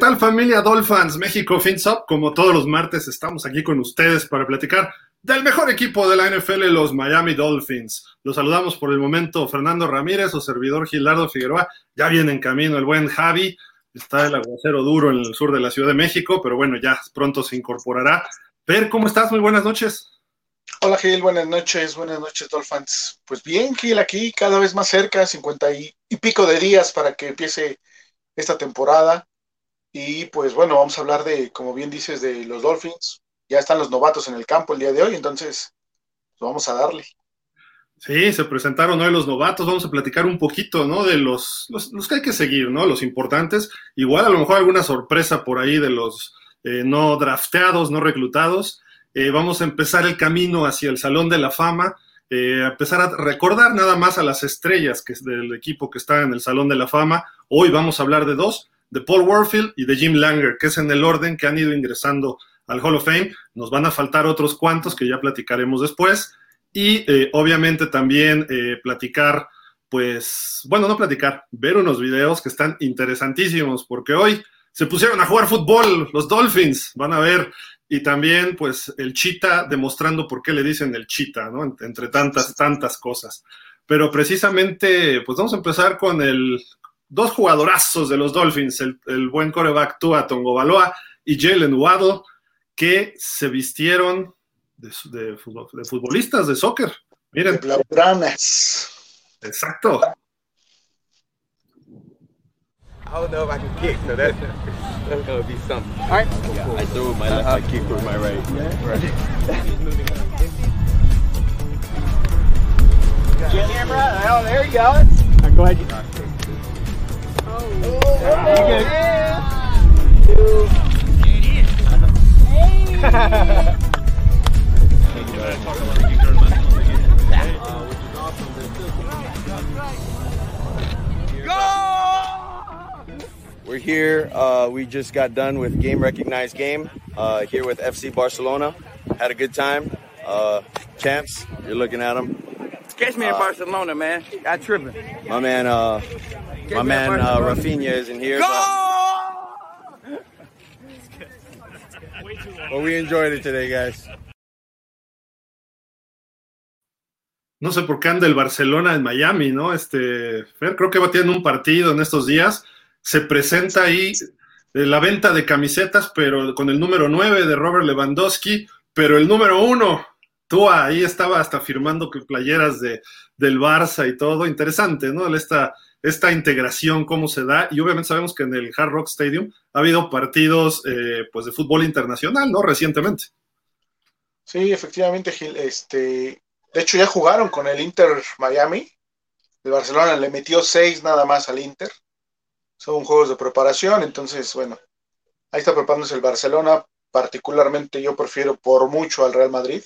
¿Qué tal familia Dolphins México FinSop? Como todos los martes estamos aquí con ustedes para platicar del mejor equipo de la NFL, los Miami Dolphins. Los saludamos por el momento Fernando Ramírez o servidor Gilardo Figueroa. Ya viene en camino el buen Javi. Está el aguacero duro en el sur de la Ciudad de México, pero bueno, ya pronto se incorporará. Per, ¿cómo estás? Muy buenas noches. Hola Gil, buenas noches, buenas noches Dolphins. Pues bien, Gil, aquí cada vez más cerca, 50 y, y pico de días para que empiece esta temporada. Y pues bueno, vamos a hablar de, como bien dices, de los Dolphins. Ya están los novatos en el campo el día de hoy, entonces pues vamos a darle. Sí, se presentaron hoy los novatos, vamos a platicar un poquito, ¿no? De los, los, que hay que seguir, ¿no? Los importantes. Igual a lo mejor alguna sorpresa por ahí de los eh, no drafteados, no reclutados. Eh, vamos a empezar el camino hacia el Salón de la Fama, eh, empezar a recordar nada más a las estrellas que, del equipo que está en el Salón de la Fama. Hoy vamos a hablar de dos de Paul Warfield y de Jim Langer, que es en el orden que han ido ingresando al Hall of Fame. Nos van a faltar otros cuantos que ya platicaremos después. Y eh, obviamente también eh, platicar, pues, bueno, no platicar, ver unos videos que están interesantísimos, porque hoy se pusieron a jugar fútbol los Dolphins, van a ver, y también, pues, el Chita demostrando por qué le dicen el Chita, ¿no? Entre tantas, tantas cosas. Pero precisamente, pues vamos a empezar con el, dos jugadorazos de los Dolphins, el, el buen coreback Tua Baloa y Jalen Waddle, que se vistieron de, de, de futbolistas de soccer. Miren. Blaugranas. Exacto. I don't know if I can kick, so that, that's gonna be something. All right. I threw my left, I kick with my right. right. Camera, oh, there you go. Go ahead. We're here. Uh, we just got done with game recognized game uh, here with FC Barcelona. Had a good time. Uh, champs, you're looking at them. Catch me in Barcelona, man. I tripping. My man, uh, my man uh, Rafinha is in here. Well, we enjoyed it today, guys. No sé por qué anda el Barcelona en Miami, ¿no? Este, Fer, creo que va teniendo un partido en estos días. Se presenta ahí la venta de camisetas, pero con el número 9 de Robert Lewandowski, pero el número 1, Tua, ahí estaba hasta firmando playeras de, del Barça y todo. Interesante, ¿no? Esta, esta integración, cómo se da. Y obviamente sabemos que en el Hard Rock Stadium ha habido partidos eh, pues de fútbol internacional, ¿no? Recientemente. Sí, efectivamente, Gil. Este, de hecho, ya jugaron con el Inter Miami. El Barcelona le metió seis nada más al Inter. Son juegos de preparación, entonces, bueno, ahí está preparándose el Barcelona. Particularmente yo prefiero por mucho al Real Madrid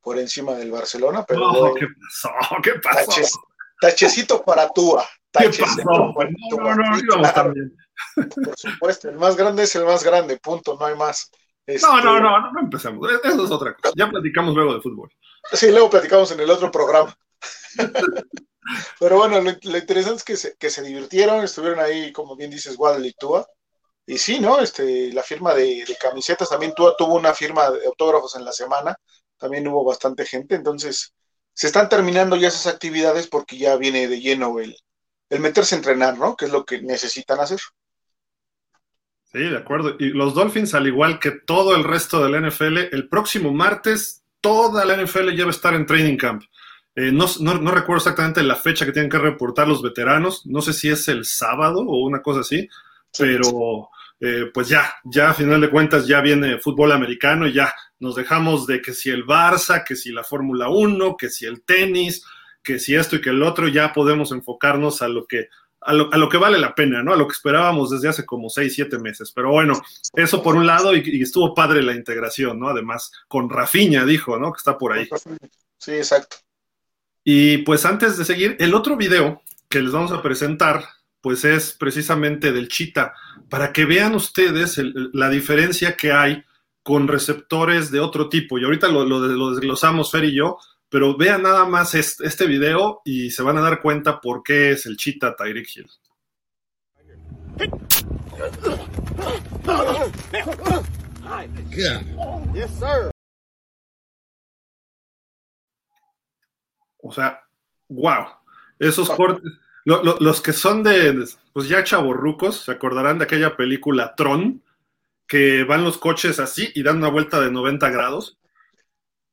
por encima del Barcelona, pero no, ¿qué pasó? ¿Qué pasó? Taches, tachecito para Tua. ¿Qué pasó? No, no, no, íbamos también. Por supuesto, el más grande es el más grande, punto, no hay más. Este... No, no, no, no, no empezamos. Eso es otra cosa. Ya platicamos luego de fútbol. Sí, luego platicamos en el otro programa. Pero bueno, lo, lo, interesante es que se, que se divirtieron, estuvieron ahí, como bien dices, Waddle y Tua. Y sí, ¿no? Este, la firma de, de, camisetas, también Tua tuvo una firma de autógrafos en la semana, también hubo bastante gente, entonces se están terminando ya esas actividades porque ya viene de lleno el, el meterse a entrenar, ¿no? Que es lo que necesitan hacer. Sí, de acuerdo. Y los Dolphins, al igual que todo el resto de la NFL, el próximo martes toda la NFL ya va a estar en training camp. Eh, no, no, no, recuerdo exactamente la fecha que tienen que reportar los veteranos. No sé si es el sábado o una cosa así, pero eh, pues ya, ya a final de cuentas ya viene fútbol americano y ya nos dejamos de que si el Barça, que si la Fórmula 1, que si el tenis, que si esto y que el otro, ya podemos enfocarnos a lo que a lo, a lo, que vale la pena, ¿no? A lo que esperábamos desde hace como seis, siete meses. Pero bueno, eso por un lado, y, y, estuvo padre la integración, ¿no? Además, con Rafiña dijo, ¿no? Que está por ahí. Sí, exacto. Y pues antes de seguir, el otro video que les vamos a presentar, pues es precisamente del Chita, para que vean ustedes el, la diferencia que hay con receptores de otro tipo. Y ahorita lo, lo, lo desglosamos Fer y yo, pero vean nada más este, este, video y se van a dar cuenta por qué es el chita Tyreek Hill. O sea, wow. Esos cortes, los que son de, pues ya chaborrucos, se acordarán de aquella película Tron, que van los coches así y dan una vuelta de 90 grados.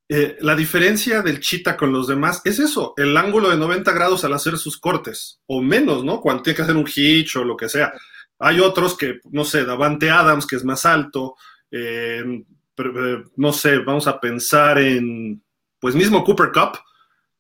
Eh, la diferencia del Chita con los demás es eso, el ángulo de 90 grados al hacer sus cortes, o menos, ¿no? Cuando tiene que hacer un hitch o lo que sea. Hay otros que, no sé, Davante Adams, que es más alto, eh, eh, no sé, vamos a pensar en, pues mismo Cooper Cup,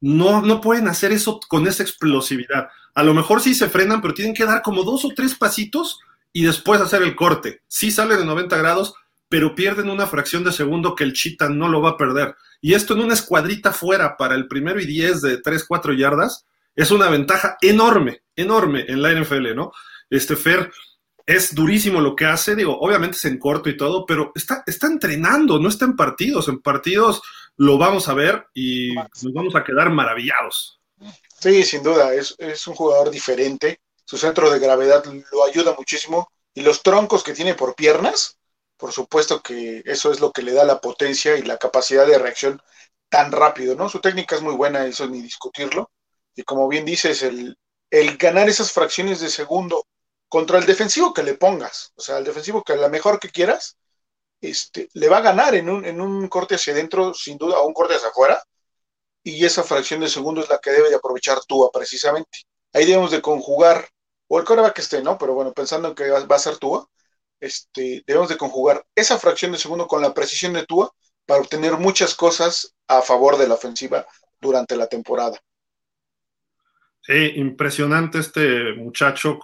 no, no pueden hacer eso con esa explosividad. A lo mejor sí se frenan, pero tienen que dar como dos o tres pasitos y después hacer el corte. Sí sale de 90 grados, pero pierden una fracción de segundo que el Chita no lo va a perder. Y esto en una escuadrita fuera para el primero y 10 de 3, 4 yardas es una ventaja enorme, enorme en la NFL, ¿no? Este Fer es durísimo lo que hace, digo, obviamente es en corto y todo, pero está, está entrenando, no está en partidos. En partidos lo vamos a ver y nos vamos a quedar maravillados. Sí, sin duda, es, es un jugador diferente. Su centro de gravedad lo ayuda muchísimo. Y los troncos que tiene por piernas, por supuesto que eso es lo que le da la potencia y la capacidad de reacción tan rápido, ¿no? Su técnica es muy buena, eso ni discutirlo. Y como bien dices, el, el ganar esas fracciones de segundo contra el defensivo que le pongas, o sea, el defensivo que la mejor que quieras, este, le va a ganar en un, en un corte hacia adentro, sin duda, o un corte hacia afuera, y esa fracción de segundo es la que debe de aprovechar Tua, precisamente. Ahí debemos de conjugar, o el coreback que esté, ¿no? Pero bueno, pensando en que va, a ser Tua, este, debemos de conjugar esa fracción de segundo con la precisión de Tua para obtener muchas cosas a favor de la ofensiva durante la temporada. Impresionante este muchacho.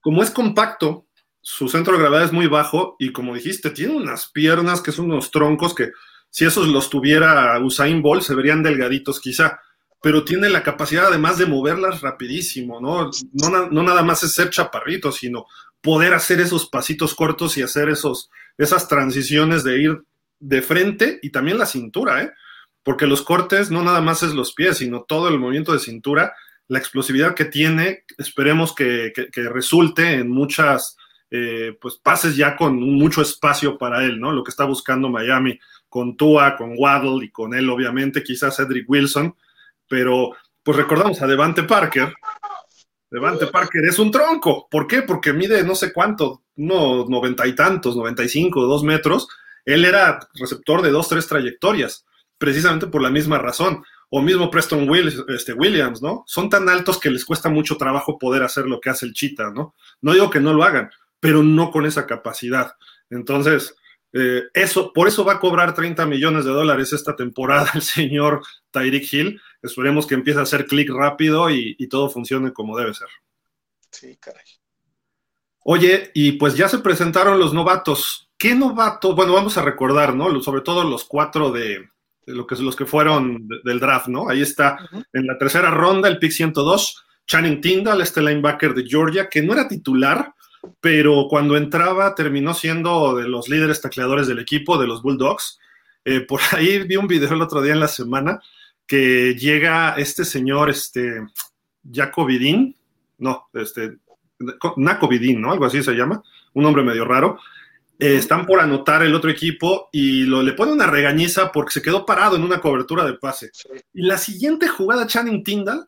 Como es compacto, su centro de gravedad es muy bajo y como dijiste, tiene unas piernas que son unos troncos que si esos los tuviera Usain Bolt se verían delgaditos quizá, pero tiene la capacidad además de moverlas rapidísimo, ¿no? No, no nada más es ser chaparrito, sino poder hacer esos pasitos cortos y hacer esos, esas transiciones de ir de frente y también la cintura, ¿eh? Porque los cortes no nada más es los pies, sino todo el movimiento de cintura, la explosividad que tiene, esperemos que, que resulte en muchas eh, pues pases ya con mucho espacio para él, ¿no? Lo que está buscando Miami con Tua, con Waddle y con él, obviamente, quizás Cedric Wilson, pero pues recordamos a Devante Parker. Devante Parker es un tronco. ¿Por qué? Porque mide no sé cuánto, unos noventa y tantos, noventa y cinco, dos metros. Él era receptor de dos, tres trayectorias, precisamente por la misma razón. O mismo Preston este, Williams, ¿no? Son tan altos que les cuesta mucho trabajo poder hacer lo que hace el Chita, ¿no? No digo que no lo hagan, pero no con esa capacidad. Entonces, eh, eso, por eso va a cobrar 30 millones de dólares esta temporada el señor Tyreek Hill. Esperemos que empiece a hacer clic rápido y, todo funcione como debe ser. Sí, caray. Oye, y pues ya se presentaron los novatos. ¿Qué novato? Bueno, vamos a recordar, ¿no? Sobre todo los cuatro de, lo que, los que fueron del draft, ¿no? Ahí está, en la tercera ronda, el pick 102, Channing Tyndall, este linebacker de Georgia, que no era titular, pero cuando entraba terminó siendo de los líderes tacleadores del equipo, de los Bulldogs. Eh, por ahí vi un video el otro día en la semana que llega este señor, este, Jacovidín, no, este, Nacovidín, ¿no? Algo así se llama, un hombre medio raro. Eh, están por anotar el otro equipo y lo, le pone una regañiza porque se quedó parado en una cobertura de pase. Y la siguiente jugada, Channing Tyndall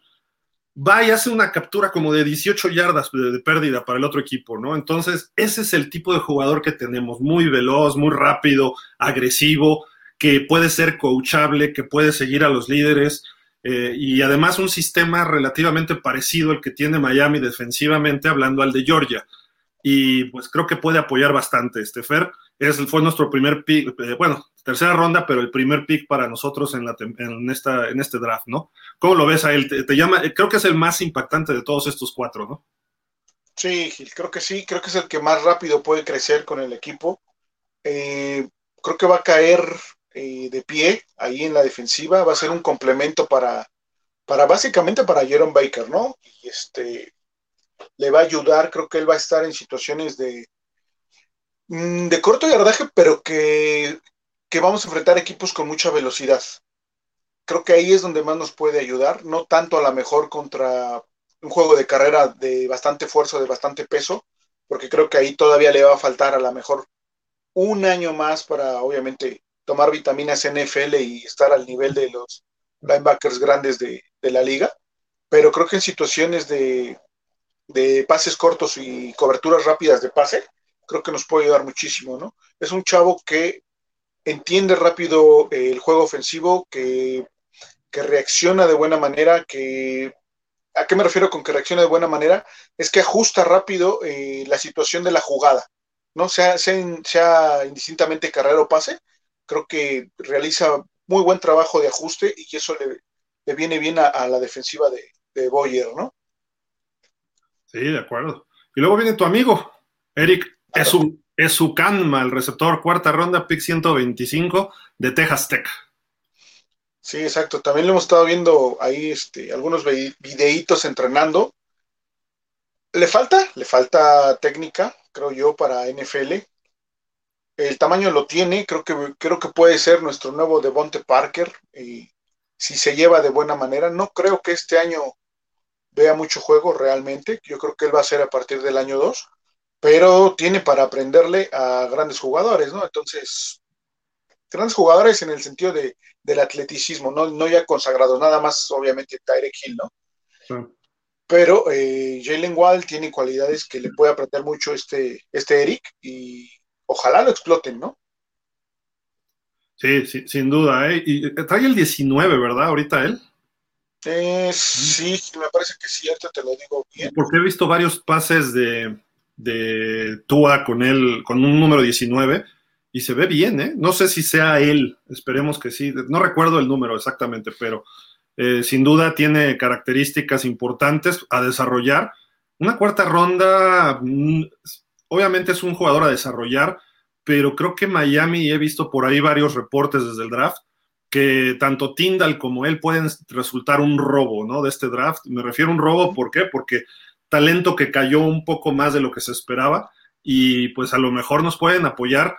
va y hace una captura como de 18 yardas de, pérdida para el otro equipo, ¿no? Entonces, ese es el tipo de jugador que tenemos, muy veloz, muy rápido, agresivo, que puede ser coachable, que puede seguir a los líderes. Eh, y además un sistema relativamente parecido al que tiene Miami defensivamente, hablando al de Georgia. Y pues creo que puede apoyar bastante este Fer. Es, fue nuestro primer pick, eh, bueno, tercera ronda, pero el primer pick para nosotros en, la, en, esta, en este draft, ¿no? ¿Cómo lo ves a él? Te, llama, creo que es el más impactante de todos estos cuatro, ¿no? Sí, Gil, creo que sí, creo que es el que más rápido puede crecer con el equipo. Eh, creo que va a caer eh, de pie ahí en la defensiva, va a ser un complemento para, para básicamente para Jerome Baker, ¿no? Y este le va a ayudar, creo que él va a estar en situaciones de, mm, de corto yardaje, pero que, que vamos a enfrentar equipos con mucha velocidad creo que ahí es donde más nos puede ayudar, no tanto a lo mejor contra un juego de carrera de bastante fuerza, de bastante peso, porque creo que ahí todavía le va a faltar a lo mejor un año más para, obviamente, tomar vitaminas NFL y estar al nivel de los linebackers grandes de, la liga. Pero creo que en situaciones de, pases cortos y coberturas rápidas de pase, creo que nos puede ayudar muchísimo, ¿no? Es un chavo que entiende rápido el juego ofensivo, que, que reacciona de buena manera, que ¿A qué me refiero con que reacciona de buena manera? Es que ajusta rápido eh, la situación de la jugada, ¿no? Sea, sea, indistintamente carrera o pase, creo que realiza muy buen trabajo de ajuste y eso le, viene bien a, la defensiva de, de, Boyer, ¿no? Sí, de acuerdo. Y luego viene tu amigo, Eric es un Esucanma, el receptor cuarta ronda, pick 125 de Texas Tech. Sí, exacto. También lo hemos estado viendo ahí este, algunos videitos entrenando. Le falta, le falta técnica, creo yo, para NFL. El tamaño lo tiene, creo que, creo que puede ser nuestro nuevo Devonte Parker. Y si se lleva de buena manera, no creo que este año vea mucho juego realmente. Yo creo que él va a ser a partir del año 2, pero tiene para aprenderle a grandes jugadores, ¿no? Entonces, grandes jugadores en el sentido de, del atleticismo, no, no ya consagrados, nada más obviamente Tyreek Hill, ¿no? Pero eh, Jalen Wall tiene cualidades que le puede aprender mucho este, este Eric y ojalá lo exploten, ¿no? Sí, sí sin duda, ¿eh? Y trae el 19, ¿verdad? Ahorita él. Eh, sí, me parece que sí, ahorita te lo digo bien. Porque he visto varios pases de, de Tua con él, con un número 19 y se ve bien, ¿eh? No sé si sea él, esperemos que sí. No recuerdo el número exactamente, pero eh, sin duda tiene características importantes a desarrollar. Una cuarta ronda, mm, obviamente es un jugador a desarrollar, pero creo que Miami, y he visto por ahí varios reportes desde el draft, que tanto Tyndall como él pueden resultar un robo, ¿no? De este draft. Me refiero a un robo, ¿por qué? Porque talento que cayó un poco más de lo que se esperaba y pues a lo mejor nos pueden apoyar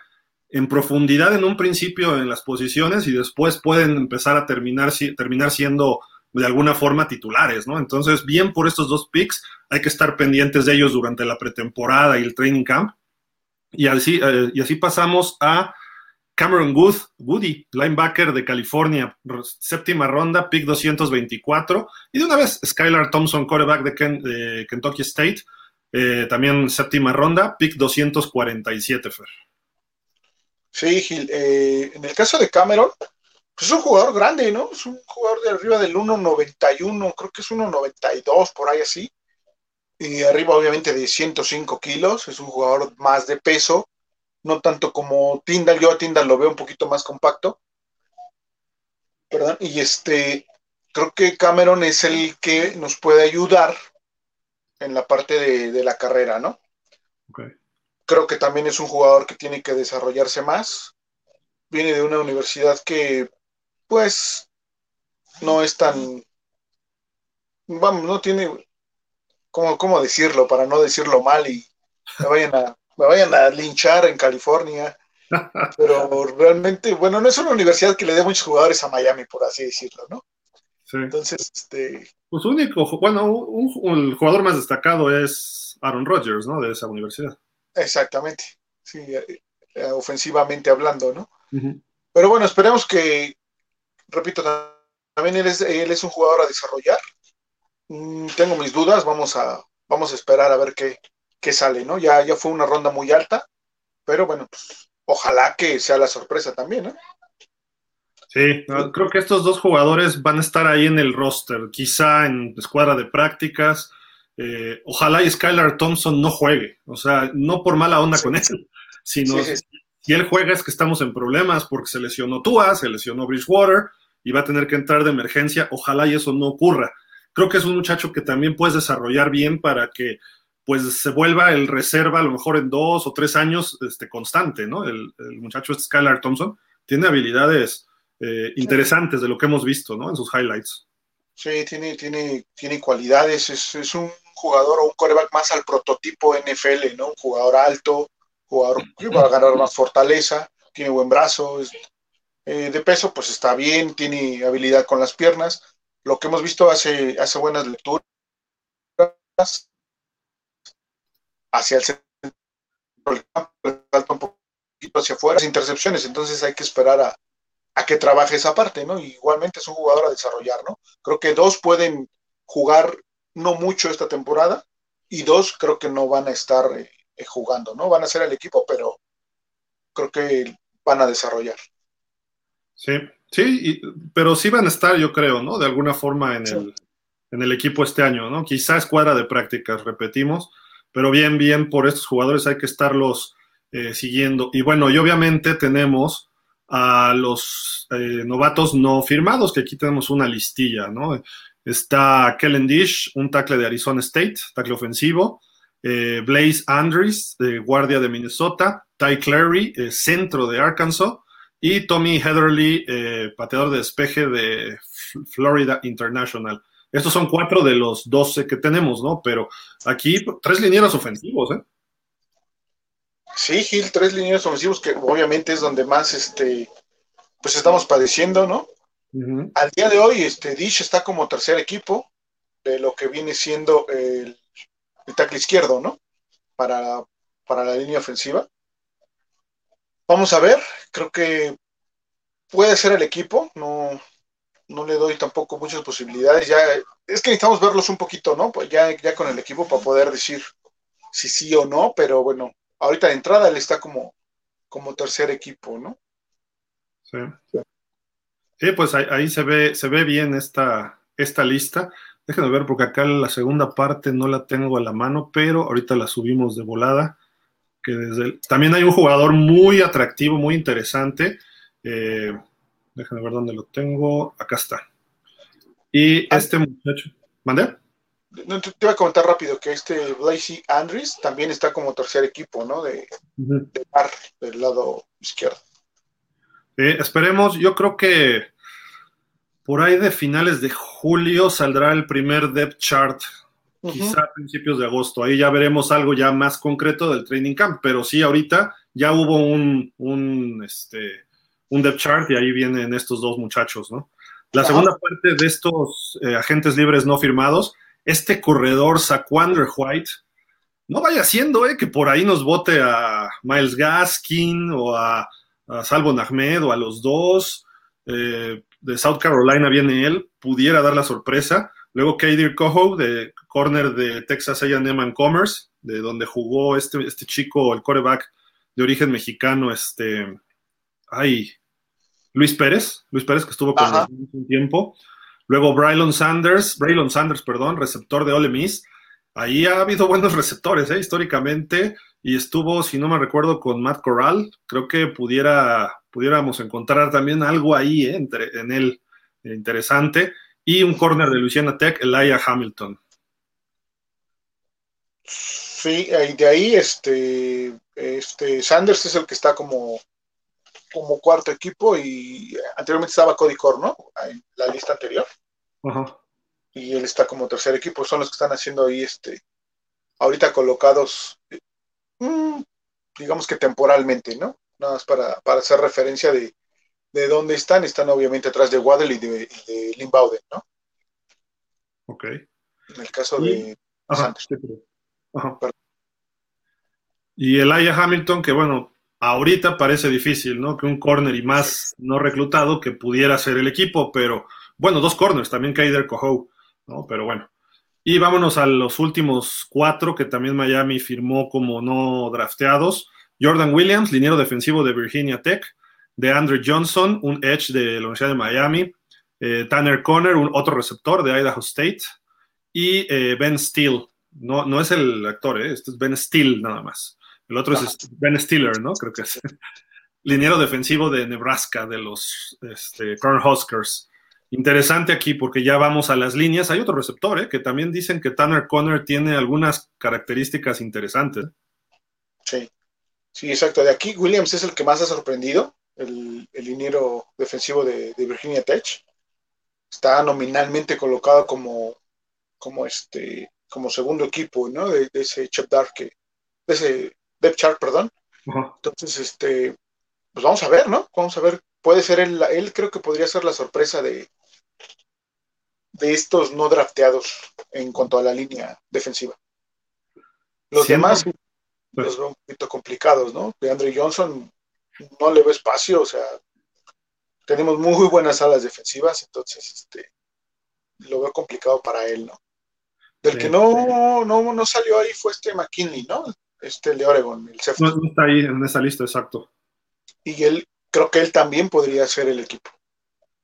en profundidad en un principio en las posiciones y después pueden empezar a terminar, terminar siendo de alguna forma titulares, ¿no? Entonces, bien por estos dos picks, hay que estar pendientes de ellos durante la pretemporada y el training camp. Y así, eh, y así pasamos a Cameron Good, Woody, linebacker de California, séptima ronda, pick 224. Y de una vez, Skylar Thompson, quarterback de, Kentucky State, eh, también séptima ronda, pick 247, Fer. Sí, Gil. Eh, en el caso de Cameron, pues es un jugador grande, ¿no? Es un jugador de arriba del 1.91, creo que es 1.92, por ahí así. Y arriba, obviamente, de 105 kilos. Es un jugador más de peso, no tanto como Tyndall. Yo a Tyndall lo veo un poquito más compacto. Perdón. Y este, creo que Cameron es el que nos puede ayudar en la parte de, de la carrera, ¿no? Okay creo que también es un jugador que tiene que desarrollarse más. Viene de una universidad que, pues, no es tan, vamos, no tiene, ¿cómo, cómo decirlo? Para no decirlo mal y me vayan a, me vayan a linchar en California. Pero realmente, bueno, no es una universidad que le dé muchos jugadores a Miami, por así decirlo, ¿no? Sí. Entonces, este. Pues único, bueno, el jugador más destacado es Aaron Rodgers, ¿no? De esa universidad. Exactamente, sí, eh, eh, ofensivamente hablando, ¿no? Pero bueno, esperemos que, repito, también él es, él es un jugador a desarrollar. Mm, tengo mis dudas, vamos a, vamos a esperar a ver qué, qué sale, ¿no? Ya, ya fue una ronda muy alta, pero bueno, pues, ojalá que sea la sorpresa también, ¿no? Sí, creo que estos dos jugadores van a estar ahí en el roster, quizá en escuadra de prácticas, eh, ojalá y Skylar Thompson no juegue, o sea, no por mala onda con él, sino si él juega es que estamos en problemas porque se lesionó Tua, se lesionó Bridgewater y va a tener que entrar de emergencia, ojalá y eso no ocurra. Creo que es un muchacho que también puedes desarrollar bien para que pues se vuelva el reserva a lo mejor en dos o tres años este, constante, ¿no? El, muchacho Skylar Thompson tiene habilidades eh, interesantes de lo que hemos visto, ¿no? En sus highlights. Sí, tiene, tiene, tiene cualidades, es, es un jugador o un coreback más al prototipo NFL, ¿no? Un jugador alto, jugador que va a ganar más fortaleza, tiene buen brazo, eh, de peso, pues está bien, tiene habilidad con las piernas. Lo que hemos visto hace, hace buenas lecturas hacia el el campo, falta un poquito hacia afuera, las intercepciones, entonces hay que esperar a, que trabaje esa parte, ¿no? igualmente es un jugador a desarrollar, ¿no? Creo que dos pueden jugar no mucho esta temporada y dos creo que no van a estar eh, jugando, ¿no? Van a ser el equipo, pero creo que van a desarrollar. Sí, sí, pero sí van a estar, yo creo, ¿no? De alguna forma en, el, en el equipo este año, ¿no? Quizás escuadra de prácticas, repetimos, pero bien, bien, por estos jugadores hay que estarlos eh, siguiendo. Y bueno, y obviamente tenemos a los eh, novatos no firmados, que aquí tenemos una listilla, ¿no? Está Kellen Dish, un tackle de Arizona State, tackle ofensivo. Eh, Blaze Andrews, de guardia de Minnesota. Ty Clary, eh, centro de Arkansas. Y Tommy Heatherly, pateador de despeje de Florida International. Estos son cuatro de los doce que tenemos, ¿no? Pero aquí tres linieros ofensivos, ¿eh? Sí, Gil, tres líneas ofensivos que obviamente es donde más este pues estamos padeciendo, ¿no? Al día de hoy, este Dish está como tercer equipo de lo que viene siendo el, tackle izquierdo, ¿no? Para, para la línea ofensiva. Vamos a ver, creo que puede ser el equipo, no, no le doy tampoco muchas posibilidades. Ya, es que necesitamos verlos un poquito, ¿no? Pues ya, ya con el equipo para poder decir si sí o no, pero bueno, ahorita de entrada él está como, como tercer equipo, ¿no? Sí. Sí, pues ahí, se ve, se ve bien esta, esta lista. Déjenme ver porque acá la segunda parte no la tengo a la mano, pero ahorita la subimos de volada. Que desde También hay un jugador muy atractivo, muy interesante. Eh, déjenme ver dónde lo tengo. Acá está. Y ah. este muchacho. ¿Mandé? no, te, iba a comentar rápido que este Blasey Andrews también está como tercer equipo, ¿no? De, par del lado izquierdo. esperemos, yo creo que por ahí de finales de julio saldrá el primer depth chart, quizá a principios de agosto. Ahí ya veremos algo ya más concreto del training camp, pero sí, ahorita ya hubo un, un, este, un depth chart y ahí vienen estos dos muchachos, ¿no? La segunda parte de estos eh, agentes libres no firmados este corredor Saquander White no vaya siendo eh, que por ahí nos vote a Miles Gaskin o a, Salvo Ahmed o a los dos. Eh, de South Carolina viene él, pudiera dar la sorpresa. Luego Kadir Coho, de corner de Texas A&M Commerce, de donde jugó este, este chico, el coreback de origen mexicano, este, ay, Luis Pérez, Luis Pérez que estuvo con nosotros un tiempo. Luego Braylon Sanders, Braylon Sanders, perdón, receptor de Ole Miss. Ahí ha habido buenos receptores, ¿eh? históricamente, y estuvo, si no me recuerdo, con Matt Corral. Creo que pudiera, pudiéramos encontrar también algo ahí ¿eh? Entre, en él interesante. Y un corner de Louisiana Tech, Elijah Hamilton. Sí, de ahí este, este Sanders es el que está como como cuarto equipo y anteriormente estaba Cody Core, ¿no? En la lista anterior. Y él está como tercer equipo, son los que están haciendo ahí, este, ahorita colocados, mm, digamos que temporalmente, ¿no? Nada más para, hacer referencia de, de dónde están, están obviamente atrás de Waddle y de, de Bowden, ¿no? Ok. En el caso de Ajá, Ajá. Y Elijah Hamilton, que bueno, ahorita parece difícil, ¿no? Que un corner y más no reclutado que pudiera ser el equipo, pero bueno, dos corners, también Kaider Coho, ¿no? Pero bueno. Y vámonos a los últimos cuatro que también Miami firmó como no drafteados. Jordan Williams, liniero defensivo de Virginia Tech. De Andrew Johnson, un edge de la Universidad de Miami. Eh, Tanner Conner, un otro receptor de Idaho State. Y eh, Ben Steele. No, no es el actor, ¿eh? este es Ben Steele nada más. El otro es Ben Stiller, ¿no? Creo que es. Liniero defensivo de Nebraska, de los este, Cornhuskers. Interesante aquí porque ya vamos a las líneas. Hay otro receptor, ¿eh? que también dicen que Tanner Conner tiene algunas características interesantes. Sí, sí, exacto. De aquí Williams es el que más ha sorprendido, el, liniero defensivo de, Virginia Tech. Está nominalmente colocado como, como, este, como segundo equipo, ¿no? De, ese Chip Dark, de ese depth chart, perdón. Entonces, este, pues vamos a ver, ¿no? Vamos a ver. Puede ser él, él creo que podría ser la sorpresa de, de estos no drafteados en cuanto a la línea defensiva. Los demás, pues. los veo un poquito complicados, ¿no? De Andre Johnson no le veo espacio, o sea, tenemos muy buenas alas defensivas, entonces este, lo veo complicado para él, ¿no? Del que no, no, no salió ahí fue este McKinley, ¿no? Este de Oregon, el No, no está ahí en esa lista, exacto. Y él, creo que él también podría ser el equipo.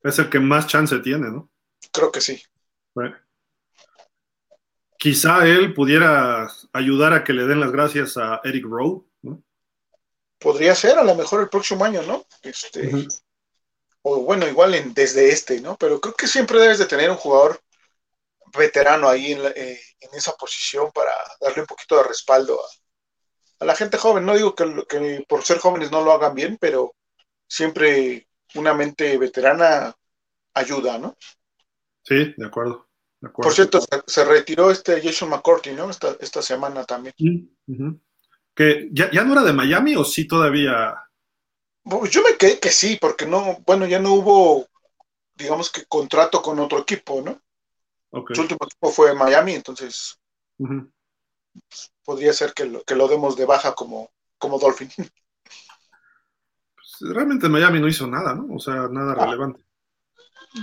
Es el que más chance tiene, ¿no? Creo que sí. Bueno. Quizá él pudiera ayudar a que le den las gracias a Eric Rowe, ¿no? Podría ser, a lo mejor el próximo año, ¿no? Este, O bueno, igual en, desde este, ¿no? Pero creo que siempre debes de tener un jugador veterano ahí en, eh, en esa posición para darle un poquito de respaldo a, a la gente joven. No digo que, que, por ser jóvenes no lo hagan bien, pero siempre una mente veterana ayuda, ¿no? Sí, de acuerdo. De acuerdo. Por cierto, se, se, retiró este Jason McCourty, ¿no? Esta, esta semana también. Uh -huh. ¿Que ya, ya no era de Miami o sí todavía? Yo me quedé que sí, porque no, bueno, ya no hubo, digamos que contrato con otro equipo, ¿no? Okay. Su último equipo fue Miami, entonces uh -huh. podría ser que lo, que lo demos de baja como, como Dolphin. Pues, realmente Miami no hizo nada, ¿no? O sea, nada ah, relevante.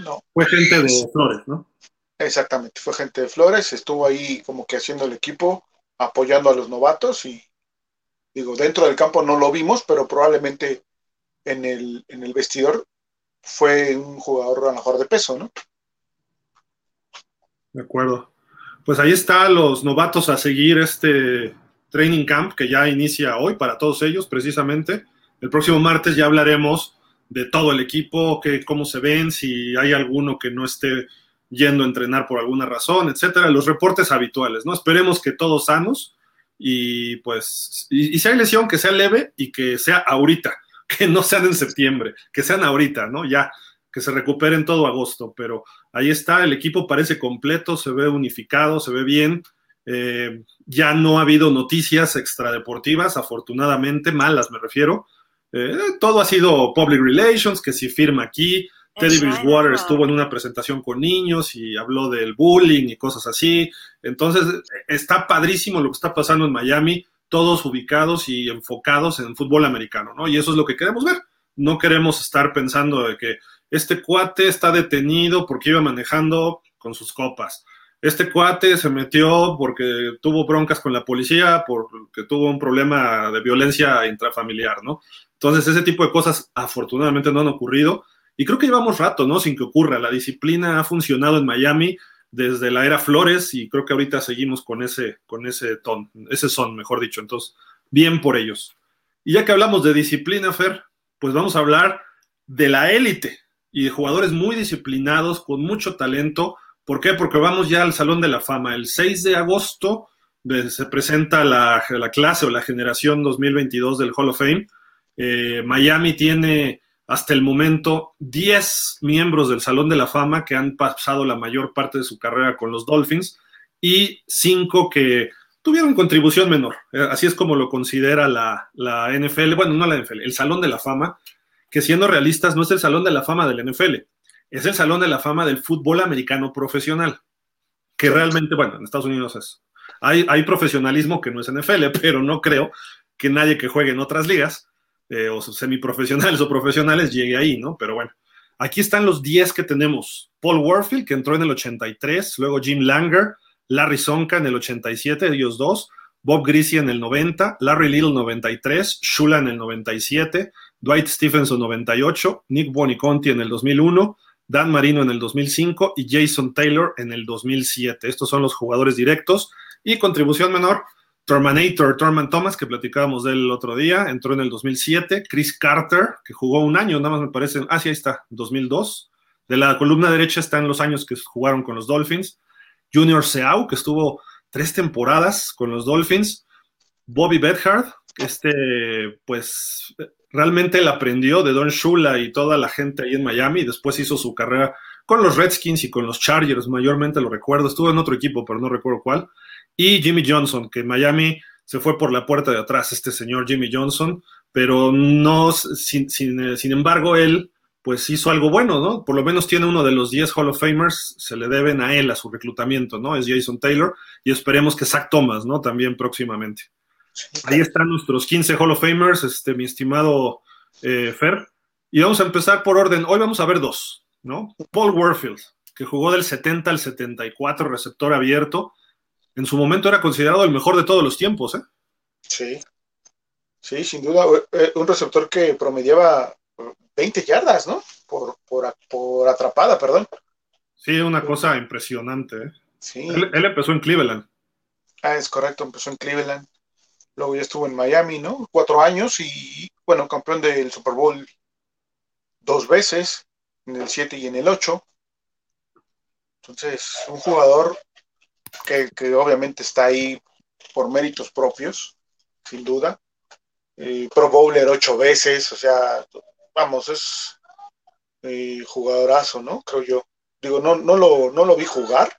No. Fue gente de Flores, ¿no? Exactamente, fue gente de Flores, estuvo ahí como que haciendo el equipo, apoyando a los novatos y digo, dentro del campo no lo vimos, pero probablemente en el, en el vestidor fue un jugador a lo mejor de peso, ¿no? De acuerdo. Pues ahí está los novatos a seguir este training camp que ya inicia hoy para todos ellos, precisamente. El próximo martes ya hablaremos de todo el equipo, que, cómo se ven, si hay alguno que no esté yendo a entrenar por alguna razón, etcétera. Los reportes habituales, ¿no? Esperemos que todos sanos y pues, y, y si hay lesión, que sea leve y que sea ahorita, que no sean en septiembre, que sean ahorita, ¿no? Ya, que se recuperen todo agosto, pero ahí está, el equipo parece completo, se ve unificado, se ve bien. Eh, ya no ha habido noticias extradeportivas, afortunadamente, malas me refiero. Eh, todo ha sido public relations, que si firma aquí, Teddy Bridgewater estuvo en una presentación con niños y habló del bullying y cosas así. Entonces, está padrísimo lo que está pasando en Miami, todos ubicados y enfocados en fútbol americano, ¿no? Y eso es lo que queremos ver. No queremos estar pensando de que este cuate está detenido porque iba manejando con sus copas. Este cuate se metió porque tuvo broncas con la policía, porque tuvo un problema de violencia intrafamiliar, ¿no? Entonces, ese tipo de cosas afortunadamente no han ocurrido y creo que llevamos rato, ¿no? Sin que ocurra. La disciplina ha funcionado en Miami desde la era Flores y creo que ahorita seguimos con ese, con ese ton, ese son, mejor dicho. Entonces, bien por ellos. Y ya que hablamos de disciplina, Fer, pues vamos a hablar de la élite y de jugadores muy disciplinados, con mucho talento. ¿Por qué? Porque vamos ya al Salón de la Fama. El 6 de agosto se presenta la, la clase o la generación 2022 del Hall of Fame. Eh, Miami tiene hasta el momento 10 miembros del Salón de la Fama que han pasado la mayor parte de su carrera con los Dolphins y 5 que tuvieron contribución menor. Eh, así es como lo considera la, la, NFL, bueno, no la NFL, el Salón de la Fama, que siendo realistas no es el Salón de la Fama del NFL, es el Salón de la Fama del fútbol americano profesional, que realmente, bueno, en Estados Unidos es. Hay, hay profesionalismo que no es NFL, pero no creo que nadie que juegue en otras ligas eh, o semiprofesionales o profesionales llegue ahí, ¿no? Pero bueno, aquí están los 10 que tenemos. Paul Warfield, que entró en el 83, luego Jim Langer, Larry Sonka en el 87, ellos dos, Bob Greasy en el 90, Larry Little 93, Shula en el 97, Dwight Stephenson 98, Nick Boniconti en el 2001, Dan Marino en el 2005 y Jason Taylor en el 2007. Estos son los jugadores directos y contribución menor, Terminator, Thurman Thomas, que platicábamos de él el otro día, entró en el 2007. Chris Carter, que jugó un año, nada más me parece. Ah, sí, ahí está, 2002. De la columna derecha están los años que jugaron con los Dolphins. Junior Seau, que estuvo tres temporadas con los Dolphins. Bobby Bedhard, este, pues realmente él aprendió de Don Shula y toda la gente ahí en Miami. Después hizo su carrera con los Redskins y con los Chargers, mayormente lo recuerdo. Estuvo en otro equipo, pero no recuerdo cuál y Jimmy Johnson, que Miami se fue por la puerta de atrás, este señor Jimmy Johnson, pero no, sin, sin, sin, embargo, él pues hizo algo bueno, ¿no? Por lo menos tiene uno de los 10 Hall of Famers, se le deben a él, a su reclutamiento, ¿no? Es Jason Taylor, y esperemos que Zach Thomas, ¿no? También próximamente. Ahí están nuestros 15 Hall of Famers, este, mi estimado eh, Fer. Y vamos a empezar por orden. Hoy vamos a ver dos, ¿no? Paul Warfield, que jugó del 70 al 74, receptor abierto. En su momento era considerado el mejor de todos los tiempos, ¿eh? Sí. Sí, sin duda. Eh, un receptor que promediaba 20 yardas, ¿no? Por, por, atrapada, perdón. Sí, una cosa impresionante. ¿eh? Sí. Él, él, empezó en Cleveland. Ah, es correcto, empezó en Cleveland. Luego ya estuvo en Miami, ¿no? Cuatro años y, bueno, campeón del Super Bowl dos veces, en el 7 y en el 8. Entonces, un jugador que, obviamente está ahí por méritos propios, sin duda. Eh, Pro Bowler ocho veces, o sea, vamos, es eh, jugadorazo, ¿no? Creo yo. Digo, no, no, lo, no lo vi jugar,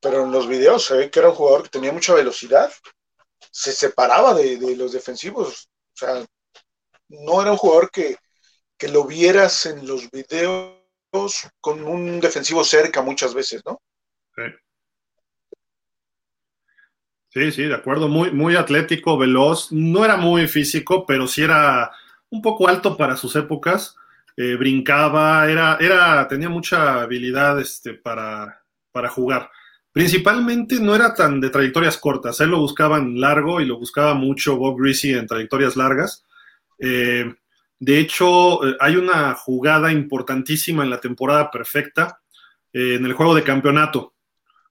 pero en los videos se ve que era un jugador que tenía mucha velocidad, se separaba de, los defensivos, o sea, no era un jugador que, que lo vieras en los videos con un defensivo cerca muchas veces, ¿no? Sí. Sí, de acuerdo, muy, muy atlético, veloz, no era muy físico, pero sí era un poco alto para sus épocas, eh, brincaba, era, era, tenía mucha habilidad este, para, para jugar. Principalmente no era tan de trayectorias cortas, él lo buscaban largo y lo buscaba mucho Bob Greasy en trayectorias largas. Eh, de hecho, eh, hay una jugada importantísima en la temporada perfecta, en el juego de campeonato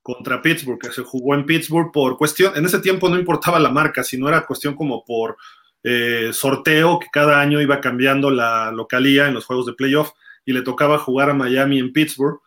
contra Pittsburgh, que se jugó en Pittsburgh por cuestión, en ese tiempo no importaba la marca, sino era cuestión como por eh, sorteo, que cada año iba cambiando la localía en los juegos de playoff y le tocaba jugar a Miami en Pittsburgh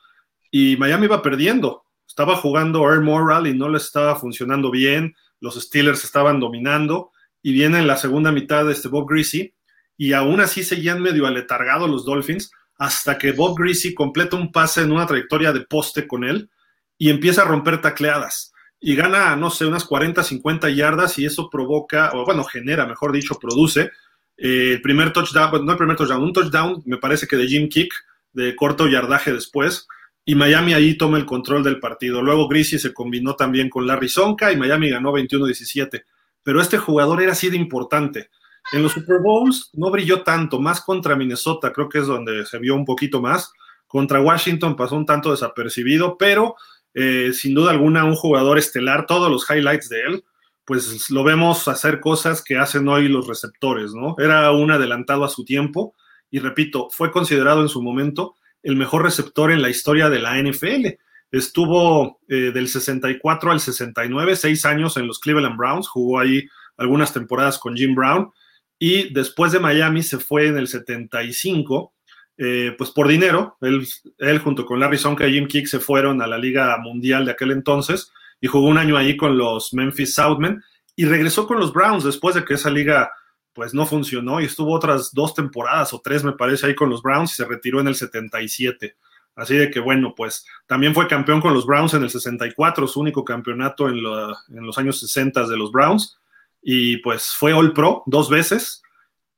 y Miami iba perdiendo. Estaba jugando Air Moral y no le estaba funcionando bien, los Steelers estaban dominando y viene en la segunda mitad de este Bob Greasy y aún así seguían medio aletargados los Dolphins hasta que Bob Greasy completa un pase en una trayectoria de poste con él y empieza a romper tacleadas y gana, no sé, unas 40, 50 yardas y eso provoca, o bueno, genera, mejor dicho, produce eh, el primer touchdown, no el primer touchdown, un touchdown me parece que de Jim Kick, de corto yardaje después, y Miami ahí toma el control del partido. Luego Greasy se combinó también con Larry Zonka y Miami ganó 21-17. Pero este jugador era así de importante. En los Super Bowls no brilló tanto, más contra Minnesota, creo que es donde se vio un poquito más. Contra Washington pasó un tanto desapercibido, pero eh, sin duda alguna un jugador estelar, todos los highlights de él, pues lo vemos hacer cosas que hacen hoy los receptores, ¿no? Era un adelantado a su tiempo y repito, fue considerado en su momento el mejor receptor en la historia de la NFL. Estuvo eh, del 64 al 69, seis años en los Cleveland Browns, jugó ahí algunas temporadas con Jim Brown y después de Miami se fue en el 75, eh, pues por dinero, él, él, junto con Larry Sonka y Jim Kick se fueron a la Liga Mundial de aquel entonces y jugó un año ahí con los Memphis Southmen y regresó con los Browns después de que esa liga pues no funcionó y estuvo otras dos temporadas o tres me parece ahí con los Browns y se retiró en el 77. Así de que bueno, pues también fue campeón con los Browns en el 64, su único campeonato en, en los años 60 de los Browns y pues fue All Pro dos veces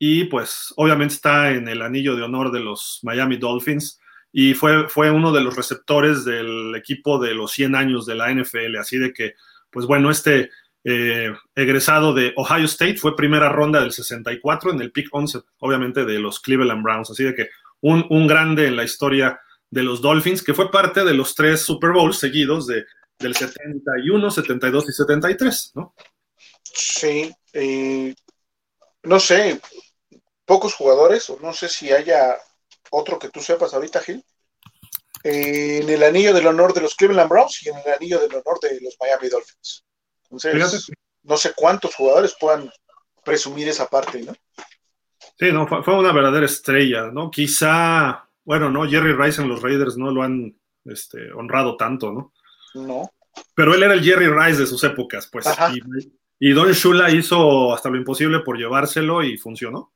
y pues obviamente está en el anillo de honor de los Miami Dolphins y fue, fue uno de los receptores del equipo de los 100 años de la NFL, así de que pues bueno, este eh, egresado de Ohio State fue primera ronda del 64 en el pick 11, obviamente de los Cleveland Browns, así de que un, un grande en la historia de los Dolphins, que fue parte de los tres Super Bowls seguidos de, del 71, 72 y 73, ¿no? Sí, eh, no sé, pocos jugadores, o no sé si haya otro que tú sepas ahorita, Gil, en el anillo del honor de los Cleveland Browns y en el anillo del honor de los Miami Dolphins. Entonces, no sé cuántos jugadores puedan presumir esa parte, ¿no? Sí, no, fue, una verdadera estrella, ¿no? Quizá, bueno, no, Jerry Rice en los Raiders no lo han este, honrado tanto, ¿no? No. Pero él era el Jerry Rice de sus épocas, pues. Y Don Shula hizo hasta lo imposible por llevárselo y funcionó.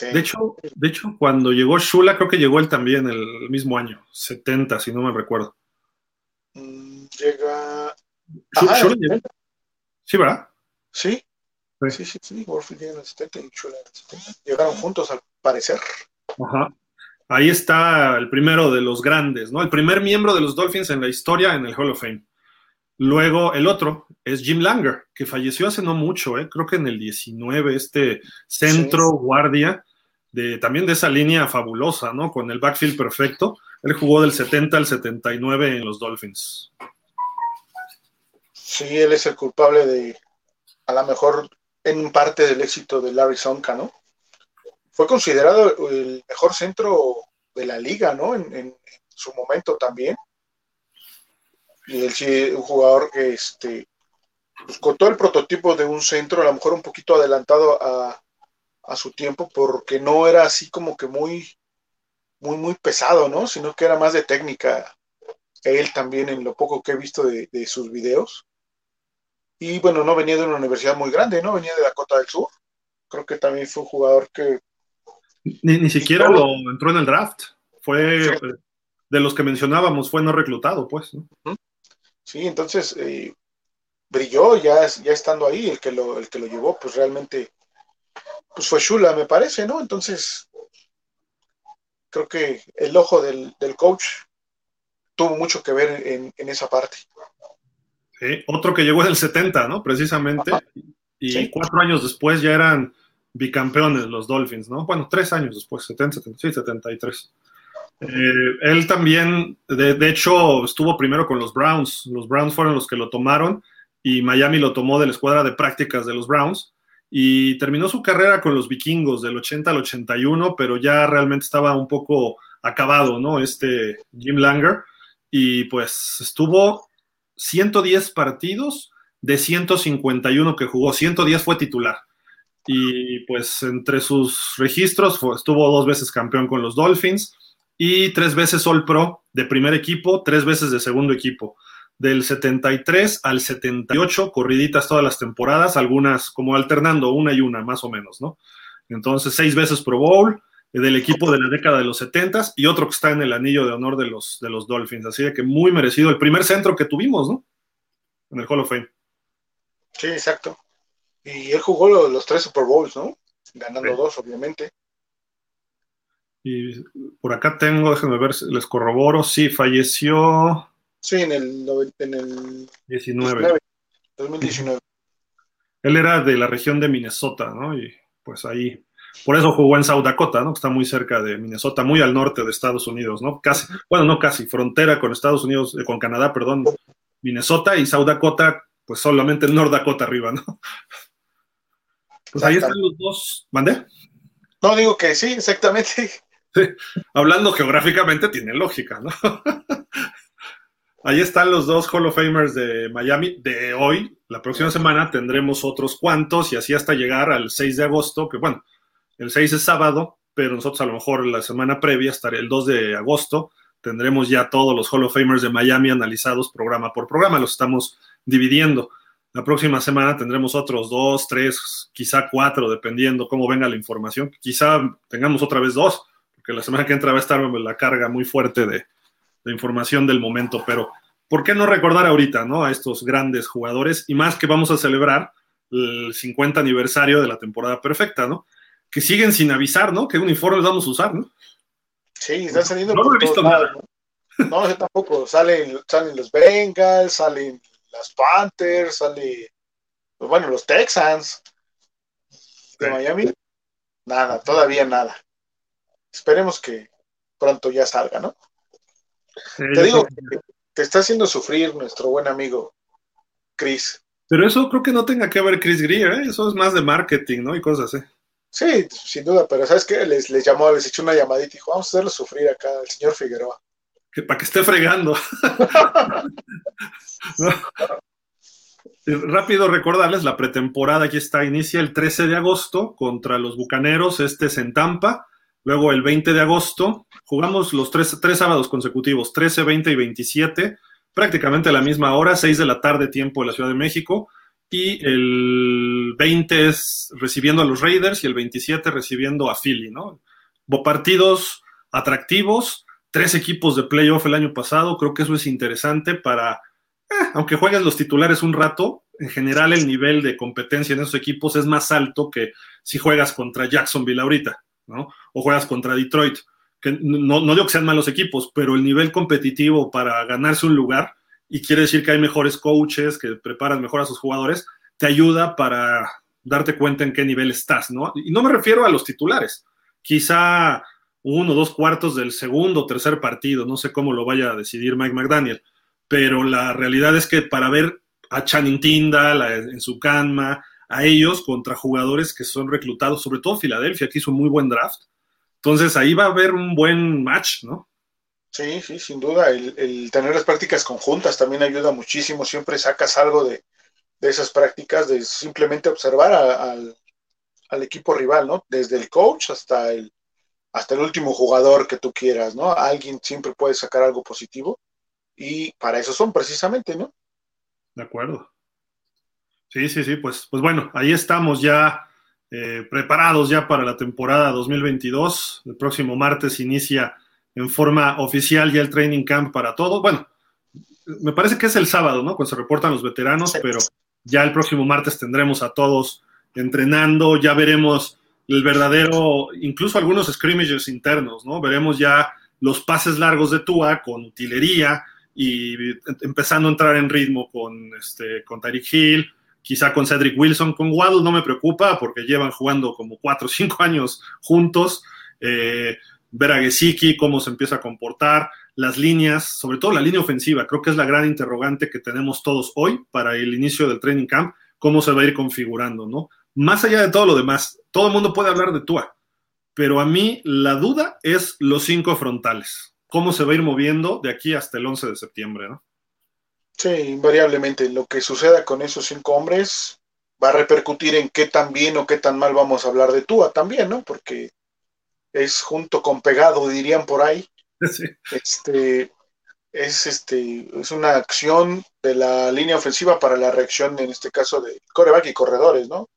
De, hecho, de hecho, cuando llegó Shula, creo que llegó él también el mismo año, 70, si no me recuerdo. Mm, llega. Shula llegó. Sí, ¿verdad? Sí. Sí, sí, sí. Warfield llega en el 70 y Shula en el 70. Llegaron juntos, al parecer. Ajá. Ahí está el primero de los grandes, ¿no? El primer miembro de los Dolphins en la historia en el Hall of Fame. Luego el otro es Jim Langer, que falleció hace no mucho, ¿eh? creo que en el 19, este centro guardia de, también de esa línea fabulosa, ¿no? Con el backfield perfecto. Él jugó del 70 al 79 en los Dolphins. Sí, él es el culpable de, a lo mejor, en parte del éxito de Larry Sonka, ¿no? Fue considerado el mejor centro de la liga, ¿no? En, su momento también. Y él sí, un jugador que, este, pues, con todo el prototipo de un centro, a lo mejor un poquito adelantado a, a su tiempo, porque no era así como que muy, muy, muy pesado, ¿no? Sino que era más de técnica. Él también, en lo poco que he visto de, sus videos. Y bueno, no venía de una universidad muy grande, ¿no? Venía de Dakota del Sur. Creo que también fue un jugador que. Ni, siquiera lo entró en el draft. Fue de los que mencionábamos, fue no reclutado, pues. Sí, entonces eh, brilló ya, ya estando ahí, el que lo, el que lo llevó, pues realmente pues fue Shula, me parece, ¿no? Entonces, creo que el ojo del, coach tuvo mucho que ver en, esa parte. Sí, otro que llegó en el 70, ¿no? Precisamente. Y cuatro años después ya eran bicampeones los Dolphins, ¿no? Bueno, tres años después, 70, 70 sí, 73. Eh, él también, de, hecho, estuvo primero con los Browns. Los Browns fueron los que lo tomaron y Miami lo tomó de la escuadra de prácticas de los Browns y terminó su carrera con los vikingos del 80 al 81, pero ya realmente estaba un poco acabado, ¿no? Este Jim Langer. Y pues estuvo 110 partidos de 151 que jugó, 110 fue titular. Y pues entre sus registros estuvo dos veces campeón con los Dolphins y tres veces All Pro de primer equipo, tres veces de segundo equipo del 73 al 78, corriditas todas las temporadas, algunas como alternando una y una, más o menos, ¿no? Entonces, seis veces Pro Bowl eh, del equipo de la década de los 70 y otro que está en el anillo de honor de los, de los Dolphins. Así que muy merecido el primer centro que tuvimos, ¿no? En el Hall of Fame. Sí, exacto. Y él jugó los, tres Super Bowls, ¿no? Ganando dos, obviamente. Y por acá tengo, déjenme ver, les corroboro, sí, falleció Sí, en el, en el 19. 2019. Él era de la región de Minnesota, ¿no? Y pues ahí, por eso jugó en South Dakota, ¿no? Que está muy cerca de Minnesota, muy al norte de Estados Unidos, ¿no? Casi, bueno, no casi, frontera con Estados Unidos, eh, con Canadá, perdón, Minnesota y South Dakota, pues solamente el North Dakota arriba, ¿no? Pues ahí están los dos. ¿Mandé? No, digo que sí, exactamente. Hablando geográficamente tiene lógica, ¿no? Ahí están los dos Hall of Famers de Miami de hoy. La próxima semana tendremos otros cuantos y así hasta llegar al 6 de agosto, que bueno, el 6 es sábado, pero nosotros a lo mejor la semana previa, hasta el 2 de agosto, tendremos ya todos los Hall of Famers de Miami analizados programa por programa. Los estamos dividiendo. La próxima semana tendremos otros dos, tres, quizá cuatro, dependiendo cómo venga la información. Quizá tengamos otra vez dos, porque la semana que entra va a estar la carga muy fuerte de, información del momento, pero ¿por qué no recordar ahorita ¿no? a estos grandes jugadores? Y más que vamos a celebrar el 50 aniversario de la temporada perfecta, ¿no? Que siguen sin avisar, ¿no? ¿Qué uniformes vamos a usar, ¿no? Sí, están saliendo. No, lo he visto nada. ¿no? yo tampoco. Salen, salen los Bengals, salen las Panthers, salen, pues bueno, los Texans de Miami. Nada, todavía nada. Esperemos que pronto ya salga, ¿no? te digo, que te está haciendo sufrir nuestro buen amigo Chris. Pero eso creo que no tenga que ver Chris Greer, ¿eh? eso es más de marketing, ¿no? Y cosas así. Sí, sin duda, pero ¿sabes qué? Les, les llamó, les echó una llamadita y dijo, vamos a hacerlo sufrir acá al señor Figueroa. Que para que esté fregando. Rápido recordarles, la pretemporada aquí está, inicia el 13 de agosto contra los Bucaneros, este es en Tampa. Luego el 20 de agosto jugamos los tres, tres sábados consecutivos, 13, 20 y 27, prácticamente a la misma hora, 6 de la tarde tiempo de la Ciudad de México. Y el 20 es recibiendo a los Raiders y el 27 recibiendo a Philly, ¿no? Partidos atractivos, tres equipos de playoff el año pasado, creo que eso es interesante para, eh, aunque juegues los titulares un rato, en general el nivel de competencia en esos equipos es más alto que si juegas contra Jacksonville ahorita. ¿no? O juegas contra Detroit, que no, no digo que sean malos equipos, pero el nivel competitivo para ganarse un lugar y quiere decir que hay mejores coaches que preparan mejor a sus jugadores, te ayuda para darte cuenta en qué nivel estás, ¿no? Y no me refiero a los titulares, quizá uno dos cuartos del segundo o tercer partido, no sé cómo lo vaya a decidir Mike McDaniel, pero la realidad es que para ver a Channing Tindall en su canma, a ellos contra jugadores que son reclutados, sobre todo Filadelfia, que hizo un muy buen draft. Entonces ahí va a haber un buen match, ¿no? Sí, sí, sin duda. El, tener las prácticas conjuntas también ayuda muchísimo. Siempre sacas algo de, esas prácticas, de simplemente observar al, al, equipo rival, ¿no? Desde el coach hasta el, hasta el último jugador que tú quieras, ¿no? Alguien siempre puede sacar algo positivo y para eso son precisamente, ¿no? De acuerdo. Sí, sí, sí, pues, pues bueno, ahí estamos ya eh, preparados ya para la temporada 2022. El próximo martes inicia en forma oficial ya el training camp para todos. Bueno, me parece que es el sábado, ¿no? Cuando se reportan los veteranos, pero ya el próximo martes tendremos a todos entrenando, ya veremos el verdadero, incluso algunos scrimmages internos, ¿no? Veremos ya los pases largos de Tua con utilería, y empezando a entrar en ritmo con, este, con Tyreek Hill, quizá con Cedric Wilson, con Waddle no me preocupa porque llevan jugando como cuatro o cinco años juntos, eh, ver a Gesicki, cómo se empieza a comportar, las líneas, sobre todo la línea ofensiva, creo que es la gran interrogante que tenemos todos hoy para el inicio del training camp, cómo se va a ir configurando, ¿no? Más allá de todo lo demás, todo el mundo puede hablar de Tua, pero a mí la duda es los cinco frontales cómo se va a ir moviendo de aquí hasta el 11 de septiembre, ¿no? Sí, invariablemente. Lo que suceda con esos cinco hombres va a repercutir en qué tan bien o qué tan mal vamos a hablar de Tua también, ¿no? Porque es junto con pegado, dirían por ahí. Sí. Este, es, este, es una acción de la línea ofensiva para la reacción, en este caso, de coreback y corredores, ¿no?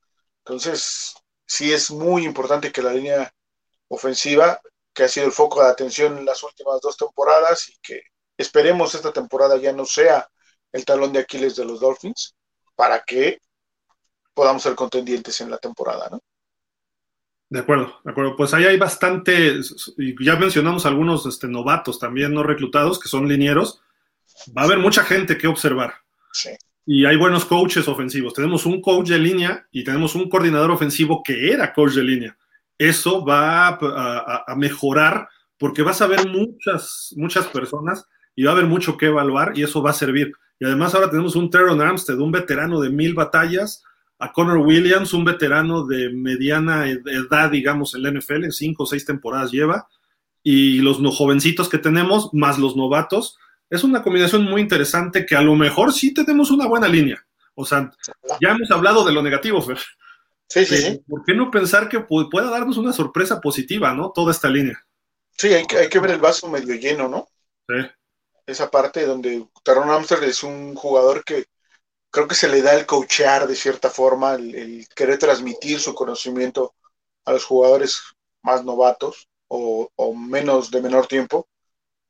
Entonces, sí es muy importante que la línea ofensiva que ha sido el foco de atención en las últimas dos temporadas y que esperemos esta temporada ya no sea el talón de Aquiles de los Dolphins para que podamos ser contendientes en la temporada, ¿no? De acuerdo, de acuerdo. Pues ahí hay bastante, ya mencionamos algunos este, novatos también no reclutados que son linieros. Va a haber mucha gente que observar. Sí. Y hay buenos coaches ofensivos. Tenemos un coach de línea y tenemos un coordinador ofensivo que era coach de línea eso va a, mejorar porque vas a ver muchas, muchas personas y va a haber mucho que evaluar y eso va a servir. Y además ahora tenemos un Teron Armstead, un veterano de mil batallas, a Connor Williams, un veterano de mediana edad, digamos, en la NFL, en cinco o seis temporadas lleva, y los no jovencitos que tenemos, más los novatos, es una combinación muy interesante que a lo mejor sí tenemos una buena línea. O sea, ya hemos hablado de lo negativo, Fer. Sí, sí, sí. ¿Por qué no pensar que pueda darnos una sorpresa positiva, ¿no? Toda esta línea. Sí, hay que, hay que ver el vaso medio lleno, ¿no? Sí. Esa parte donde Taron Amster es un jugador que creo que se le da el coachear de cierta forma, el, querer transmitir su conocimiento a los jugadores más novatos o, menos de menor tiempo.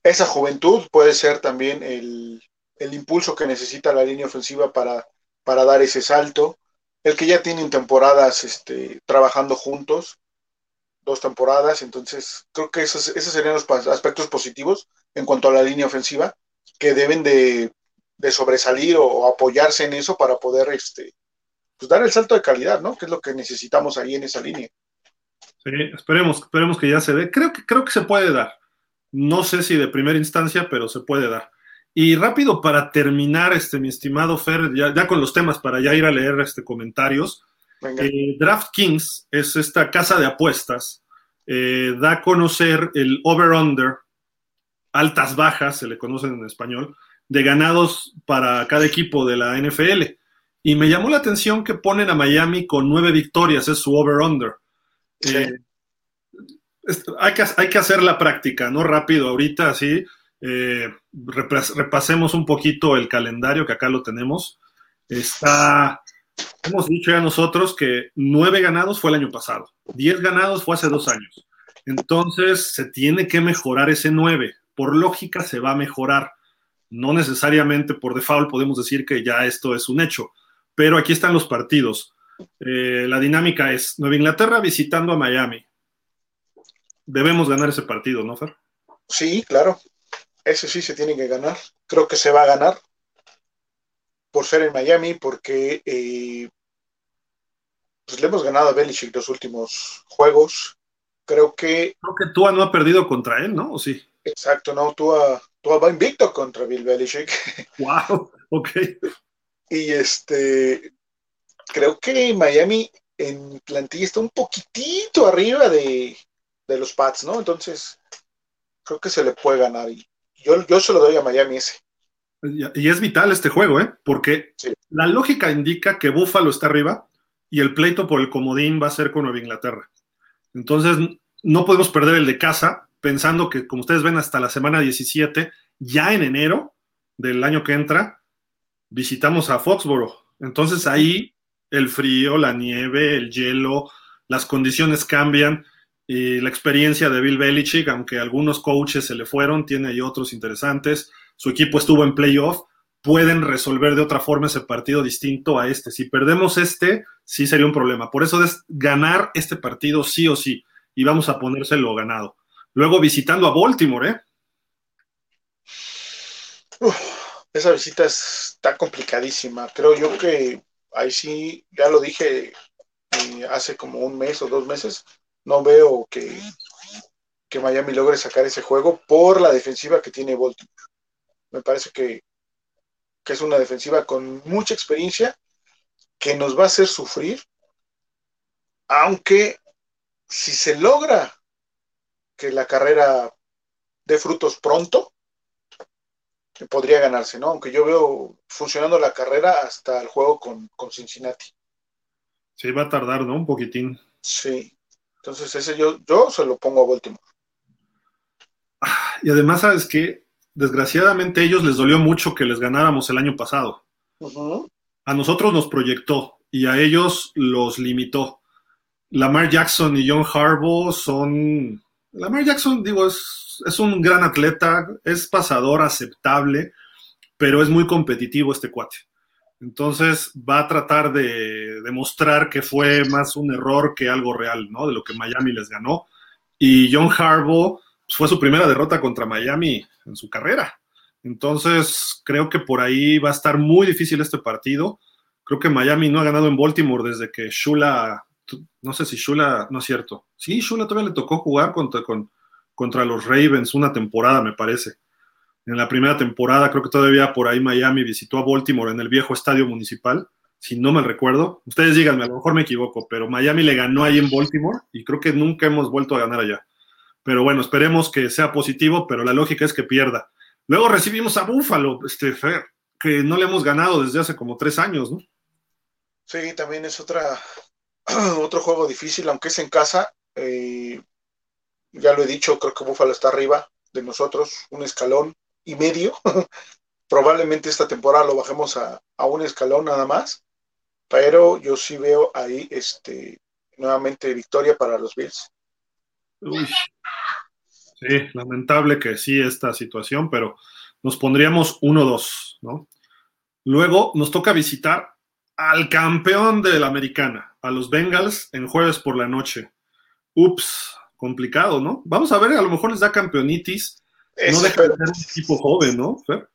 Esa juventud puede ser también el, el impulso que necesita la línea ofensiva para, para dar ese salto el que ya tienen temporadas este, trabajando juntos, dos temporadas, entonces creo que esos, esos serían los aspectos positivos en cuanto a la línea ofensiva, que deben de, sobresalir o, apoyarse en eso para poder este, pues dar el salto de calidad, ¿no? Que es lo que necesitamos ahí en esa línea. Sí, esperemos, esperemos que ya se dé. Creo que, creo que se puede dar. No sé si de primera instancia, pero se puede dar. Y rápido para terminar, este, mi estimado Fer, ya, con los temas para ya ir a leer este, comentarios. Eh, DraftKings es esta casa de apuestas, eh, da a conocer el over-under, altas bajas, se le conocen en español, de ganados para cada equipo de la NFL. Y me llamó la atención que ponen a Miami con nueve victorias, es su over-under. Eh, hay, que, hay que hacer la práctica, ¿no? Rápido, ahorita, sí eh, repasemos un poquito el calendario que acá lo tenemos. Está, hemos dicho ya nosotros que nueve ganados fue el año pasado, diez ganados fue hace dos años. Entonces se tiene que mejorar ese nueve. Por lógica se va a mejorar. No necesariamente por default podemos decir que ya esto es un hecho, pero aquí están los partidos. Eh, la dinámica es Nueva Inglaterra visitando a Miami. Debemos ganar ese partido, ¿no, Fer? Sí, claro. Ese sí se tiene que ganar. Creo que se va a ganar. por ser en Miami, porque eh, pues le hemos ganado a Belichick los últimos juegos. Creo que. Creo que Tua no ha perdido contra él, ¿no? ¿O sí? Exacto, no, Tua, Tua va invicto contra Bill Belichick. Wow, ok. Y este. Creo que Miami en plantilla está un poquitito arriba de, de los Pats, ¿no? Entonces, creo que se le puede ganar. Y yo, yo se lo doy a Miami ese. Y es vital este juego, ¿eh? Porque Sí. la lógica indica que Buffalo está arriba y el pleito por el comodín va a ser con Nueva Inglaterra. Entonces, no podemos perder el de casa, pensando que, como ustedes ven, hasta la semana 17, ya en enero del año que entra, visitamos a Foxboro. Entonces ahí el frío, la nieve, el hielo, las condiciones cambian y la experiencia de Bill Belichick, aunque algunos coaches se le fueron, tiene ahí otros interesantes. Su equipo estuvo en playoff, pueden resolver de otra forma ese partido distinto a este. Si perdemos este, sí sería un problema. Por eso es ganar este partido sí o sí y vamos a ponérselo ganado. Luego visitando a Baltimore, ¿eh? Esa visita está complicadísima. Creo yo que ahí sí, ya lo dije eh, hace como un mes o dos meses, no veo que, que Miami logre sacar ese juego por la defensiva que tiene Baltimore. Me parece que, que es una defensiva con mucha experiencia que nos va a hacer sufrir, aunque si se logra que la carrera dé frutos pronto, podría ganarse, ¿no? Aunque yo veo funcionando la carrera hasta el juego con, con Cincinnati. Sí, va a tardar, ¿no? Un poquitín. Sí. Entonces ese yo, yo se lo pongo a Baltimore. Y además, ¿sabes qué? Desgraciadamente a ellos les dolió mucho que les ganáramos el año pasado. A nosotros nos proyectó y a ellos los limitó. Lamar Jackson y John Harbaugh son... Lamar Jackson, digo, es, es un gran atleta, es pasador aceptable, pero es muy competitivo este cuate. Entonces va a tratar de demostrar que fue más un error que algo real, ¿no? De lo que Miami les ganó. Y John Harbaugh pues, fue su primera derrota contra Miami en su carrera. Entonces creo que por ahí va a estar muy difícil este partido. Creo que Miami no ha ganado en Baltimore desde que Shula, no sé si Shula, no es cierto. Sí, Shula todavía le tocó jugar contra, con, contra los Ravens una temporada, me parece. En la primera temporada, creo que todavía por ahí Miami visitó a Baltimore en el viejo estadio municipal, si no me recuerdo. Ustedes díganme, a lo mejor me equivoco, pero Miami le ganó ahí en Baltimore y creo que nunca hemos vuelto a ganar allá. Pero bueno, esperemos que sea positivo, pero la lógica es que pierda. Luego recibimos a Buffalo, este, que no le hemos ganado desde hace como tres años, ¿no? Sí, también es otra, otro juego difícil, aunque es en casa. eh, ya lo he dicho, creo que Buffalo está arriba de nosotros, un escalón y medio. Probablemente esta temporada lo bajemos a, a un escalón nada más, pero yo sí veo ahí este, nuevamente victoria para los Bills. Uy. Sí, lamentable que sí esta situación, pero nos pondríamos 1-2, ¿no? Luego nos toca visitar al campeón de la americana, a los Bengals, en jueves por la noche. Ups, complicado, ¿no? Vamos a ver, a lo mejor les da campeonitis. No Es- deja de ser un equipo joven, ¿no? Fer?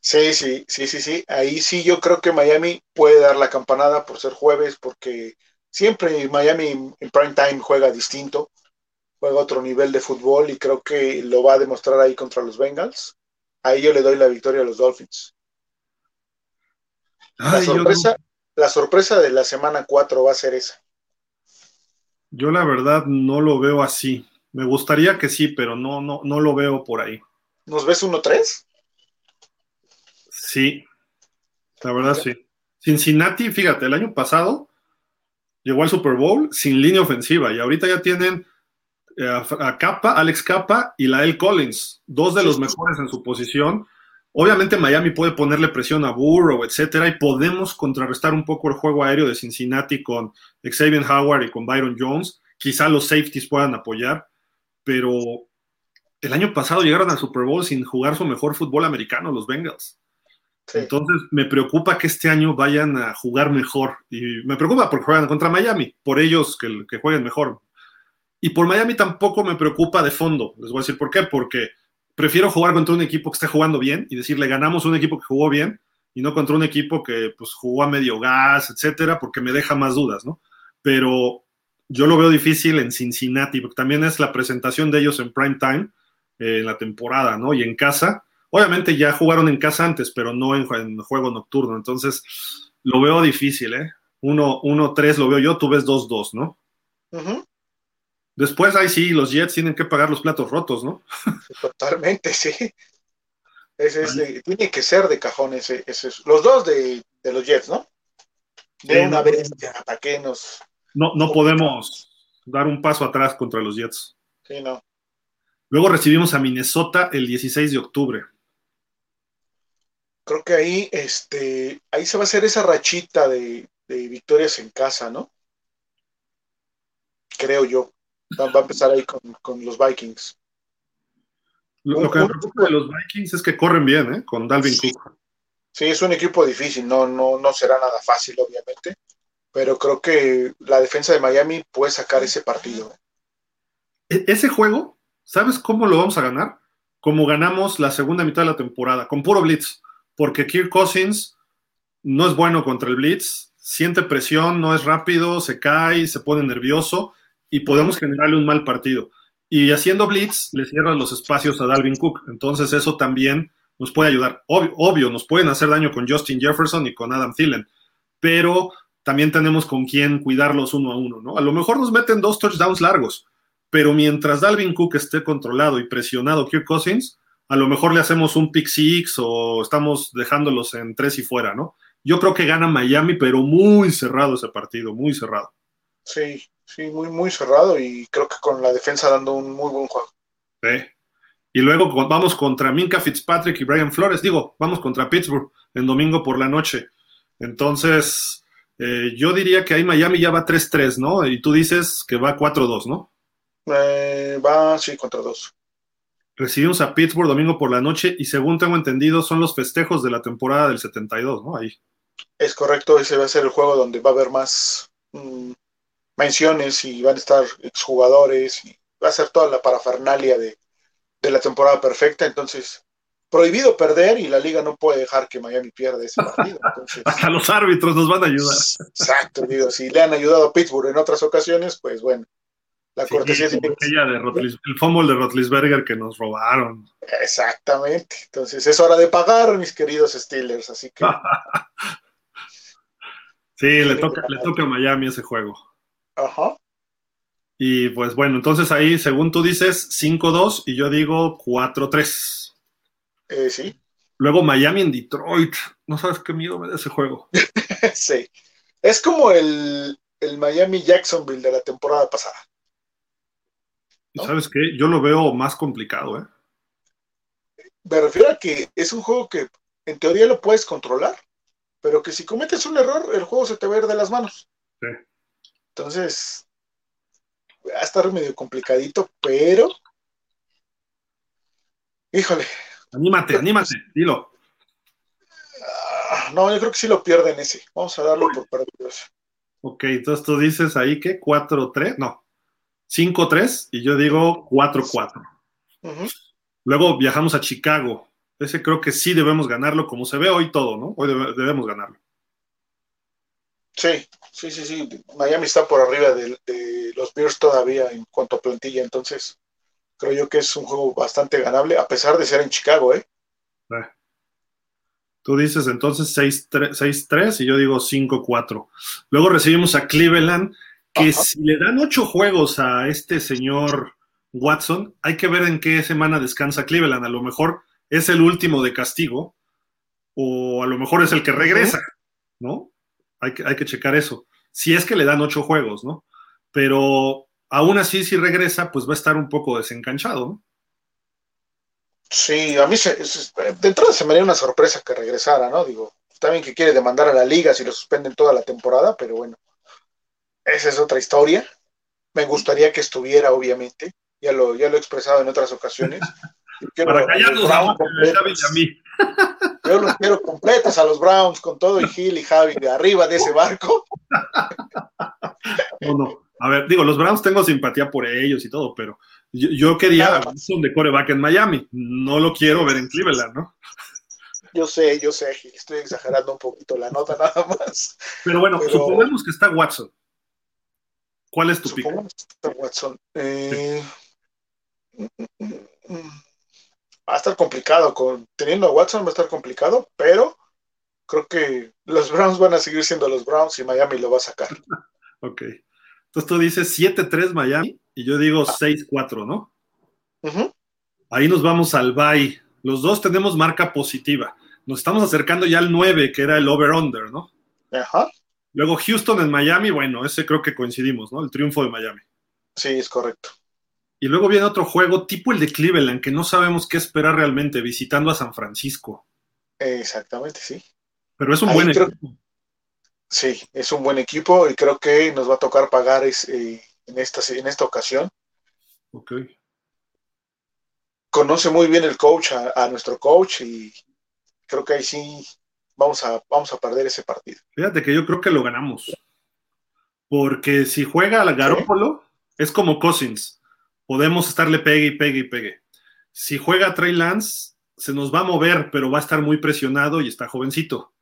Sí, sí, sí, sí, sí. Ahí sí yo creo que Miami puede dar la campanada por ser jueves, porque siempre Miami en prime time juega distinto, juega otro nivel de fútbol y creo que lo va a demostrar ahí contra los Bengals. Ahí yo le doy la victoria a los Dolphins. La Ay, yo, sorpresa, la sorpresa de la semana 4 va a ser esa. yo la verdad no lo veo así. Me gustaría que sí, pero no, no, no lo veo por ahí. ¿Nos ves 1-3? Sí, la verdad sí. Cincinnati, fíjate, el año pasado llegó al Super Bowl sin línea ofensiva y ahorita ya tienen eh, a, Capa, Alex Capa y la El Collins, dos de Sí, los mejores en su posición. Obviamente Miami puede ponerle presión a Burrow, etcétera, y podemos contrarrestar un poco el juego aéreo de Cincinnati con Xavier Howard y con Byron Jones. Quizá los safeties puedan apoyar, pero el año pasado llegaron al Super Bowl sin jugar su mejor fútbol americano, los Bengals. Sí. Entonces me preocupa que este año vayan a jugar mejor. Y me preocupa porque juegan contra Miami, por ellos que, que jueguen mejor. Y por Miami tampoco me preocupa de fondo. Les voy a decir por qué. Porque prefiero jugar contra un equipo que esté jugando bien y decirle ganamos un equipo que jugó bien y no contra un equipo que pues jugó a medio gas, etcétera, porque me deja más dudas, ¿no? Pero yo lo veo difícil en Cincinnati, porque también es la presentación de ellos en prime time eh, en la temporada, ¿no? Y en casa, obviamente ya jugaron en casa antes, pero no en, juego nocturno, entonces lo veo difícil, ¿eh? 1-3 lo veo yo, tú ves 2-2, ¿no? Ujú. Después ahí sí, los Jets tienen que pagar los platos rotos, ¿no? Totalmente, sí. Es de- tiene que ser de cajón ese, ese es- los dos de, de los Jets, ¿no? De una no. vez, ¿para qué nos...? No, no podemos dar un paso atrás contra los Jets. Sí, no. Luego recibimos a Minnesota el 16 de octubre. Creo que ahí, este, ahí se va a hacer esa rachita de, de victorias en casa, ¿no? Creo yo. Va, a empezar ahí con, con los Vikings. Lo, lo que me preocupa de los Vikings es que corren bien, ¿eh? Con Dalvin Sí. Cook. Sí, es un equipo difícil, no, no, no será nada fácil, obviamente, pero creo que la defensa de Miami puede sacar ese partido. E- ese juego, ¿sabes cómo lo vamos a ganar? Como ganamos la segunda mitad de la temporada, con puro blitz, porque Kirk Cousins no es bueno contra el blitz, siente presión, no es rápido, se cae, se pone nervioso y podemos generarle un mal partido. Y haciendo blitz le cierran los espacios a Dalvin Cook, entonces eso también nos puede ayudar. Obvio, nos pueden hacer daño con Justin Jefferson y con Adam Thielen, pero también tenemos con quién cuidarlos uno a uno, ¿no? A lo mejor nos meten dos touchdowns largos, pero mientras Dalvin Cook esté controlado y presionado Kirk Cousins, a lo mejor le hacemos un pick six o estamos dejándolos en tres y fuera, ¿no? Yo creo que gana Miami, pero muy cerrado ese partido, muy cerrado. Sí, sí, muy, muy cerrado y creo que con la defensa dando un muy buen juego. Sí. Y luego vamos contra Minka Fitzpatrick y Brian Flores. Digo, vamos contra Pittsburgh en domingo por la noche. Entonces, eh, yo diría que ahí Miami ya va 3-3, ¿no? Y tú dices que va 4-2, ¿no? Eh, va, sí, contra dos. Recibimos a Pittsburgh domingo por la noche y según tengo entendido son los festejos de la temporada del 72, ¿no? Ahí. Es correcto, ese va a ser el juego donde va a haber más mm, menciones y van a estar exjugadores y va a ser toda la parafernalia de, de la temporada perfecta. Entonces, prohibido perder y la liga no puede dejar que Miami pierda ese partido. Entonces, Hasta los árbitros nos van a ayudar. exacto, digo, si le han ayudado a Pittsburgh en otras ocasiones, pues bueno, la Sí, cortesía aquella de Rotlis- el fumble de Rotlisberger que nos robaron. Exactamente. Entonces es hora de pagar, mis queridos Steelers. Así que Sí, le toca, le toca a Miami ese juego. Ajá. Y pues bueno, entonces ahí, según tú dices, 5-2 y yo digo 4-3. Eh, sí, Luego Miami en Detroit. No sabes qué miedo me da ese juego. sí. Es como el, el Miami Jacksonville de la temporada pasada. ¿Y ¿No? sabes qué? Yo lo veo más complicado, ¿eh? Me refiero a que es un juego que en teoría lo puedes controlar, pero que si cometes un error, el juego se te va a ir de las manos. Sí. Entonces, va a estar medio complicadito, pero. Híjole, Anímate, anímate, dilo. ah, no, yo creo que sí lo pierden ese. Vamos a darlo por perdido. ese. Ok, entonces tú dices ahí que 4-3, no, 5-3 y yo digo 4-4. Ujú. Luego viajamos a Chicago. Ese creo que sí debemos ganarlo, como se ve hoy todo, ¿no? Hoy debe- debemos ganarlo. Sí, sí, sí, sí. Miami está por arriba de, de los Bears todavía en cuanto a plantilla, entonces creo yo que es un juego bastante ganable, a pesar de ser en Chicago, ¿eh? Eh. Tú dices entonces 6-3 6-3 y yo digo 5-4. Luego recibimos a Cleveland, que Ajá. si le dan ocho juegos a este señor Watson, hay que ver en qué semana descansa Cleveland. A lo mejor es el último de castigo o a lo mejor es el que regresa, ¿no? Hay que, hay que checar eso. Si es que le dan ocho juegos, ¿no? Pero aún así, si regresa, pues va a estar un poco desencanchado, ¿no? Sí, a mí se, es- de entrada se me haría una sorpresa que regresara, ¿no? Digo, bien que quiere demandar a la liga si lo suspenden toda la temporada, pero bueno, esa es otra historia. Me gustaría que estuviera, obviamente, ya lo, ya lo he expresado en otras ocasiones. Quiero Para callarnos a Javi y a mí. Yo los quiero completos a los Browns con todo y Gil y Javi de arriba de ese barco. No, no. A ver, digo, los Browns tengo simpatía por ellos y todo, pero yo, yo quería Wilson de coreback en Miami. No lo quiero ver en Cleveland, ¿no? Yo sé, yo sé, estoy exagerando un poquito la nota nada más. Pero bueno, Pero... supongamos que está Watson. ¿Cuál es tu pick? Supongamos que está Watson. Eh... Va a estar complicado. Con... Teniendo a Watson va a estar complicado, pero creo que los Browns van a seguir siendo los Browns y Miami lo va a sacar. ok. Entonces tú dices 7-3 Miami y yo digo 6-4, ¿no? Uh -huh. Ahí nos vamos al bye. Los dos tenemos marca positiva. Nos estamos acercando ya al 9, que era el over-under, ¿no? Ajá. Luego Houston en Miami, bueno, ese creo que coincidimos, ¿no? El triunfo de Miami. Sí, es correcto. Y luego viene otro juego tipo el de Cleveland, que no sabemos qué esperar realmente, visitando a San Francisco. Exactamente, sí. Pero es un Ahí buen creo... equipo. Sí, es un buen equipo y creo que nos va a tocar pagar eh, en, esta, en esta ocasión. Ok. Conoce muy bien el coach a, a, nuestro coach y creo que ahí sí vamos a, vamos a perder ese partido. Fíjate que yo creo que lo ganamos. Porque si juega al Garópolo, ¿Sí? es como Cousins. Podemos estarle pegue y pegue y pegue. Si juega Trey Lance, se nos va a mover, pero va a estar muy presionado y está jovencito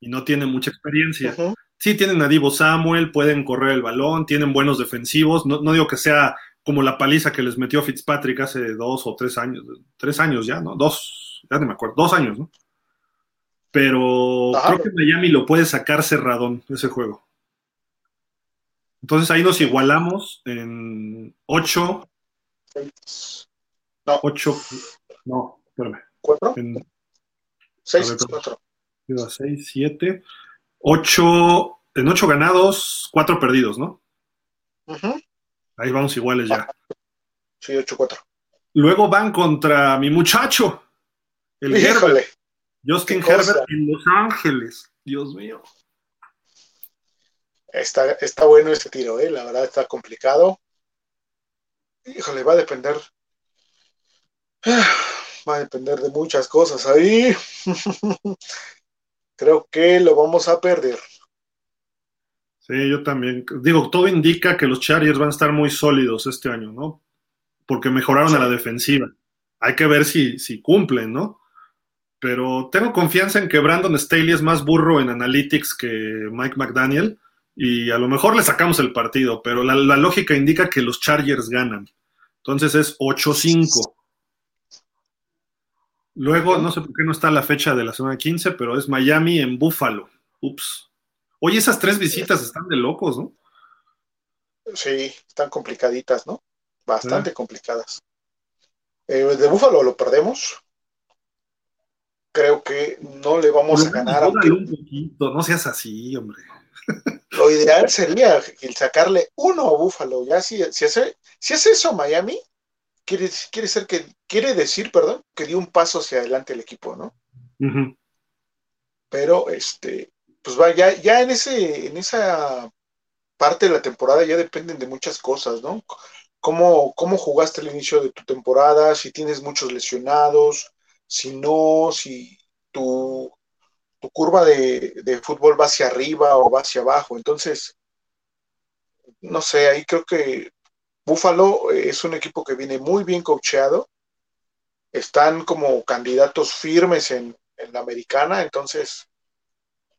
y no tiene mucha experiencia. Uh -huh. Sí, tienen a Divo Samuel, pueden correr el balón, tienen buenos defensivos. No, no, digo que sea como la paliza que les metió Fitzpatrick hace dos o tres años, tres años ya, ¿no? Dos, ya no me acuerdo, dos años, ¿no? Pero creo que Miami lo puede sacar cerradón ese juego. Entonces ahí nos igualamos en 8. No. 8. No, espérame. ¿Cuatro? En, 6, 4. 6, 7, 8, en 8 ganados, 4 perdidos, ¿no? Uh -huh. Ahí vamos iguales ya. Sí, 8-4. Luego van contra mi muchacho, el Híjole. Herbert. Justin Herbert en Los Ángeles. Dios mío. Está, está bueno ese tiro, ¿eh? La verdad está complicado. Híjole, va a depender. Va a depender de muchas cosas ahí. Creo que lo vamos a perder. Sí, yo también. Digo, todo indica que los Chargers van a estar muy sólidos este año, ¿no? Porque mejoraron sí. a la defensiva. Hay que ver si, si cumplen, ¿no? Pero tengo confianza en que Brandon Staley es más burro en analytics que Mike McDaniel y a lo mejor le sacamos el partido, pero la, la lógica indica que los Chargers ganan. Entonces es 8-5. Luego, no sé por qué no está la fecha de la semana 15, pero es Miami en Buffalo. Ups. Oye, esas tres visitas están de locos, ¿no? Sí, están complicaditas, ¿no? Bastante sí. complicadas. Eh, de Buffalo lo perdemos. Creo que no le vamos a ganar. Aunque... Un poquito, no seas así, hombre. Lo ideal sería el sacarle uno a Buffalo. Ya si, si, hace, si hace eso Miami, quiere, quiere, ser que, quiere decir, perdón, que dio un paso hacia adelante el equipo, ¿no? Uh -huh. Pero este, pues va, ya, ya en ese, en esa parte de la temporada ya dependen de muchas cosas, ¿no? Cómo, cómo jugaste el inicio de tu temporada, si tienes muchos lesionados, si no, si tu, tu curva de, de fútbol va hacia arriba o va hacia abajo. Entonces, no sé, ahí creo que Buffalo es un equipo que viene muy bien coacheado. Están como candidatos firmes en, en, la americana, entonces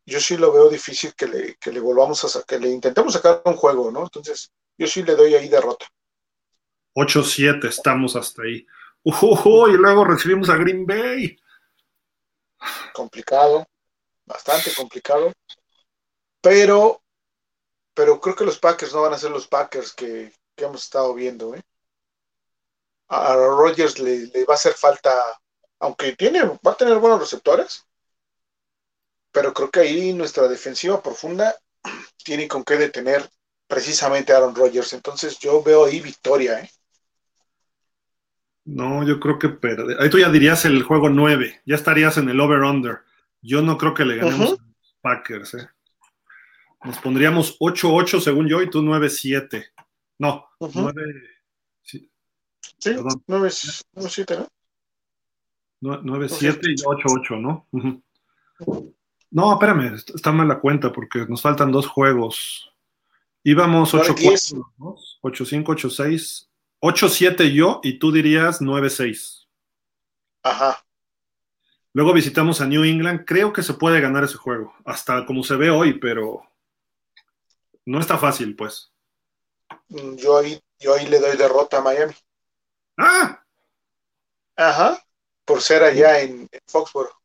yo sí lo veo difícil que le, que le volvamos a que le intentemos sacar un juego, ¿no? Entonces, yo sí le doy ahí derrota. 8-7 estamos hasta ahí. Y luego recibimos a Green Bay. Complicado, bastante complicado. Pero, pero creo que los Packers no van a ser los Packers que, que hemos estado viendo. ¿eh? A Rogers le, le, va a hacer falta, aunque tiene, va a tener buenos receptores, pero creo que ahí nuestra defensiva profunda tiene con qué detener precisamente a Aaron Rodgers. Entonces yo veo ahí victoria. ¿eh? No, yo creo que perder. Ahí tú ya dirías el juego 9, ya estarías en el over-under. Yo no creo que le ganemos uh -huh. a los Packers. ¿eh? Nos pondríamos 8-8 según yo y tú 9-7. No, uh -huh. 9. Sí, sí 9-7, ¿no? 9-7 y 8-8, ¿no? Uh -huh. No, espérame, está mal la cuenta porque nos faltan dos juegos. Íbamos 8-4, 8-5, 8-6. 8-7 yo y tú dirías 9-6. Ajá. Luego visitamos a New England. Creo que se puede ganar ese juego, hasta como se ve hoy, pero no está fácil, pues. Mm, yo ahí, yo ahí le doy derrota a Miami. ¡Ah! Ajá, por ser allá en, en Foxborough.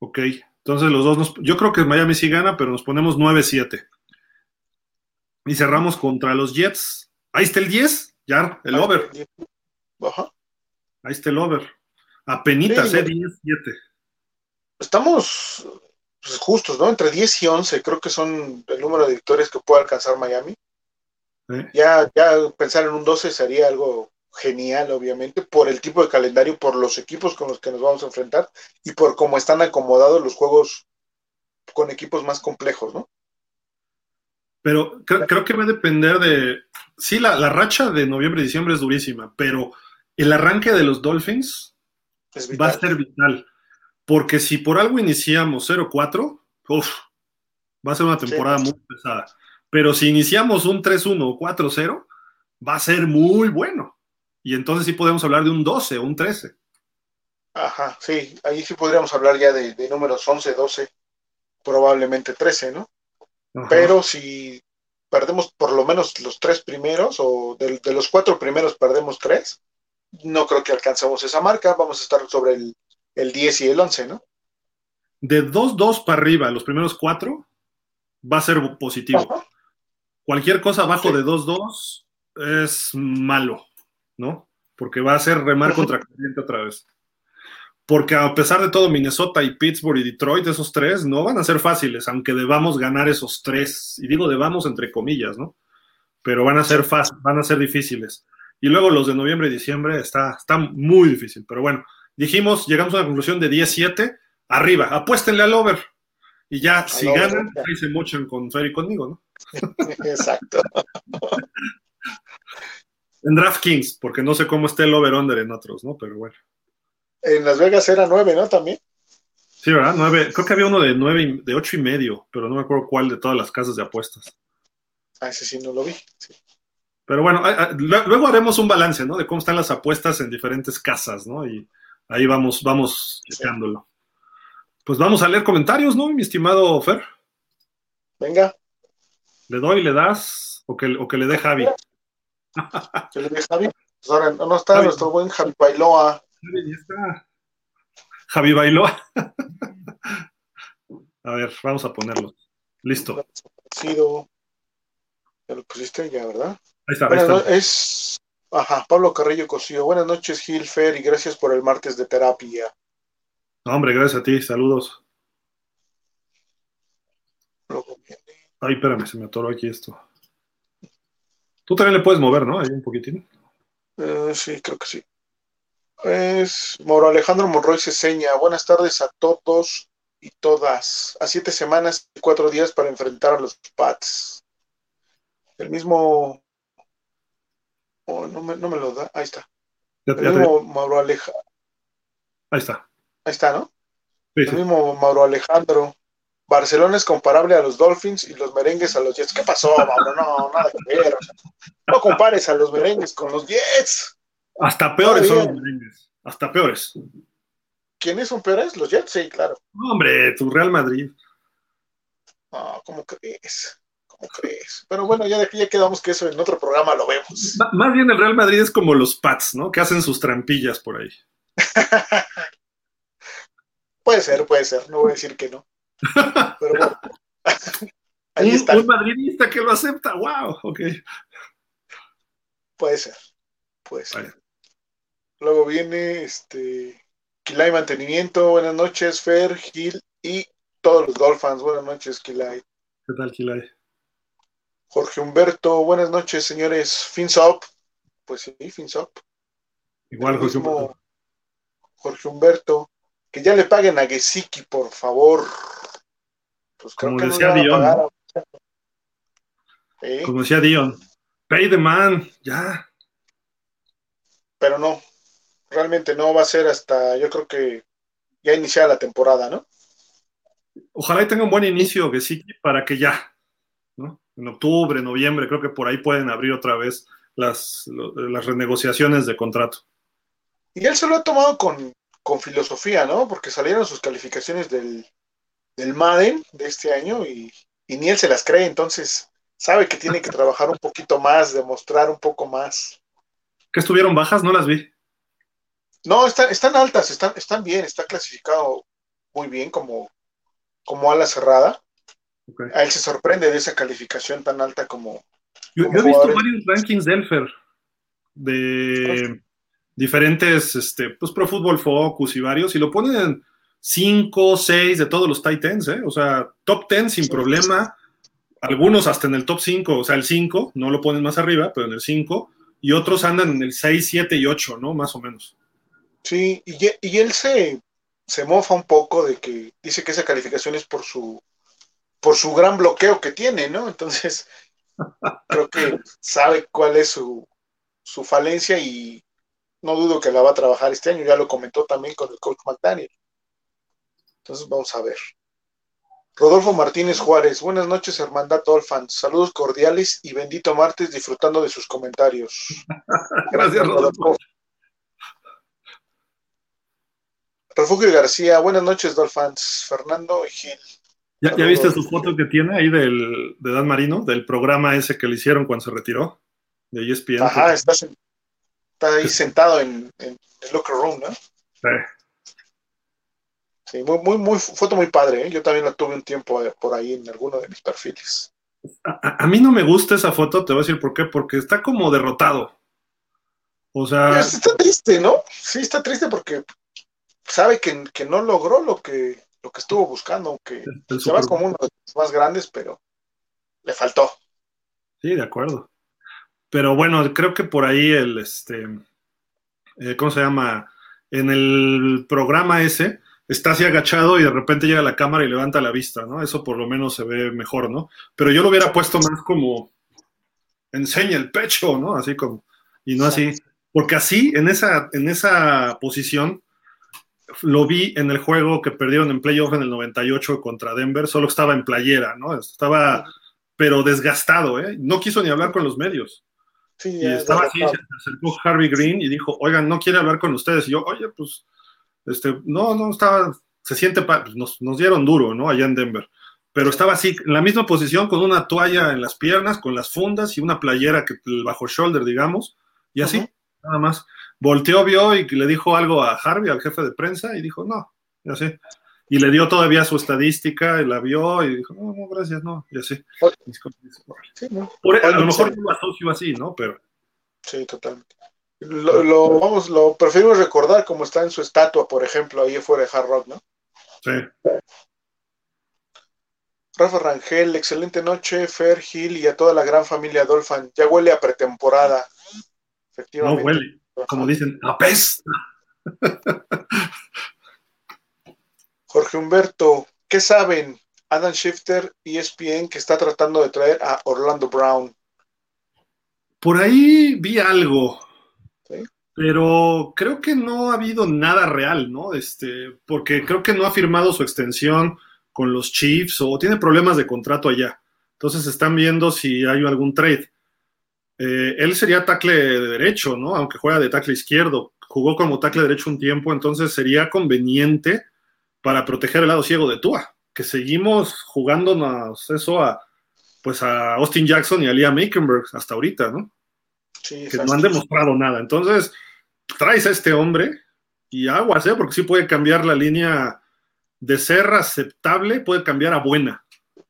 Ok, entonces los dos nos, Yo creo que Miami sí gana, pero nos ponemos 9-7. Y cerramos contra los Jets. Ahí está el 10, ya, el over. Ajá. Ahí está el over. Apenitas, Sí, eh, 10-7. Estamos pues, justos, ¿no? Entre 10 y 11 creo que son el número de victorias que puede alcanzar Miami. ¿eh? Ya, ya pensar en un 12 sería algo genial, obviamente, por el tipo de calendario, por los equipos con los que nos vamos a enfrentar y por cómo están acomodados los juegos con equipos más complejos, ¿no? Pero creo, creo que va a depender de. Sí, la, la racha de noviembre y diciembre es durísima, pero el arranque de los Dolphins va a ser vital. Porque si por algo iniciamos 0-4, uf, va a ser una temporada Sí. muy pesada. Pero si iniciamos un 3-1 o 4-0, va a ser muy bueno. Y entonces sí podemos hablar de un 12 o un 13. Ajá, sí, ahí sí podríamos hablar ya de, de números 11, 12, probablemente 13, ¿no? Ajá. Pero si perdemos por lo menos los tres primeros, o de, de los cuatro primeros perdemos tres, no creo que alcancemos esa marca, vamos a estar sobre el, el 10 y el 11, ¿no? De 2-2 para arriba, los primeros cuatro, va a ser positivo. Ajá. Cualquier cosa abajo Sí. de 2-2 es malo, ¿no? Porque va a ser remar contra corriente otra vez. Porque a pesar de todo, Minnesota y Pittsburgh y Detroit, esos tres, no van a ser fáciles, aunque debamos ganar esos tres. Y digo debamos entre comillas, ¿no? Pero van a ser fácil, van a ser difíciles. Y luego los de noviembre y diciembre está, está muy difícil. Pero bueno, dijimos, llegamos a una conclusión de 10-7, arriba, apuéstenle al over. Y ya, si over, ganan, ya. ahí se mochan con Fer y conmigo, ¿no? Exacto. En DraftKings, porque no sé cómo esté el over-under en otros, ¿no? Pero bueno. En Las Vegas era 9, ¿no? También. Sí, ¿verdad? Nueve, creo que había uno de nueve, y- de ocho y medio, pero no me acuerdo cuál de todas las casas de apuestas. Ah, ese sí no lo vi. Sí. Pero bueno, luego haremos un balance, ¿no? De cómo están las apuestas en diferentes casas, ¿no? Y ahí vamos, vamos checándolo. Pues vamos a leer comentarios, ¿no, mi estimado Fer? Venga, ¿Le doy, le das o que, o que le dé Javi? que le dé Javi. Pues ahora no no está Javi. nuestro buen Javi Bailoa. Javi, ya está. Javi bailó. a ver, vamos a ponerlo. Listo. Ya lo pusiste ya, ¿verdad? Ahí está, ahí está. no- es. Ajá, Pablo Carrillo Cosío. Buenas noches, Gil Fer, y gracias por el martes de terapia. No, hombre, gracias a ti, saludos. Luego viene. Ay, espérame, se me atoró aquí esto. Tú también le puedes mover, ¿no? Ahí un poquitín. Eh, sí, creo que sí. Es Mauro Alejandro Monroy Ceseña. Buenas tardes a todos y todas. A siete semanas y cuatro días para enfrentar a los Pats. El mismo. Oh, no, me, no me lo da. Ahí está. Ya- El ya te- mismo Mauro Aleja. Ahí está. Ahí está, ¿no? Sí, El sí. mismo Mauro Alejandro. Barcelona es comparable a los Dolphins y los merengues a los Jets. ¿Qué pasó, Mauro? No, nada que ver. No compares a los merengues con los Jets. Hasta peores son los merengues. Hasta peores. ¿Quiénes son peores? Los Jets, sí, claro. No, hombre, tu Real Madrid. No, ¿cómo crees? ¿Cómo crees? Pero bueno, ya ya quedamos que eso en otro programa lo vemos. M- más bien el Real Madrid es como los Pats, ¿no? Que hacen sus trampillas por ahí. Puede ser, puede ser, no voy a decir que no. Pero bueno, ahí un, madridista que lo acepta, wow, ok. puede ser, puede ser. Vale. Luego viene este Kilay Mantenimiento, buenas noches, Fer, Gil y todos los Dolphins, buenas noches, Kilay. ¿Qué tal, Kilay? Jorge Humberto, buenas noches, señores. Finsop, pues sí, Finsop. Igual, José. mismo Jorge Humberto, que ya le paguen a Gesicki, por favor. Pues Como no decía Dion, Como decía Dion, pay the man, ya. pero no, realmente no va a ser hasta, yo creo que ya iniciada la temporada, ¿no? Ojalá y tenga un buen inicio, sí, para que ya. En octubre, noviembre, creo que por ahí pueden abrir otra vez las, las renegociaciones de contrato. Y él se lo ha tomado con, con filosofía, ¿no? Porque salieron sus calificaciones del, del Madden de este año y, y ni él se las cree, entonces sabe que tiene que trabajar un poquito más, demostrar un poco más. ¿Que estuvieron bajas? No las vi. No, están, están altas, están, están bien, está clasificado muy bien como, como ala cerrada. Okay. A él se sorprende de esa calificación tan alta como. Yo, como yo he visto varios rankings de Elfer de diferentes, este, pues Pro Football Focus y varios, y lo ponen en 5, 6 de todos los tight ends, ¿eh? O sea, top 10 sin sí, problema. Algunos hasta en el top 5, o sea, el 5, no lo ponen más arriba, pero en el 5, y otros andan en el 6, 7 y 8, ¿no? Más o menos. Sí, y, y él se, se mofa un poco de que dice que esa calificación es por su por su gran bloqueo que tiene, ¿no? Entonces, creo que sabe cuál es su, su falencia y no dudo que la va a trabajar este año, ya lo comentó también con el coach McDaniel. Entonces, vamos a ver. Rodolfo Martínez Juárez, buenas noches, Hermandad Dolphins. Saludos cordiales y bendito martes disfrutando de sus comentarios. Gracias, Rodolfo. Refugio García, buenas noches, Dolphins. Fernando Gil. ¿Ya, ¿Ya, viste su foto que tiene ahí del, de Dan Marino, del programa ese que le hicieron cuando se retiró? De ESPN. Ajá, está, está ahí sentado en, en, el locker room, ¿no? Sí. Sí, muy, muy, muy, foto muy padre, ¿eh? Yo también la tuve un tiempo por ahí en alguno de mis perfiles. A, a, mí no me gusta esa foto, te voy a decir por qué, porque está como derrotado. O sea. Pues está triste, ¿no? Sí, está triste porque sabe que, que no logró lo que, lo que estuvo buscando, aunque se va como uno de los más grandes, pero le faltó. Sí, de acuerdo. Pero bueno, creo que por ahí el, este, eh, ¿cómo se llama? En el programa ese, está así agachado y de repente llega la cámara y levanta la vista, ¿no? Eso por lo menos se ve mejor, ¿no? Pero yo lo hubiera puesto más como, enseña el pecho, ¿no? Así como, y no así. Porque así, en esa, en esa posición, lo vi en el juego que perdieron en playoff en el 98 contra Denver, solo estaba en playera, ¿no? Estaba, pero desgastado, ¿eh? No quiso ni hablar con los medios. Sí, y estaba así, se acercó Harvey Green y dijo, oigan, no quiere hablar con ustedes. Y yo, oye, pues, este, no, no, estaba, se siente, pues, nos, nos dieron duro, ¿no? Allá en Denver. Pero estaba así, en la misma posición, con una toalla en las piernas, con las fundas y una playera que bajo shoulder, digamos, y así, uh -huh. nada más volteó, vio y le dijo algo a Harvey, al jefe de prensa, y dijo, no, y así. Y le dio todavía su estadística, y la vio, y dijo, no, no, gracias, no, y así. Sí, no. Por, a lo mejor lo asocio así, ¿no? Pero. Sí, totalmente. Lo, lo, vamos, lo preferimos recordar como está en su estatua, por ejemplo, ahí afuera de Hard Rock, ¿no? Sí. Rafa Rangel, excelente noche, Fer Gil y a toda la gran familia Dolphin. Ya huele a pretemporada. Efectivamente. No huele como dicen, apesta. Jorge Humberto, ¿qué saben Adam Shifter y ESPN que está tratando de traer a Orlando Brown? Por ahí vi algo, ¿Sí? pero creo que no ha habido nada real, ¿no? Este, porque creo que no ha firmado su extensión con los Chiefs o tiene problemas de contrato allá. Entonces están viendo si hay algún trade. Eh, él sería tackle de derecho, ¿no? Aunque juega de tackle izquierdo. Jugó como tackle derecho un tiempo, entonces sería conveniente para proteger el lado ciego de Tua, que seguimos jugándonos eso a pues a Austin Jackson y a Liam Aikenberg hasta ahorita, ¿no? Sí, que no han demostrado nada. Entonces, traes a este hombre y aguas, ¿eh? Porque sí puede cambiar la línea de ser aceptable, puede cambiar a buena.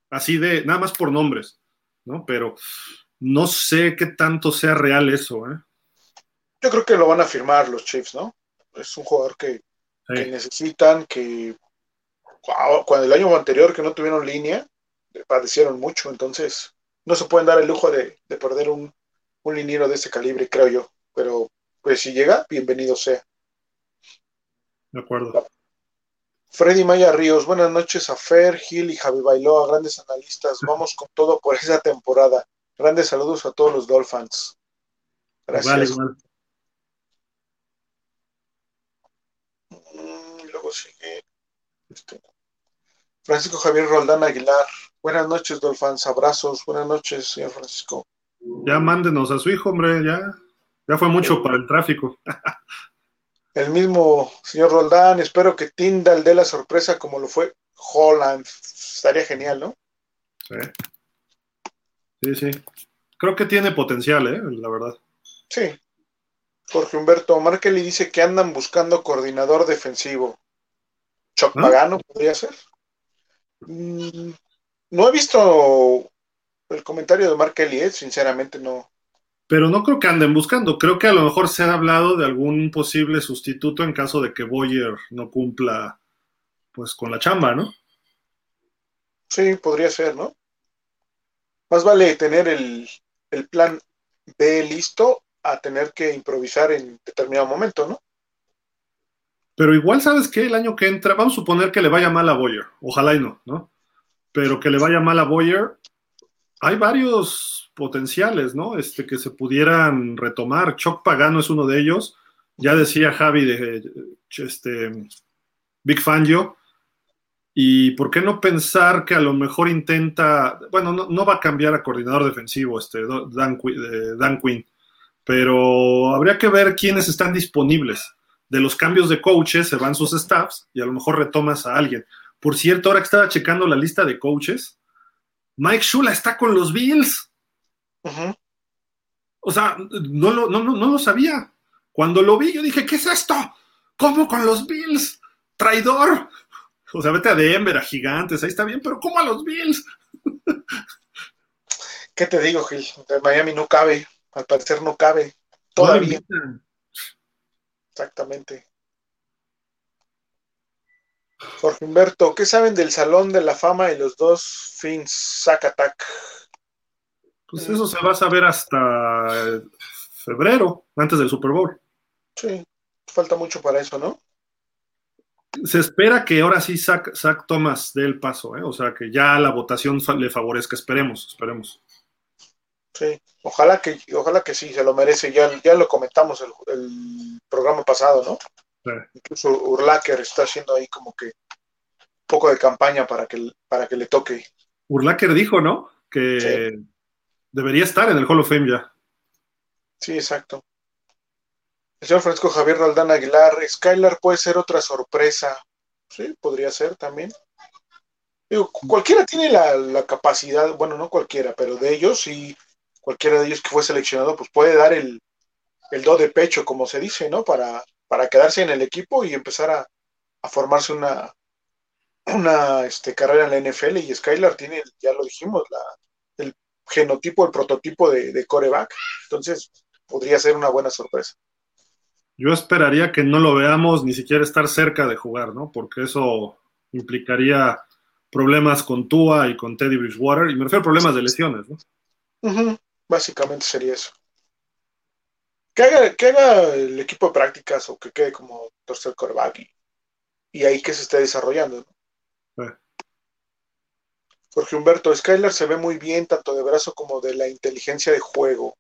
Así de, nada más por nombres, ¿no? Pero no sé qué tanto sea real eso, ¿eh? Yo creo que lo van a firmar los Chiefs, ¿no? Es un jugador que, sí. que necesitan, que cuando el año anterior que no tuvieron línea, padecieron mucho, entonces no se pueden dar el lujo de, de perder un, un liniero de ese calibre, creo yo. Pero pues si llega, bienvenido sea. De acuerdo. Freddy Maya Ríos, buenas noches a Fer, Gil y Javi Bailoa, grandes analistas. Vamos con todo por esa temporada. Grandes saludos a todos los Dolphins. Gracias. Vale, vale. Mm, luego sigue. Este. Francisco Javier Roldán Aguilar. Buenas noches, Dolphins. Abrazos. Buenas noches, señor Francisco. Ya mándenos a su hijo, hombre. Ya, ya fue mucho para el tráfico. El mismo señor Roldán, espero que Tyndall dé la sorpresa como lo fue Holland. Estaría genial, ¿no? Sí. Sí, sí. Creo que tiene potencial, ¿eh? La verdad. Sí. Jorge Humberto Markelly dice que andan buscando coordinador defensivo. Choc ¿Ah? Pagano podría ser. Mm, no he visto el comentario de Markelly, ¿eh? sinceramente no. Pero no creo que anden buscando. Creo que a lo mejor se ha hablado de algún posible sustituto en caso de que Boyer no cumpla pues con la chamba, ¿no? Sí, podría ser, ¿no? Más vale tener el, el plan B listo a tener que improvisar en determinado momento, ¿no? Pero igual, ¿sabes qué? El año que entra, vamos a suponer que le vaya mal a Boyer. Ojalá y no, ¿no? Pero que le vaya mal a Boyer, hay varios potenciales, ¿no? Este, que se pudieran retomar. Choc Pagano es uno de ellos. Ya decía Javi de este, Big Fangio. ¿Y por qué no pensar que a lo mejor intenta, bueno, no, no va a cambiar a coordinador defensivo este Dan, Dan Quinn, pero habría que ver quiénes están disponibles. De los cambios de coaches se van sus staffs y a lo mejor retomas a alguien. Por cierto, ahora que estaba checando la lista de coaches, Mike Shula está con los Bills. Uh -huh. O sea, no lo, no, no, no lo sabía. Cuando lo vi, yo dije, ¿qué es esto? ¿Cómo con los Bills? Traidor. O sea, vete a Denver, a Gigantes, ahí está bien, pero ¿cómo a los Bills? ¿Qué te digo, Gil? De Miami no cabe, al parecer no cabe. Todavía. No Exactamente. Jorge Humberto, ¿qué saben del Salón de la Fama y los dos Fins Zacatac? Pues eso se va a saber hasta febrero, antes del Super Bowl. Sí, falta mucho para eso, ¿no? Se espera que ahora sí Zach, Zach Thomas dé el paso, ¿eh? o sea, que ya la votación le favorezca, esperemos, esperemos. Sí, ojalá que, ojalá que sí, se lo merece, ya, ya lo comentamos el, el programa pasado, ¿no? Sí. Incluso Urlacher está haciendo ahí como que un poco de campaña para que, para que le toque. Urlacher dijo, ¿no? Que sí. debería estar en el Hall of Fame ya. Sí, exacto. Señor Francisco Javier Roldán Aguilar, Skylar puede ser otra sorpresa. Sí, podría ser también. Digo, cualquiera tiene la, la, capacidad, bueno, no cualquiera, pero de ellos, sí, cualquiera de ellos que fue seleccionado, pues puede dar el, el do de pecho, como se dice, ¿no? Para, para quedarse en el equipo y empezar a, a formarse una, una este, carrera en la NFL. Y Skylar tiene, ya lo dijimos, la, el genotipo, el prototipo de, de coreback. Entonces, podría ser una buena sorpresa. Yo esperaría que no lo veamos ni siquiera estar cerca de jugar, ¿no? Porque eso implicaría problemas con Tua y con Teddy Bridgewater, y me refiero a problemas de lesiones, ¿no? Uh -huh. Básicamente sería eso. Que haga, que haga, el equipo de prácticas o que quede como tercer coreback y, y, ahí que se esté desarrollando, ¿no? Eh. Jorge Humberto, Skylar se ve muy bien tanto de brazo como de la inteligencia de juego.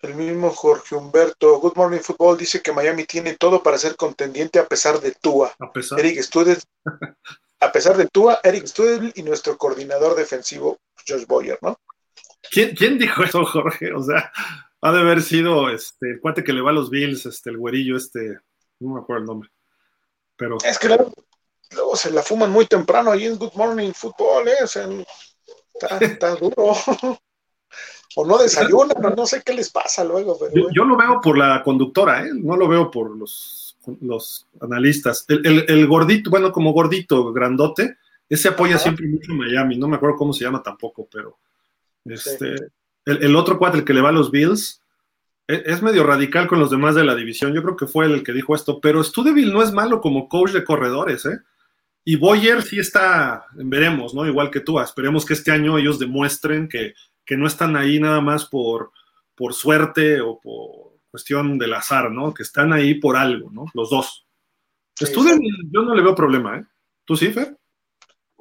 El mismo Jorge Humberto, Good Morning Football, dice que Miami tiene todo para ser contendiente a pesar de Tua. A pesar. Eric Student, a pesar de Tua, Eric Student y nuestro coordinador defensivo, Josh Boyer, ¿no? ¿Quién, ¿Quién, dijo eso, Jorge? O sea, ha de haber sido este, el cuate que le va a los Bills, este, el güerillo, este, no me acuerdo el nombre. Pero... Es que luego, luego se la fuman muy temprano ahí en Good Morning Football, ¿eh? O sea, está, está duro. o no desayunan, no, no sé qué les pasa luego. Pero yo, lo veo por la conductora, ¿eh? no lo veo por los, los analistas. El, el, el, gordito, bueno, como gordito, grandote, ese apoya Ajá. siempre mucho Miami, no me acuerdo cómo se llama tampoco, pero este, sí. el, el, otro cuate, el que le va a los Bills, es, es, medio radical con los demás de la división, yo creo que fue el que dijo esto, pero Studeville no es malo como coach de corredores, ¿eh? Y Boyer sí está, veremos, ¿no? Igual que tú, esperemos que este año ellos demuestren que, que no están ahí nada más por, por suerte o por cuestión del azar, ¿no? Que están ahí por algo, ¿no? Los dos. Sí, Estuden, sí. yo no le veo problema, ¿eh? ¿Tú sí, Fer?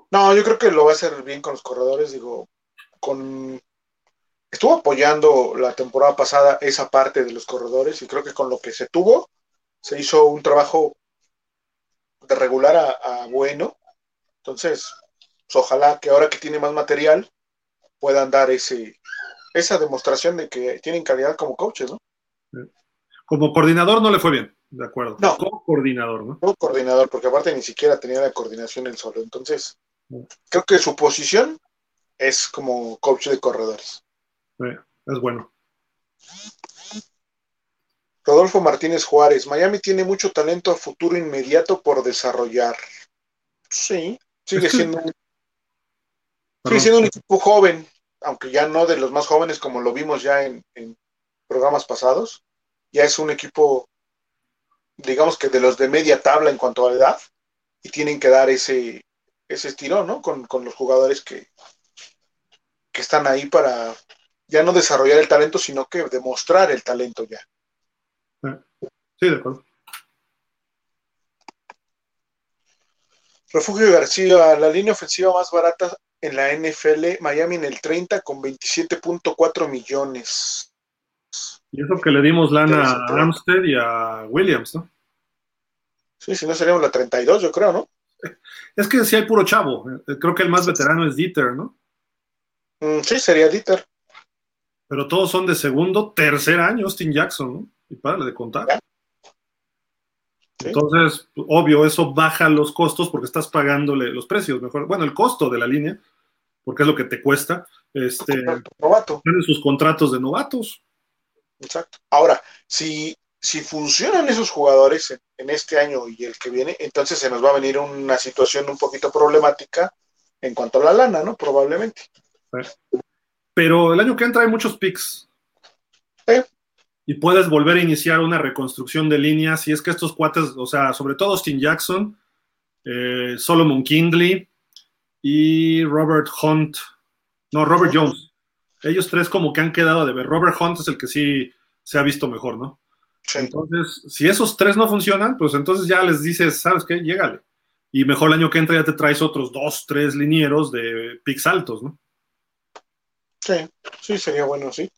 No, yo creo que lo va a hacer bien con los corredores, digo, con... Estuvo apoyando la temporada pasada esa parte de los corredores y creo que con lo que se tuvo se hizo un trabajo de regular a, a bueno. Entonces, pues ojalá que ahora que tiene más material puedan dar ese, esa demostración de que tienen calidad como coaches, ¿no? Como coordinador no le fue bien, de acuerdo. No. Como coordinador, ¿no? Como coordinador, porque aparte ni siquiera tenía la coordinación él solo. Entonces, creo que su posición es como coach de corredores. Eh, es bueno. Rodolfo Martínez Juárez, Miami tiene mucho talento a futuro inmediato por desarrollar. Sí, sigue siendo, un- sigue siendo un equipo joven, aunque ya no de los más jóvenes como lo vimos ya en, en programas pasados. Ya es un equipo, digamos que de los de media tabla en cuanto a edad, y tienen que dar ese, ese estirón, ¿no? Con, con los jugadores que, que están ahí para ya no desarrollar el talento, sino que demostrar el talento ya. Sí, de acuerdo. Refugio García, la línea ofensiva más barata en la NFL, Miami en el 30 con 27.4 millones. Y eso que le dimos lana a. Armstead y a Williams, ¿no? Sí, si no seríamos la 32, yo creo, ¿no? Es que sí hay puro chavo. Eh, Creo que el más veterano es Dieter, ¿no? Mm, sí, sería Dieter. Pero todos son de segundo, tercer año, Austin Jackson, ¿no? Y para de contar. Ya. Sí. Entonces, obvio, eso baja los costos porque estás pagándole los precios, mejor, bueno, el costo de la línea, porque es lo que te cuesta, este, Novato, tienen sus contratos de novatos. exacto. Ahora, si, si funcionan esos jugadores en, en este año y el que viene, entonces se nos va a venir una situación un poquito problemática en cuanto a la lana, ¿no? Probablemente. Pero el año que entra hay muchos picks. Sí. Y puedes volver a iniciar una reconstrucción de líneas. Y es que estos cuates, o sea, sobre todo Austin Jackson, eh, Solomon Kindley y Robert Hunt, no, Robert Jones. Ellos tres como que han quedado de ver. Robert Hunt es el que sí se ha visto mejor, ¿no? Sí. Entonces, si esos tres no funcionan, pues entonces ya les dices, ¿sabes qué? Llégale. Y mejor el año que entra ya te traes otros dos, tres linieros de picks altos, ¿no? Sí, sí, sería bueno, sí.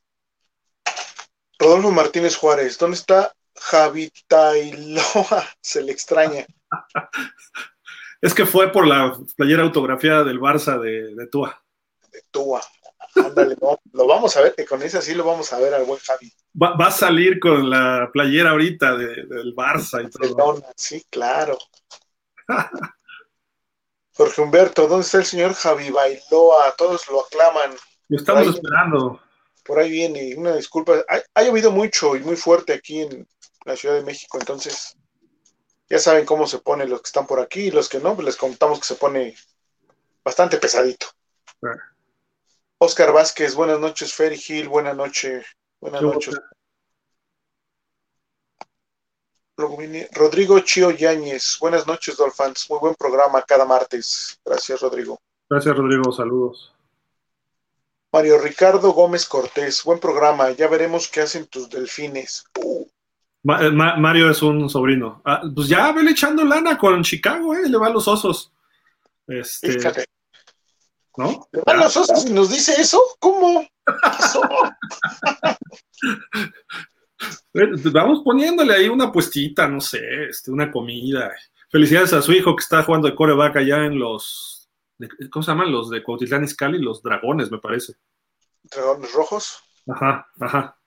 Rodolfo Martínez Juárez, ¿dónde está Javi Tailoa? Se le extraña. Es que fue por la playera autografiada del Barça de, de Tua. de Tua. Ándale, no, lo vamos a ver, que con esa sí lo vamos a ver al buen Javi. Va, va a salir con la playera ahorita de- del Barça y todo. Barcelona, sí, claro. Jorge Humberto, ¿dónde está el señor Javi Bailoa? Todos lo aclaman. Lo estamos Ay. esperando. Por ahí viene, una disculpa. Ha, ha llovido mucho y muy fuerte aquí en la Ciudad de México, entonces ya saben cómo se pone los que están por aquí y los que no, pues les contamos que se pone bastante pesadito. Oscar Vázquez, buenas noches, Ferry Gil, buenas noches. Buenas ¿Qué hubo, noches. Luego viene Rodrigo Chio Yáñez. Buenas noches, Dolphins. Muy buen programa cada martes. Gracias, Rodrigo. Gracias, Rodrigo. Saludos. Mario Ricardo Gómez Cortés. Buen programa. Ya veremos qué hacen tus delfines. Uh, Ma- eh, Ma- Mario es un sobrino. Ah, pues ya vele echando lana con Chicago, ¿eh? Le va a los osos. Este, fíjate. ¿no? ¿Le van los osos y nos dice eso? ¿Cómo? Eh, Vamos poniéndole ahí una puestita, no sé, este, una comida. Felicidades a su hijo que está jugando de coreback allá en los. ¿Cómo se llaman? Los de Cuautitlán Izcalli, los dragones, me parece. Dragones rojos. Ajá, ajá.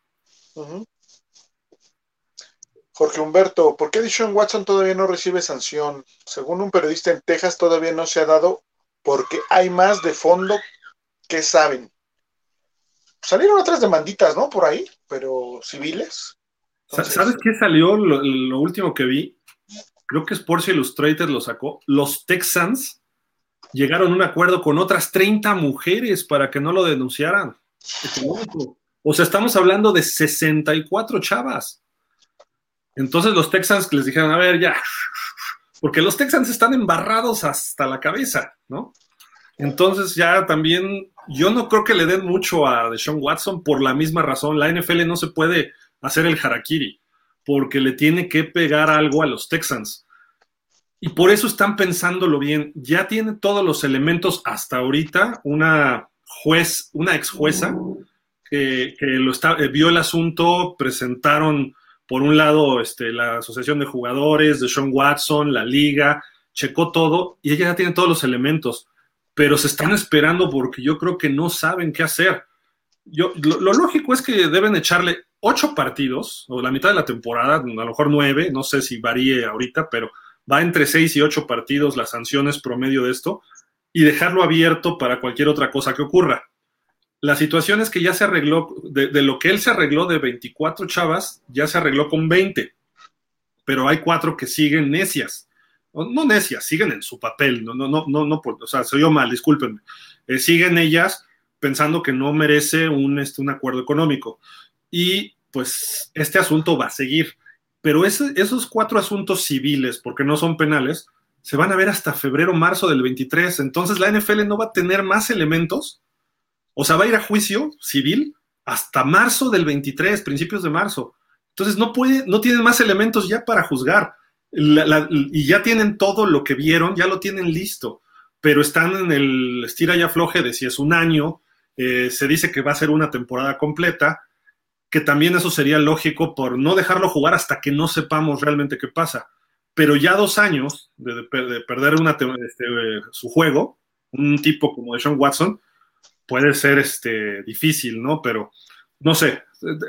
Jorge Humberto, ¿por qué Deshaun Watson todavía no recibe sanción? Según un periodista en Texas, todavía no se ha dado porque hay más de fondo que saben. Salieron otras demanditas, ¿no? Por ahí, pero civiles. Entonces, ¿Sabes qué salió lo, lo último que vi? Creo que Sports Illustrated lo sacó. Los Texans llegaron a un acuerdo con otras 30 mujeres para que no lo denunciaran. O sea, estamos hablando de 64 chavas. Entonces los Texans les dijeron, a ver, ya, porque los Texans están embarrados hasta la cabeza, ¿no? Entonces ya también, yo no creo que le den mucho a Deshaun Watson por la misma razón. La NFL no se puede hacer el harakiri, porque le tiene que pegar algo a los Texans. Y por eso están pensándolo bien. Ya tiene todos los elementos hasta ahorita. Una juez, una ex jueza que, lo eh, vio el asunto, presentaron por un lado este, la Asociación de Jugadores, de Sean Watson, la liga, checó todo y ella ya tiene todos los elementos, pero se están esperando porque yo creo que no saben qué hacer. yo, lo, lo, lógico es que deben echarle ocho partidos, o la mitad de la temporada, a lo mejor nueve, no sé si varíe ahorita, pero va entre seis y ocho partidos las sanciones promedio de esto, y dejarlo abierto para cualquier otra cosa que ocurra. La situación es que ya se arregló, de, lo que él se arregló de 24 chavas, ya se arregló con 20, pero hay cuatro que siguen necias no necias, siguen en su papel, no, no, no, no, no o sea, se oyó mal, discúlpenme, eh, siguen ellas pensando que no merece un, este, un acuerdo económico. Y pues este asunto va a seguir. Pero esos cuatro asuntos civiles, porque no son penales, se van a ver hasta febrero, marzo del 23. Entonces la NFL no va a tener más elementos. O sea, va a ir a juicio civil hasta marzo del 23, principios de marzo. Entonces no puede, no tienen más elementos ya para juzgar. Y ya tienen todo lo que vieron, ya lo tienen listo, pero están en el estira y afloje de si es un año, eh, se dice que va a ser una temporada completa, que también eso sería lógico por no dejarlo jugar hasta que no sepamos realmente qué pasa. Pero ya dos años de, de, de perder una, este, su juego, un tipo como Sean Watson, puede ser este, difícil, ¿no? Pero no sé,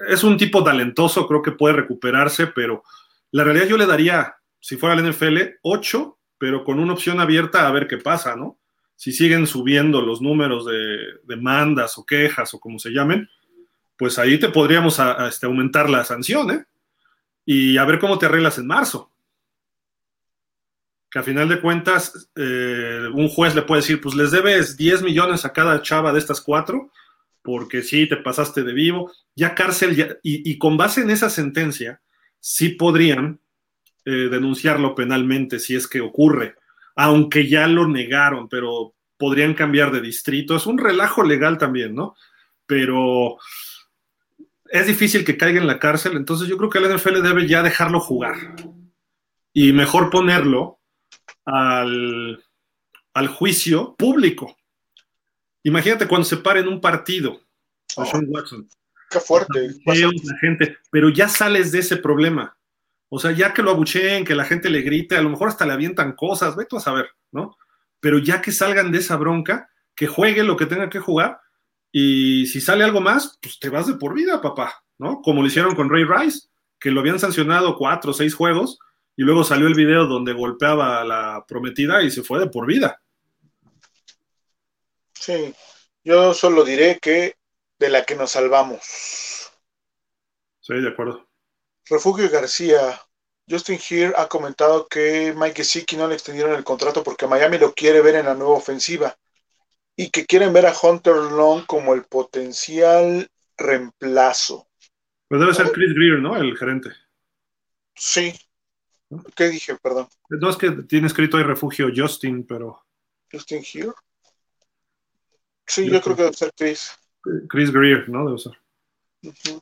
es un tipo talentoso, creo que puede recuperarse, pero la realidad yo le daría si fuera el NFL, 8, pero con una opción abierta a ver qué pasa, ¿no? Si siguen subiendo los números de demandas o quejas o como se llamen, pues ahí te podríamos este, aumentar la sanción, ¿eh? Y a ver cómo te arreglas en marzo. Que a final de cuentas, eh, un juez le puede decir, pues les debes 10 millones a cada chava de estas cuatro, porque sí, te pasaste de vivo, ya cárcel, ya, y, y con base en esa sentencia, sí podrían eh, denunciarlo penalmente si es que ocurre, aunque ya lo negaron, pero podrían cambiar de distrito. Es un relajo legal también, ¿no? Pero es difícil que caiga en la cárcel, entonces yo creo que el NFL debe ya dejarlo jugar y mejor ponerlo al, al juicio público. Imagínate cuando se paren un partido oh, Watson. Qué fuerte. La gente, pero ya sales de ese problema. O sea, ya que lo abucheen, que la gente le grite, a lo mejor hasta le avientan cosas, ve tú a saber, ¿no? Pero ya que salgan de esa bronca, que juegue lo que tenga que jugar, y si sale algo más, pues te vas de por vida, papá, ¿no? Como lo hicieron con Ray Rice, que lo habían sancionado cuatro o seis juegos, y luego salió el video donde golpeaba a la prometida y se fue de por vida. Sí, yo solo diré que de la que nos salvamos. Sí, de acuerdo. Refugio García, Justin Here ha comentado que Mike Gesicki no le extendieron el contrato porque Miami lo quiere ver en la nueva ofensiva y que quieren ver a Hunter Long como el potencial reemplazo. Pues debe ser Chris Greer, ¿no? El gerente. Sí. ¿Qué dije? Perdón. No es que tiene escrito ahí refugio Justin, pero. Justin Here. Sí, Justin. yo creo que debe ser Chris. Chris Greer, ¿no? Debe ser. Uh -huh.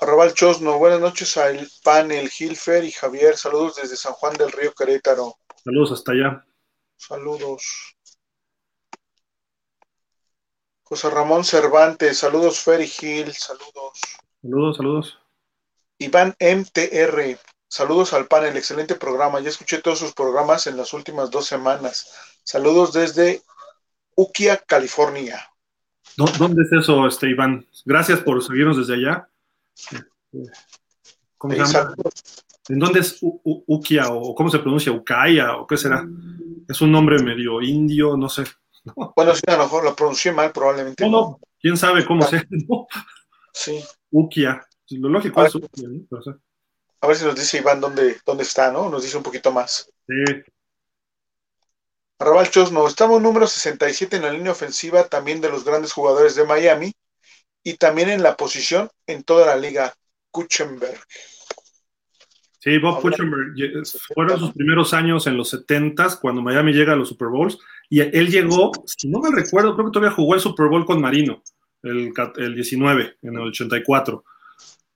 Arrabal Chosno, buenas noches al panel, Gilfer y Javier, saludos desde San Juan del Río Querétaro. Saludos hasta allá. Saludos. José Ramón Cervantes, saludos Fer y Gil, saludos. Saludos, saludos. Iván MTR, saludos al panel, excelente programa, ya escuché todos sus programas en las últimas dos semanas. Saludos desde Ukia, California. ¿Dónde es eso, este, Iván? Gracias por seguirnos desde allá. ¿Cómo se llama? ¿En dónde es U U Ukia o cómo se pronuncia? Ukaya o qué será? Es un nombre medio indio, no sé. ¿no? Bueno, sí, a lo mejor lo pronuncié mal, probablemente. No, no, quién sabe cómo ah. se ¿no? Sí. Ukia. Lo lógico a es Ukia, ¿no? Pero, o sea. A ver si nos dice Iván dónde, dónde está, ¿no? Nos dice un poquito más. Sí. Arrabal Chosno, estamos número 67 en la línea ofensiva también de los grandes jugadores de Miami y también en la posición en toda la liga, Kuchenberg. Sí, Bob Kuchenberg fueron sus primeros años en los 70 cuando Miami llega a los Super Bowls y él llegó, si no me recuerdo, creo que todavía jugó el Super Bowl con Marino, el, el 19, en el 84.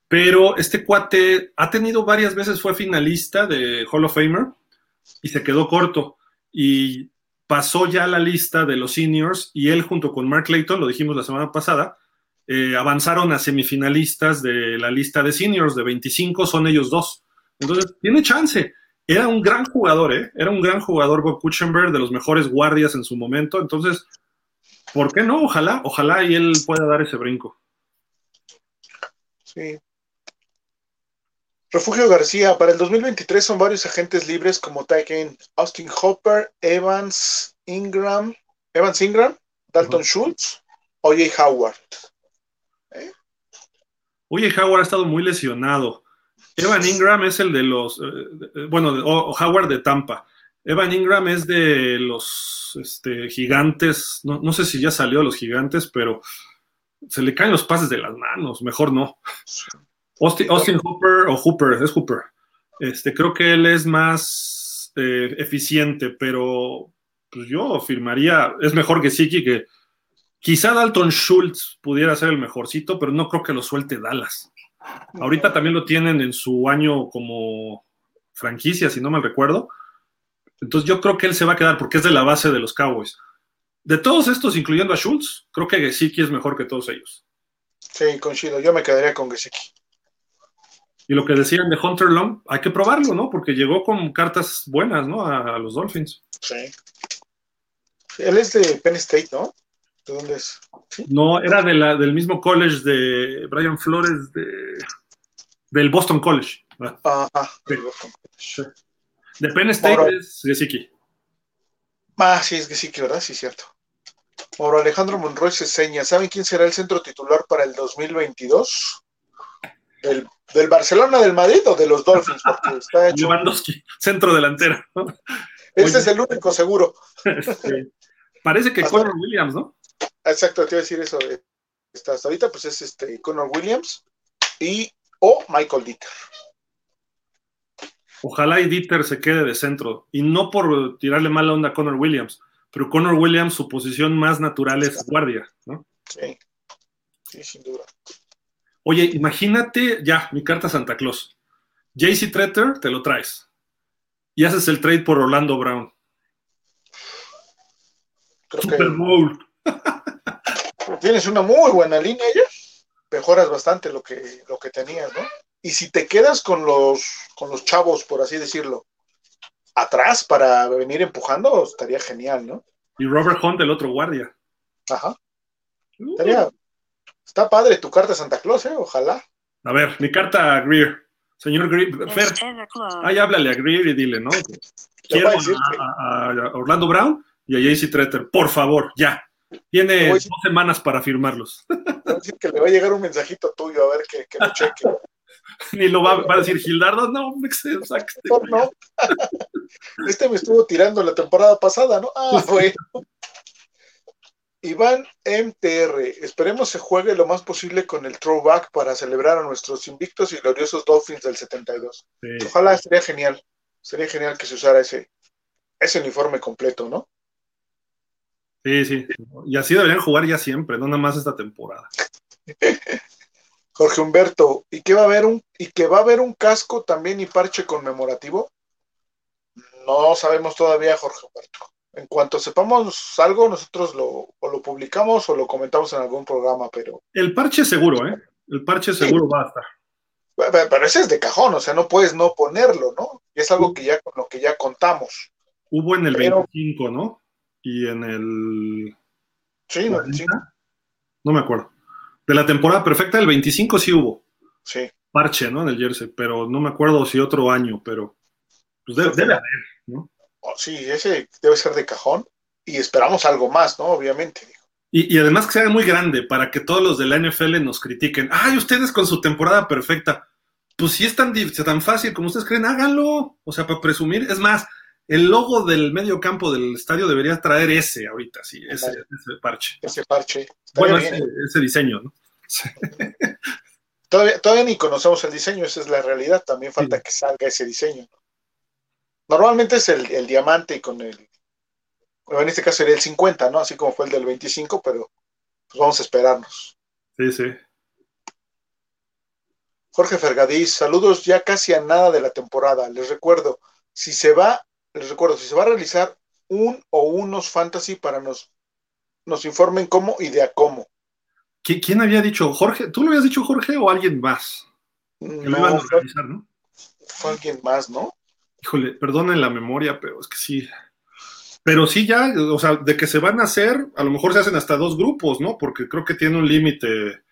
Pero este cuate ha tenido varias veces, fue finalista de Hall of Famer y se quedó corto. Y pasó ya la lista de los seniors y él junto con Mark Clayton, lo dijimos la semana pasada, eh, avanzaron a semifinalistas de la lista de seniors, de 25 son ellos dos. Entonces, tiene chance. Era un gran jugador, ¿eh? Era un gran jugador Bob Kuchenberg, de los mejores guardias en su momento. Entonces, ¿Por qué no? Ojalá, ojalá y él pueda dar ese brinco. Sí. Refugio García, para el 2023 son varios agentes libres como Tyken, Austin Hopper, Evans Ingram, Evans Ingram, Dalton Schultz, O.J. Howard. ¿Eh? Oye, Howard ha estado muy lesionado. Evan Ingram es el de los, eh, bueno, o Howard de Tampa. Evan Ingram es de los este, gigantes, no, sé si ya salió de los gigantes, pero se le caen los pases de las manos, mejor no. Austin, Hooper o Hooper, es Hooper. Este, creo que él es más eh, eficiente, pero pues yo firmaría, es mejor que Siki, que quizá Dalton Schultz pudiera ser el mejorcito, pero no creo que lo suelte Dallas. Ahorita también lo tienen en su año como franquicia, si no mal recuerdo. Entonces yo creo que él se va a quedar porque es de la base de los Cowboys. De todos estos, incluyendo a Schultz, creo que Gesicki es mejor que todos ellos. Sí, coincido. Yo me quedaría con Gesicki. Y lo que decían de Hunter Long, hay que probarlo, ¿no? Porque llegó con cartas buenas, ¿no? A, los Dolphins. Sí. Él es de Penn State, ¿no? ¿De dónde es? No, era de la, del mismo college de Brian Flores, de, del Boston College. Ajá. De Penn State es Gesicki. Ah, sí, es Gesicki, ¿verdad? Sí, cierto. Mauro Alejandro Monroy se seña. ¿Saben quién será el centro titular para el 2022? ¿Del, del Barcelona, del Madrid o de los Dolphins? Porque está hecho. centro delantero. Ese es el único seguro. Parece que Connor Williams, ¿no? Exacto, te iba a decir eso. Hasta ahorita, pues es este Connor Williams y o Michael Dieter. Ojalá y Dieter se quede de centro. Y no por tirarle mala onda a Connor Williams, pero Connor Williams, su posición más natural es guardia, ¿no? Sí, sí, sin duda. Oye, imagínate, ya, mi carta Santa Claus. JC Tretter, te lo traes. Y haces el trade por Orlando Brown. Super Bowl. Tienes una muy buena línea ya. Mejoras bastante lo que, lo que tenías, ¿no? Y si te quedas con los, con los chavos, por así decirlo, atrás para venir empujando, estaría genial, ¿no? Y Robert Hunt, el otro guardia. Ajá. Uh. Estaría, está padre tu carta Santa Claus, ¿eh? Ojalá. A ver, mi carta a Greer. Señor Greer, Fer, ahí háblale a Greer y dile, ¿no? Quiero a, Orlando Brown y a JC Tretter, por favor, ya. Tiene dos semanas para firmarlos. a decir que le va a llegar un mensajito tuyo a ver que, que lo cheque. Ni lo va, a decir Gildardo, no, no. Este me estuvo tirando la temporada pasada, ¿no? Ah, bueno. Iván MTR, esperemos se juegue lo más posible con el throwback para celebrar a nuestros invictos y gloriosos Dolphins del 72. Ojalá sería genial, sería genial que se usara ese, ese uniforme completo, ¿no? Sí, sí. Y así deberían jugar ya siempre, no nada más esta temporada. Jorge Humberto, ¿y que va a haber un y que va a haber un casco también y parche conmemorativo? No sabemos todavía, Jorge Humberto. En cuanto sepamos algo, nosotros lo, o lo publicamos o lo comentamos en algún programa, pero. El parche seguro, ¿eh? El parche seguro va a estar. Pero ese es de cajón, o sea, no puedes no ponerlo, ¿no? Y es algo que ya con lo que ya contamos. Hubo en el 25, ¿no? Y en el. Sí, en el 25. No me acuerdo. De la temporada perfecta del 25 sí hubo. Sí. Parche, ¿no? En el jersey, pero no me acuerdo si otro año, pero pues debe, haber, ¿no? Oh, sí, ese debe ser de cajón y esperamos algo más, ¿no? Obviamente. Y, además que sea muy grande para que todos los de la NFL nos critiquen. Ay, ustedes con su temporada perfecta. Pues si es tan, tan fácil como ustedes creen, háganlo. O sea, para presumir. Es más, el logo del medio campo del estadio debería traer ese ahorita, sí, ese, parche. Ese parche. bueno, ese, diseño, ¿no? todavía, todavía, ni conocemos el diseño, esa es la realidad. También falta que salga ese diseño. Normalmente es el, diamante con el. En este caso sería el 50, ¿no? Así como fue el del 25, pero pues vamos a esperarnos. Sí, sí. Jorge Fergadís, saludos ya casi a nada de la temporada. Les recuerdo, si se va les recuerdo, si se va a realizar un o unos fantasy para nos, nos informen cómo y de a cómo. ¿Quién había dicho? ¿Jorge? ¿Tú lo habías dicho Jorge o alguien más? No, fue, ¿no? fue alguien más, ¿no? Híjole, perdonen la memoria, pero es que sí. Pero sí ya, o sea, de que se van a hacer, a lo mejor se hacen hasta dos grupos, ¿no? Porque creo que tiene un límite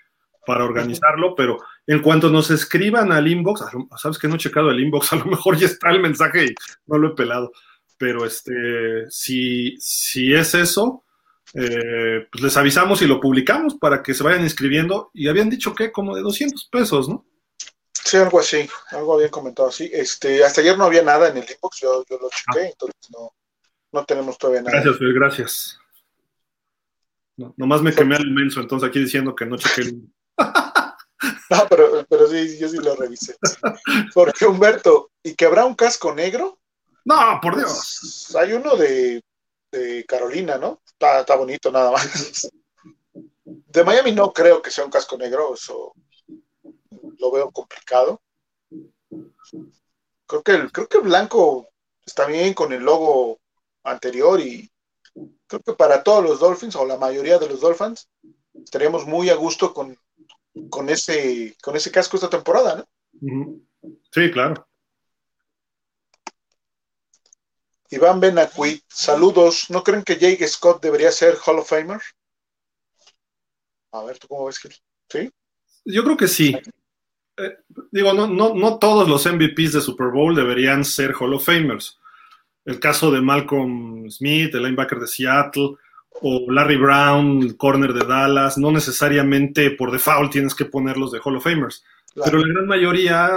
para organizarlo, pero en cuanto nos escriban al inbox, sabes que no he checado el inbox, a lo mejor ya está el mensaje y no lo he pelado, pero este, si, si es eso, eh, pues les avisamos y lo publicamos para que se vayan inscribiendo y habían dicho que como de 200 pesos, ¿no? Sí, algo así, algo habían comentado así. Este, hasta ayer no había nada en el inbox, yo, yo lo chequé, ah. entonces no, no tenemos todavía nada. Gracias, Phil, gracias. No, nomás me quemé al inmenso, entonces aquí diciendo que no chequé el... no, pero, pero sí, yo sí lo revisé. Porque Humberto, ¿y que habrá un casco negro? No, por Dios. Pues, hay uno de, de Carolina, ¿no? Está, está, bonito nada más. De Miami no creo que sea un casco negro, eso lo veo complicado. Creo que el, creo que el blanco está bien con el logo anterior y creo que para todos los Dolphins o la mayoría de los Dolphins estaríamos muy a gusto con, con ese con ese casco esta temporada, ¿no? Sí, claro. Iván Benacuit, saludos. ¿No creen que Jake Scott debería ser Hall of Famer? A ver, ¿tú cómo ves que sí? Yo creo que sí. Eh, digo, no, no, no todos los MVPs de Super Bowl deberían ser Hall of Famers el caso de Malcolm Smith, el linebacker de Seattle, o Larry Brown, el corner de Dallas, no necesariamente por default tienes que ponerlos de Hall of Famers, pero la gran mayoría,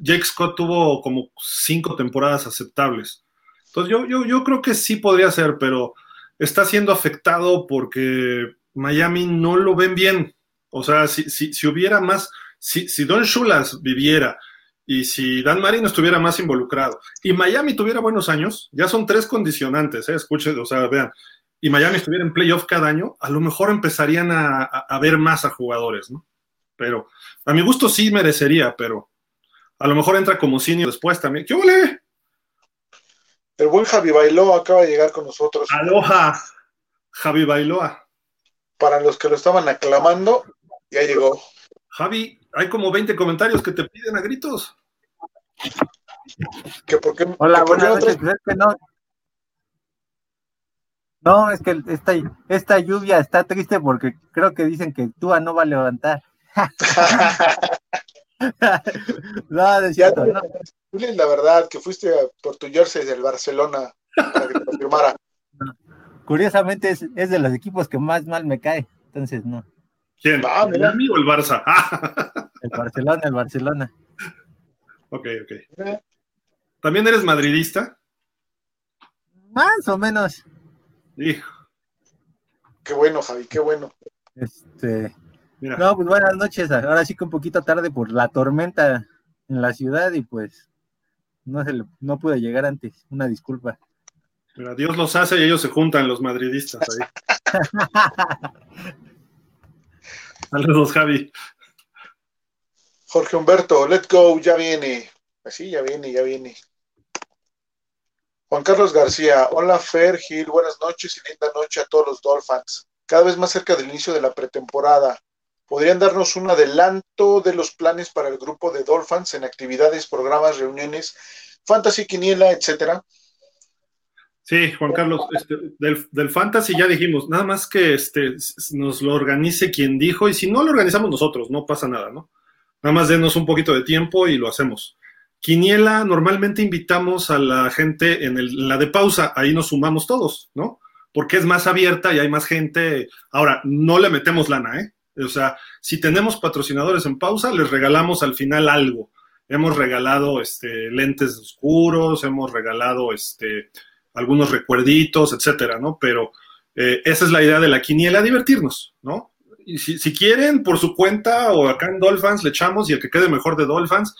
Jake Scott tuvo como cinco temporadas aceptables. Entonces yo, yo, yo creo que sí podría ser, pero está siendo afectado porque Miami no lo ven bien. O sea, si, si, si hubiera más, si, si Don Shulas viviera y si Dan Marino estuviera más involucrado y Miami tuviera buenos años, ya son tres condicionantes, ¿eh? escuchen, o sea, vean, y Miami estuviera en playoff cada año, a lo mejor empezarían a, ver más a jugadores, ¿no? Pero a mi gusto sí merecería, pero a lo mejor entra como senior después también. ¿Qué huele? El buen Javi Bailoa acaba de llegar con nosotros. Aloha, Javi Bailoa. Para los que lo estaban aclamando, ya llegó. Javi, hay como 20 comentarios que te piden a gritos. Hola, buenas noches. Pues es que no. No, es que esta, esta lluvia está triste porque creo que dicen que Tua no va a levantar. no, decía no. La verdad, que fuiste por tu jersey del Barcelona para que te confirmara. Curiosamente es, es de los equipos que más mal me cae, entonces no. ¿Quién? Ah, ¿El amigo o el Barça? el Barcelona, el Barcelona. Ok, ok. ¿También eres madridista? Más o menos. Hijo. Qué bueno, Javi, qué bueno. Este. No, pues buenas noches. Ahora sí que un poquito tarde por la tormenta en la ciudad y pues no, se no pude llegar antes. Una disculpa. Pero Dios los hace y ellos se juntan, los madridistas ahí. Saludos, Javi. Jorge Humberto, let's go, ya viene. Así, ya viene, ya viene. Juan Carlos García, hola Fer Gil, buenas noches y linda noche a todos los Dolphins. Cada vez más cerca del inicio de la pretemporada. ¿Podrían darnos un adelanto de los planes para el grupo de Dolphins en actividades, programas, reuniones, fantasy, quiniela, etcétera? Sí, Juan Carlos, este, del, fantasy ya dijimos, nada más que este, nos lo organice quien dijo, y si no lo organizamos nosotros, no pasa nada, ¿no? Nada más denos un poquito de tiempo y lo hacemos. Quiniela, normalmente invitamos a la gente en, la de pausa, ahí nos sumamos todos, ¿no? Porque es más abierta y hay más gente. Ahora, no le metemos lana, ¿eh? O sea, si tenemos patrocinadores en pausa, les regalamos al final algo. Hemos regalado este, lentes oscuros, hemos regalado este, algunos recuerditos, etcétera, ¿no? Pero eh, esa es la idea de la quiniela, divertirnos, ¿no? Y si, quieren, por su cuenta o acá en Dolphins le echamos y el que quede mejor de Dolphins,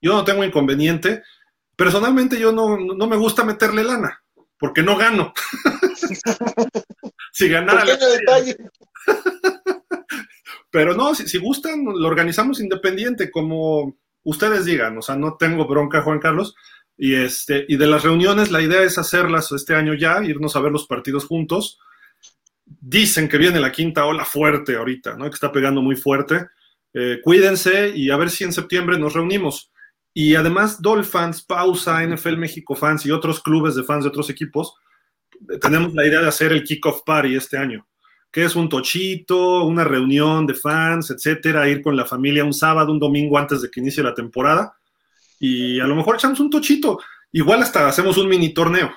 yo no tengo inconveniente. Personalmente yo no, me gusta meterle lana, porque no gano. si ganara... Pero no, si, si, gustan, lo organizamos independiente, como ustedes digan. O sea, no tengo bronca, Juan Carlos. Y, este, y de las reuniones, la idea es hacerlas este año ya, irnos a ver los partidos juntos. Dicen que viene la quinta ola fuerte ahorita, ¿no? Que está pegando muy fuerte. Eh, cuídense y a ver si en septiembre nos reunimos. Y además, Dolphins, Pausa, NFL México Fans y otros clubes de fans de otros equipos, tenemos la idea de hacer el kickoff party este año, que es un tochito, una reunión de fans, etcétera, ir con la familia un sábado, un domingo antes de que inicie la temporada y a lo mejor echamos un tochito. Igual hasta hacemos un mini torneo,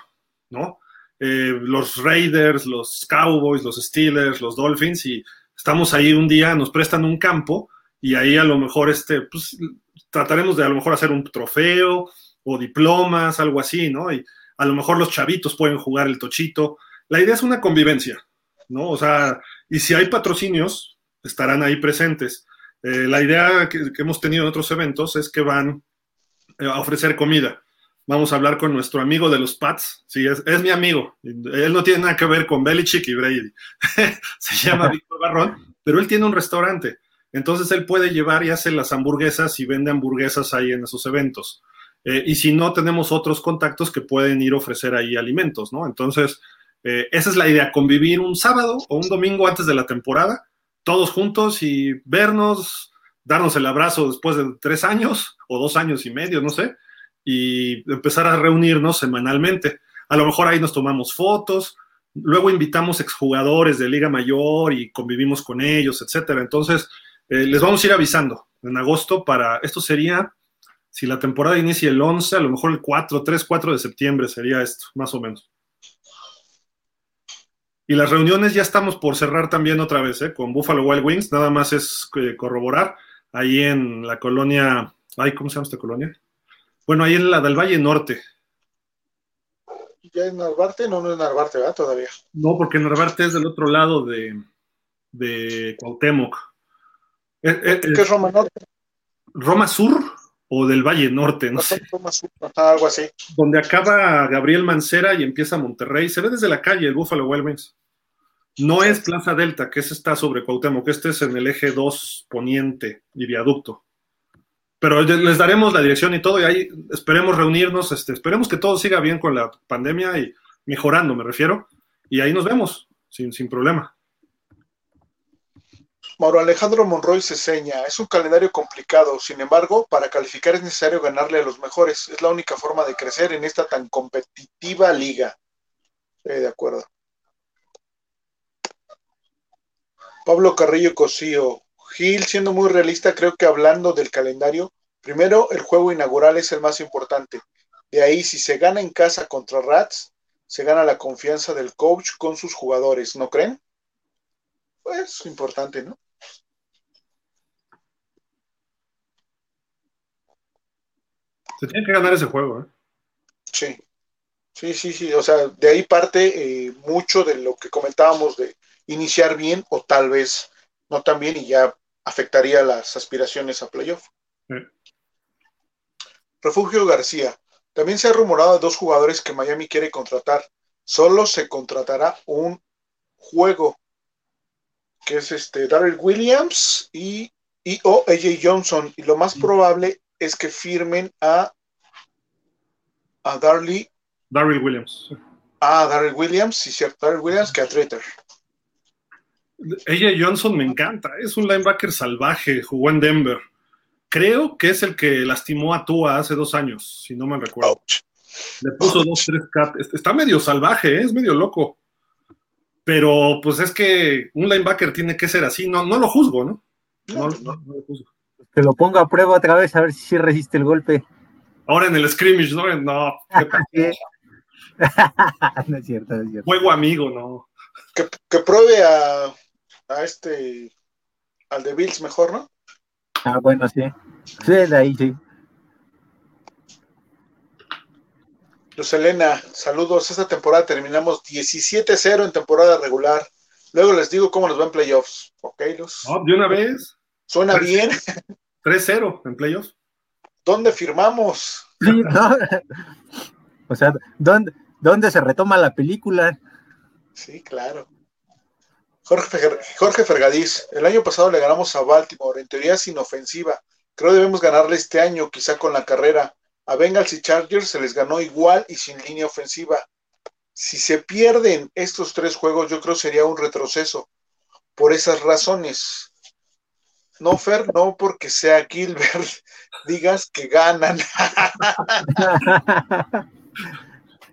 ¿no? Eh, los Raiders, los Cowboys, los Steelers, los Dolphins y estamos ahí un día, nos prestan un campo y ahí a lo mejor este, pues, trataremos de a lo mejor hacer un trofeo o diplomas, algo así, ¿no? Y a lo mejor los chavitos pueden jugar el tochito. La idea es una convivencia, ¿no? O sea, y si hay patrocinios, estarán ahí presentes. Eh, la idea que, hemos tenido en otros eventos es que van eh, a ofrecer comida. Vamos a hablar con nuestro amigo de los Pats. Sí, es, es mi amigo. Él no tiene nada que ver con Belichick y Brady. Se llama Víctor Barrón, pero él tiene un restaurante. Entonces él puede llevar y hace las hamburguesas y vende hamburguesas ahí en esos eventos. Eh, y si no, tenemos otros contactos que pueden ir a ofrecer ahí alimentos, ¿no? Entonces, eh, esa es la idea, convivir un sábado o un domingo antes de la temporada, todos juntos y vernos, darnos el abrazo después de tres años o dos años y medio, no sé, y empezar a reunirnos semanalmente. A lo mejor ahí nos tomamos fotos, luego invitamos exjugadores de Liga Mayor y convivimos con ellos, etcétera. Entonces, eh, les vamos a ir avisando en agosto para, esto sería, si la temporada inicia el 11, a lo mejor el 4, 3, 4 de septiembre sería esto, más o menos. Y las reuniones ya estamos por cerrar también otra vez, ¿eh? con Buffalo Wild Wings, nada más es eh, corroborar, ahí en la colonia, ay, ¿cómo se llama esta colonia? Bueno, ahí en la del Valle Norte. ¿Ya en Narvarte? No, no es Narvarte, ¿verdad? Todavía. No, porque Narvarte es del otro lado de, de Cuauhtémoc. Eh, eh, ¿Qué es Roma Norte? ¿Roma Sur o del Valle Norte? No sé. Roma Sur, algo así. Donde acaba Gabriel Mancera y empieza Monterrey. Se ve desde la calle el Buffalo Wild Wings. No es Plaza Delta, que ese está sobre Cuauhtémoc, que este es en el eje 2 poniente y viaducto. Pero les daremos la dirección y todo, y ahí esperemos reunirnos, este, esperemos que todo siga bien con la pandemia y mejorando, me refiero, y ahí nos vemos, sin, sin problema. Mauro Alejandro Monroy se seña, es un calendario complicado, sin embargo, para calificar es necesario ganarle a los mejores, es la única forma de crecer en esta tan competitiva liga. de acuerdo. Pablo Carrillo Cosío, Gil, siendo muy realista, creo que hablando del calendario, primero el juego inaugural es el más importante. De ahí, si se gana en casa contra Rats, se gana la confianza del coach con sus jugadores, ¿no creen? Pues importante, ¿no? Se tiene que ganar ese juego, ¿eh? Sí. Sí, sí, sí. O sea, de ahí parte eh, mucho de lo que comentábamos de iniciar bien o tal vez no tan bien y ya afectaría las aspiraciones a playoff. Refugio García. También se ha rumorado de dos jugadores que Miami quiere contratar. Solo se contratará un juego, que es este Darrell Williams y, y o AJ Johnson. Y lo más probable es que firmen a, a Darley. Darryl Williams. Ah, Darryl Williams, sí, cierto, Darryl Williams que a. Ella Johnson me encanta, es un linebacker salvaje, jugó en Denver. Creo que es el que lastimó a Tua hace dos años, si no me recuerdo. Le puso dos, tres cat. Está medio salvaje, ¿eh? es medio loco. Pero pues es que un linebacker tiene que ser así, no, no lo juzgo, ¿no? No, no, no lo juzgo que lo ponga a prueba otra vez a ver si resiste el golpe. Ahora en el scrimmage, ¿no? No, no es cierto, no es cierto. Juego amigo, ¿no? Que, pruebe a, a, este, al de Bills mejor, ¿no? Ah, bueno, sí. Sí, de ahí sí. Luz Elena, saludos. Esta temporada terminamos 17-0 en temporada regular. Luego les digo cómo nos va en playoffs. ¿Ok, Luz? de una vez. Suena bien. 3-0 en playoffs. ¿Dónde firmamos? O sea, ¿dónde, ¿dónde se retoma la película? Sí, claro. Jorge, Jorge Fergadís, el año pasado le ganamos a Baltimore, en teoría sin ofensiva. Creo debemos ganarle este año, quizá con la carrera. A Bengals y Chargers se les ganó igual y sin línea ofensiva. Si se pierden estos tres juegos, yo creo sería un retroceso. Por esas razones, no, Fer, no porque sea Gilbert, digas que ganan.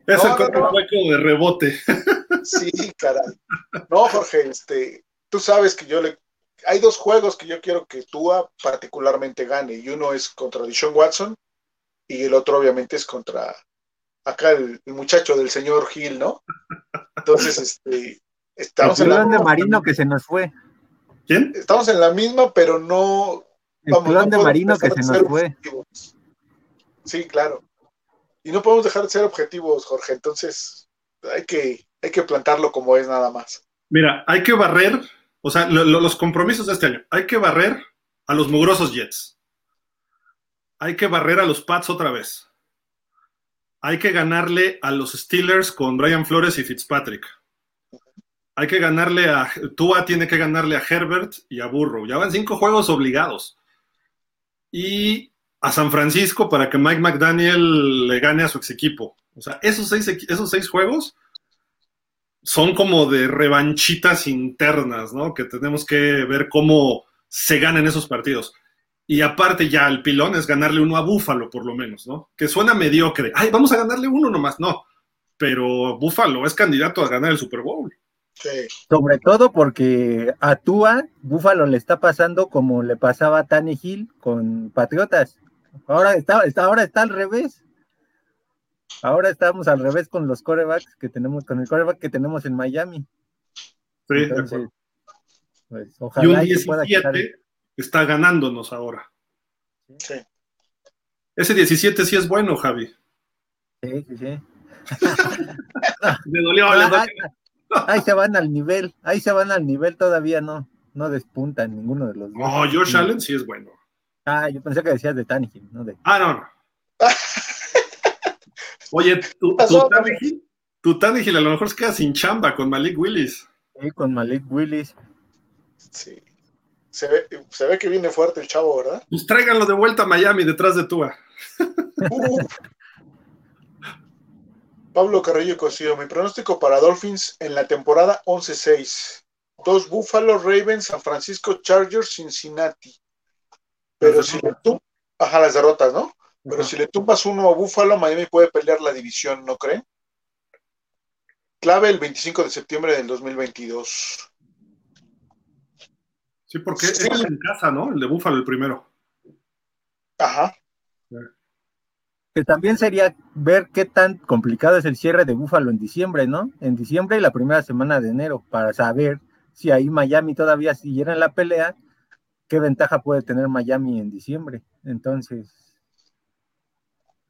Es el no, de rebote. Sí, caray. No, Jorge, este, tú sabes que yo le. Hay dos juegos que yo quiero que Tua particularmente gane, y uno es contra Dishon Watson, y el otro, obviamente, es contra acá el, muchacho del señor Gil, ¿no? Entonces, este. Estamos el en la de Marino que se nos fue. ¿Quién? Estamos en la misma, pero no. El vamos, de Marino que se nos fue. Sí, claro. Y no podemos dejar de ser objetivos, Jorge. Entonces, hay que, hay que plantarlo como es nada más. Mira, hay que barrer, o sea, los compromisos de este año. Hay que barrer a los mugrosos Jets. Hay que barrer a los Pats otra vez. Hay que ganarle a los Steelers con Brian Flores y Fitzpatrick. Hay que ganarle a. Tua tiene que ganarle a Herbert y a Burrow. Ya van cinco juegos obligados. Y a San Francisco para que Mike McDaniel le gane a su ex equipo. O sea, esos seis, esos seis juegos son como de revanchitas internas, ¿no? Que tenemos que ver cómo se ganan esos partidos. Y aparte ya el pilón es ganarle uno a Búfalo, por lo menos, ¿no? Que suena mediocre. Ay, vamos a ganarle uno nomás. No, pero Búfalo es candidato a ganar el Super Bowl. Sobre todo porque a Tua, Búfalo le está pasando como le pasaba a Tani Hill con Patriotas. Ahora está, está, ahora está al revés. Ahora estamos al revés con los corebacks que tenemos, con el coreback que tenemos en Miami. Sí, Entonces, pues, ojalá y un 17 está ganándonos ahora. Sí. Ese 17 sí es bueno, Javi. Sí, sí, sí. le dolió, le dolió. Ahí se van al nivel, ahí se van al nivel, todavía no, no despuntan ninguno de los dos. Oh, Josh Allen sí es bueno. Ah, yo pensé que decías de Tannehill, ¿no? De... Ah, no, no. Oye, tu, tu, Tannehill, a lo mejor se queda sin chamba con Malik Willis. Sí, con Malik Willis. Sí. Se ve, se ve que viene fuerte el chavo, ¿verdad? Pues tráiganlo de vuelta a Miami detrás de Tua. Pablo Carrillo Cosío, mi pronóstico para Dolphins en la temporada 11-6. Dos Buffalo, Ravens, San Francisco Chargers, Cincinnati. Pero si le tumbas, ajá, las derrotas, ¿no? Pero si le tumbas uno a Buffalo, Miami puede pelear la división, ¿no creen? Clave el 25 de septiembre del 2022. Sí, porque es en casa, ¿no? El de Buffalo, el primero. Ajá que también sería ver qué tan complicado es el cierre de Búfalo en diciembre, ¿no? En diciembre y la primera semana de enero, para saber si ahí Miami todavía siguiera en la pelea, qué ventaja puede tener Miami en diciembre. Entonces,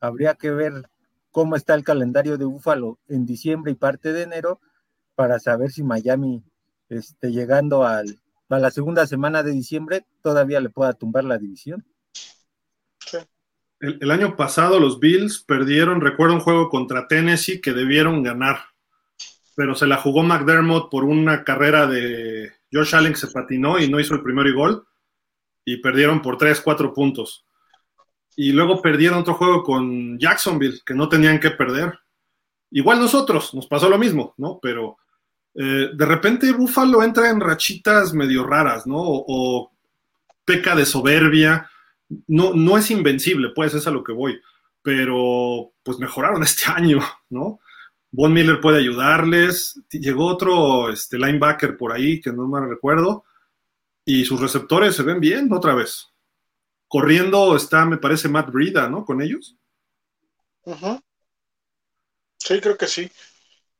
habría que ver cómo está el calendario de Búfalo en diciembre y parte de enero para saber si Miami, este, llegando al, a la segunda semana de diciembre, todavía le pueda tumbar la división. El, año pasado los Bills perdieron, recuerdo un juego contra Tennessee que debieron ganar, pero se la jugó McDermott por una carrera de Josh Allen se patinó y no hizo el primer gol y perdieron por 3, 4 puntos. Y luego perdieron otro juego con Jacksonville que no tenían que perder. Igual nosotros, nos pasó lo mismo, ¿no? Pero eh, de repente Buffalo entra en rachitas medio raras, ¿no? o peca de soberbia no, no es invencible, pues es a lo que voy, pero pues mejoraron este año, ¿no? Von Miller puede ayudarles, llegó otro este, linebacker por ahí que no me recuerdo, y sus receptores se ven bien otra vez. Corriendo está, me parece, Matt Brida, ¿no? Con ellos. Sí, creo que sí.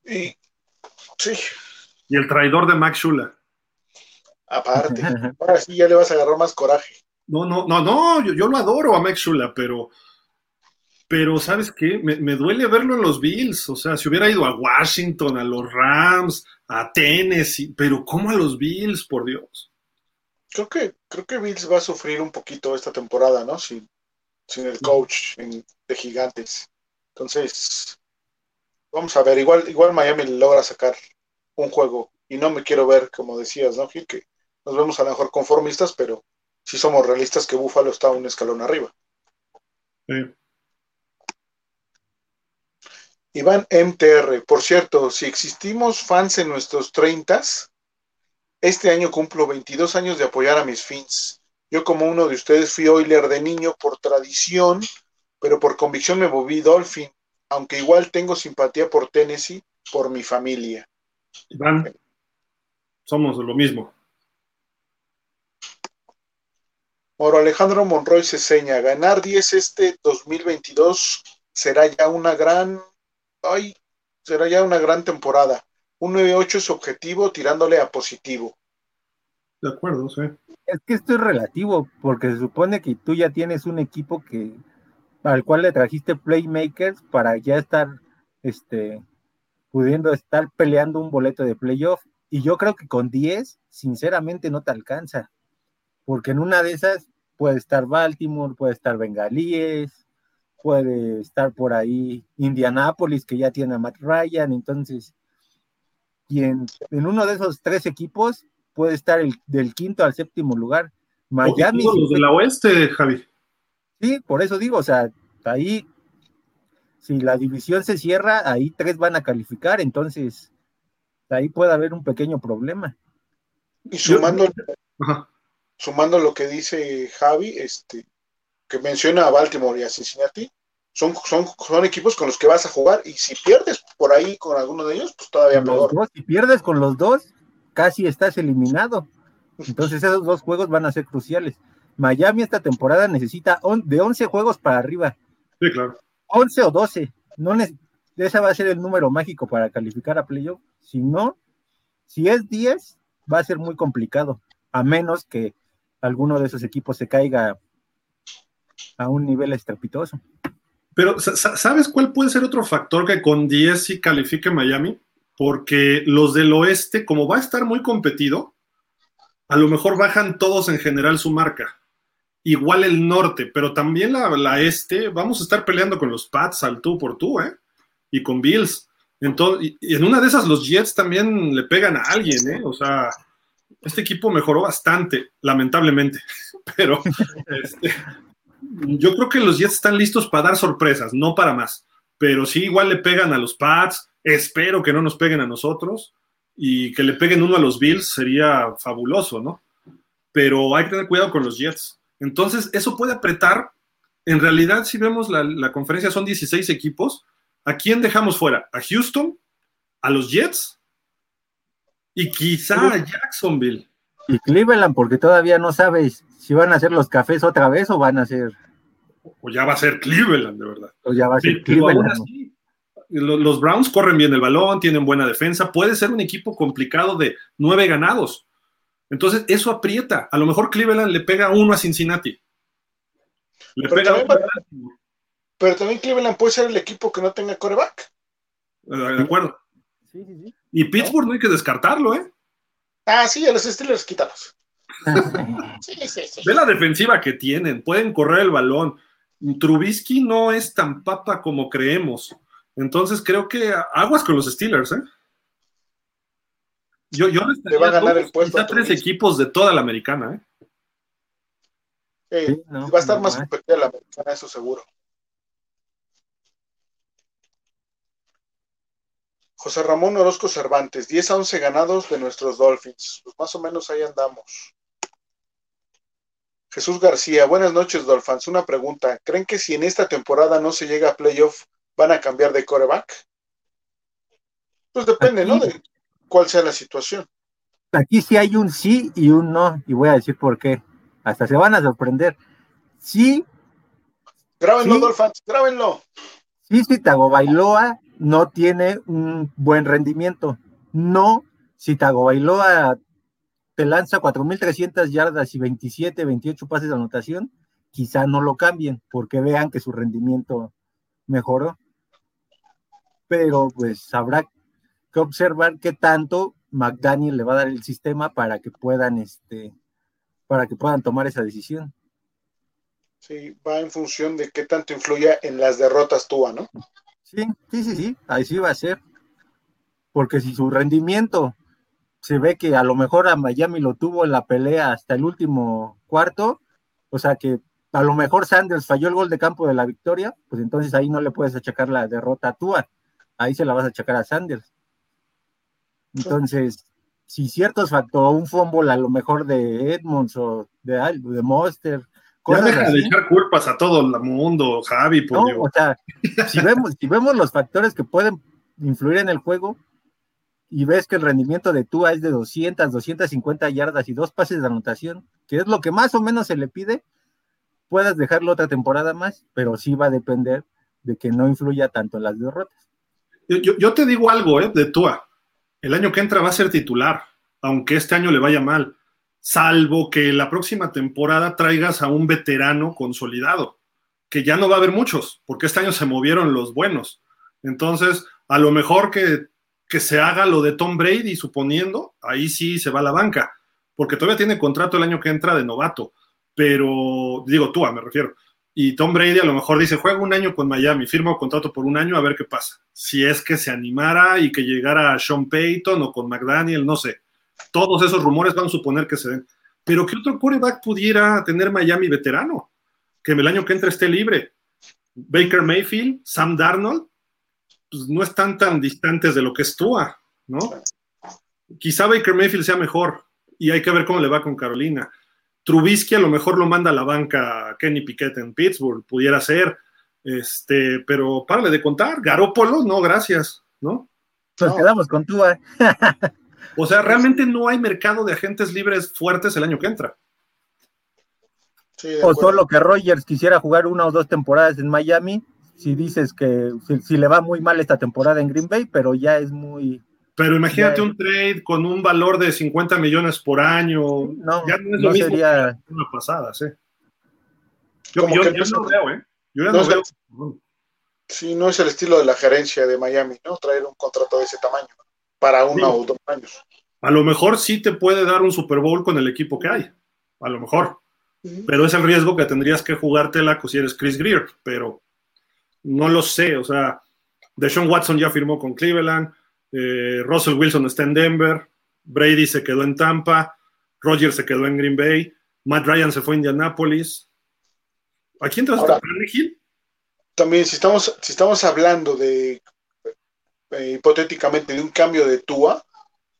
Y sí. Y el traidor de Max Shula. Aparte, ahora sí ya le vas a agarrar más coraje. No, no, no, no, yo, lo adoro a Max Shula, pero, pero ¿sabes qué? Me, duele verlo en los Bills. O sea, si hubiera ido a Washington, a los Rams, a Tennessee, pero ¿cómo a los Bills, por Dios? Creo que, creo que Bills va a sufrir un poquito esta temporada, ¿no? Sin, sin el coach de gigantes. Entonces, vamos a ver, igual, igual Miami logra sacar un juego. Y no me quiero ver, como decías, ¿no, Gil? Que nos vemos a lo mejor conformistas, pero si somos realistas que Búfalo está un escalón arriba. Iván MTR, por cierto, si existimos fans en nuestros 30, este año cumplo 22 años de apoyar a mis fins. Yo como uno de ustedes fui Oiler de niño por tradición, pero por convicción me volví Dolphin. aunque igual tengo simpatía por Tennessee por mi familia. Iván, somos lo mismo. Moro Alejandro Monroy se seña, ganar 10 este 2022 será ya una gran, ay, será ya una gran temporada. Un 9-8 es objetivo tirándole a positivo. De acuerdo, sí. Es que esto es relativo, porque se supone que tú ya tienes un equipo que al cual le trajiste playmakers para ya estar este pudiendo estar peleando un boleto de playoff. Y yo creo que con 10, sinceramente, no te alcanza. Porque en una de esas puede estar Baltimore, puede estar Bengalíes, puede estar por ahí Indianápolis, que ya tiene a Matt Ryan. Entonces, y en, uno de esos tres equipos puede estar el, del quinto al séptimo lugar. Miami. Los de la oeste, Javi. Sí, por eso digo, o sea, ahí, si la división se cierra, ahí tres van a calificar, entonces ahí puede haber un pequeño problema. Y sumando, sumando lo que dice Javi, este, que menciona a Baltimore y a Cincinnati, son, son, son equipos con los que vas a jugar y si pierdes por ahí con alguno de ellos, pues todavía mejor. si pierdes con los dos, casi estás eliminado. Entonces esos dos juegos van a ser cruciales. Miami esta temporada necesita de 11 juegos para arriba. Sí, claro. 11 o 12. No esa va a ser el número mágico para calificar a playoff. Si no, si es 10, va a ser muy complicado, a menos que alguno de esos equipos se caiga a un nivel estrepitoso. Pero, ¿sabes cuál puede ser otro factor que con 10 sí califique Miami? Porque los del oeste, como va a estar muy competido, a lo mejor bajan todos en general su marca. Igual el norte, pero también la, este, vamos a estar peleando con los Pats al tú por tú, ¿eh? Y con Bills. Entonces, y en una de esas los Jets también le pegan a alguien, ¿eh? O sea, este equipo mejoró bastante, lamentablemente. Pero este, yo creo que los Jets están listos para dar sorpresas, no para más. Pero sí, igual le pegan a los Pats. Espero que no nos peguen a nosotros. Y que le peguen uno a los Bills sería fabuloso, ¿no? Pero hay que tener cuidado con los Jets. Entonces, eso puede apretar. En realidad, si vemos la, la conferencia, son 16 equipos. ¿A quién dejamos fuera? ¿A Houston? ¿A los Jets? Y quizá a Jacksonville. Y Cleveland, porque todavía no sabes si van a ser los cafés otra vez o van a ser. O ya va a ser Cleveland, de verdad. O ya va a ser Cleveland. los Browns corren bien el balón, tienen buena defensa. Puede ser un equipo complicado de nueve ganados. Entonces, eso aprieta. A lo mejor Cleveland le pega uno a Cincinnati. Le pero, pega también, pero también Cleveland puede ser el equipo que no tenga coreback. Eh, de acuerdo. Sí, sí, sí. Y Pittsburgh no hay que descartarlo, ¿eh? Ah, sí, a los Steelers quítalos. Ve la defensiva que tienen, pueden correr el balón. Trubisky no es tan papa como creemos. Entonces creo que aguas con los Steelers, ¿eh? Yo, yo le va a ganar el puesto. A tres equipos de toda la americana, ¿eh? va a estar más competida la americana, eso seguro. José Ramón Orozco Cervantes, 10 a 11 ganados de nuestros Dolphins. Pues más o menos ahí andamos. Jesús García, buenas noches, Dolphins. Una pregunta. ¿Creen que si en esta temporada no se llega a playoff, van a cambiar de coreback? Pues depende, ¿no? De cuál sea la situación. Aquí sí hay un sí y un no, y voy a decir por qué. Hasta se van a sorprender. Sí. Grábenlo, Dolphins, grábenlo. Sí, si Tagovailoa no tiene un buen rendimiento. No, si Tagovailoa te lanza 4.300 yardas y 27, 28 pases de anotación, quizá no lo cambien porque vean que su rendimiento mejoró. Pero pues habrá que observar qué tanto McDaniel le va a dar el sistema para que puedan, este, para que puedan tomar esa decisión. Sí, va en función de qué tanto influya en las derrotas Tua, ¿no? Sí, sí, sí, sí, ahí sí va a ser. Porque si su rendimiento se ve que a lo mejor a Miami lo tuvo en la pelea hasta el último cuarto, o sea que a lo mejor Sanders falló el gol de campo de la victoria, pues entonces ahí no le puedes achacar la derrota a Tua, ahí se la vas a achacar a Sanders. Entonces, si ciertos factores, un fumble a lo mejor de Edmonds o de, de Monster, ya deja de echar culpas a todo el mundo, Javi, por no, O sea, si vemos, si vemos los factores que pueden influir en el juego y ves que el rendimiento de Tua es de 200, 250 yardas y dos pases de anotación, que es lo que más o menos se le pide, puedas dejarlo otra temporada más, pero sí va a depender de que no influya tanto en las derrotas. Yo, te digo algo, ¿eh? De Tua. El año que entra va a ser titular, aunque este año le vaya mal, salvo que la próxima temporada traigas a un veterano consolidado, que ya no va a haber muchos, porque este año se movieron los buenos. Entonces, a lo mejor que, que se haga lo de Tom Brady, suponiendo, ahí sí se va a la banca, porque todavía tiene contrato el año que entra de novato, pero digo Tua, me refiero y Tom Brady a lo mejor dice, juega un año con Miami, firma contrato por un año a ver qué pasa. Si es que se animara y que llegara a Sean Payton o con McDaniel, no sé. Todos esos rumores van a suponer que se den. Pero ¿qué otro quarterback pudiera tener Miami veterano? Que el año que entra esté libre. Baker Mayfield, Sam Darnold, pues no están tan distantes de lo que es Tua, ¿no? Quizá Baker Mayfield sea mejor y hay que ver cómo le va con Carolina. Trubisky a lo mejor lo manda a la banca Kenny Piquet en Pittsburgh, pudiera ser, este, pero párale de contar, Garópolo, no, gracias, ¿no? Nos quedamos con tú, o sea, realmente no hay mercado de agentes libres fuertes el año que entra. o solo que Rogers quisiera jugar una o dos temporadas en Miami, si dices que si, le va muy mal esta temporada en Green Bay, pero ya es muy pero imagínate un trade con un valor de 50 millones por año. No, ya no es lo mismo sería... una pasada, sí. Yo, yo, no lo veo, ¿eh? Yo ya no, veo. Sí, no es el estilo de la gerencia de Miami, ¿no? Traer un contrato de ese tamaño para uno o dos años. A lo mejor sí te puede dar un Super Bowl con el equipo que hay. A lo mejor. Pero es el riesgo que tendrías que jugártela si eres Chris Greer. Pero no lo sé. O sea, Deshaun Watson ya firmó con Cleveland. Eh, Russell Wilson está en Denver, Brady se quedó en Tampa, Roger se quedó en Green Bay, Matt Ryan se fue a Indianapolis. ¿A quién te vas a También, si estamos, si estamos hablando de eh, hipotéticamente de un cambio de Tua,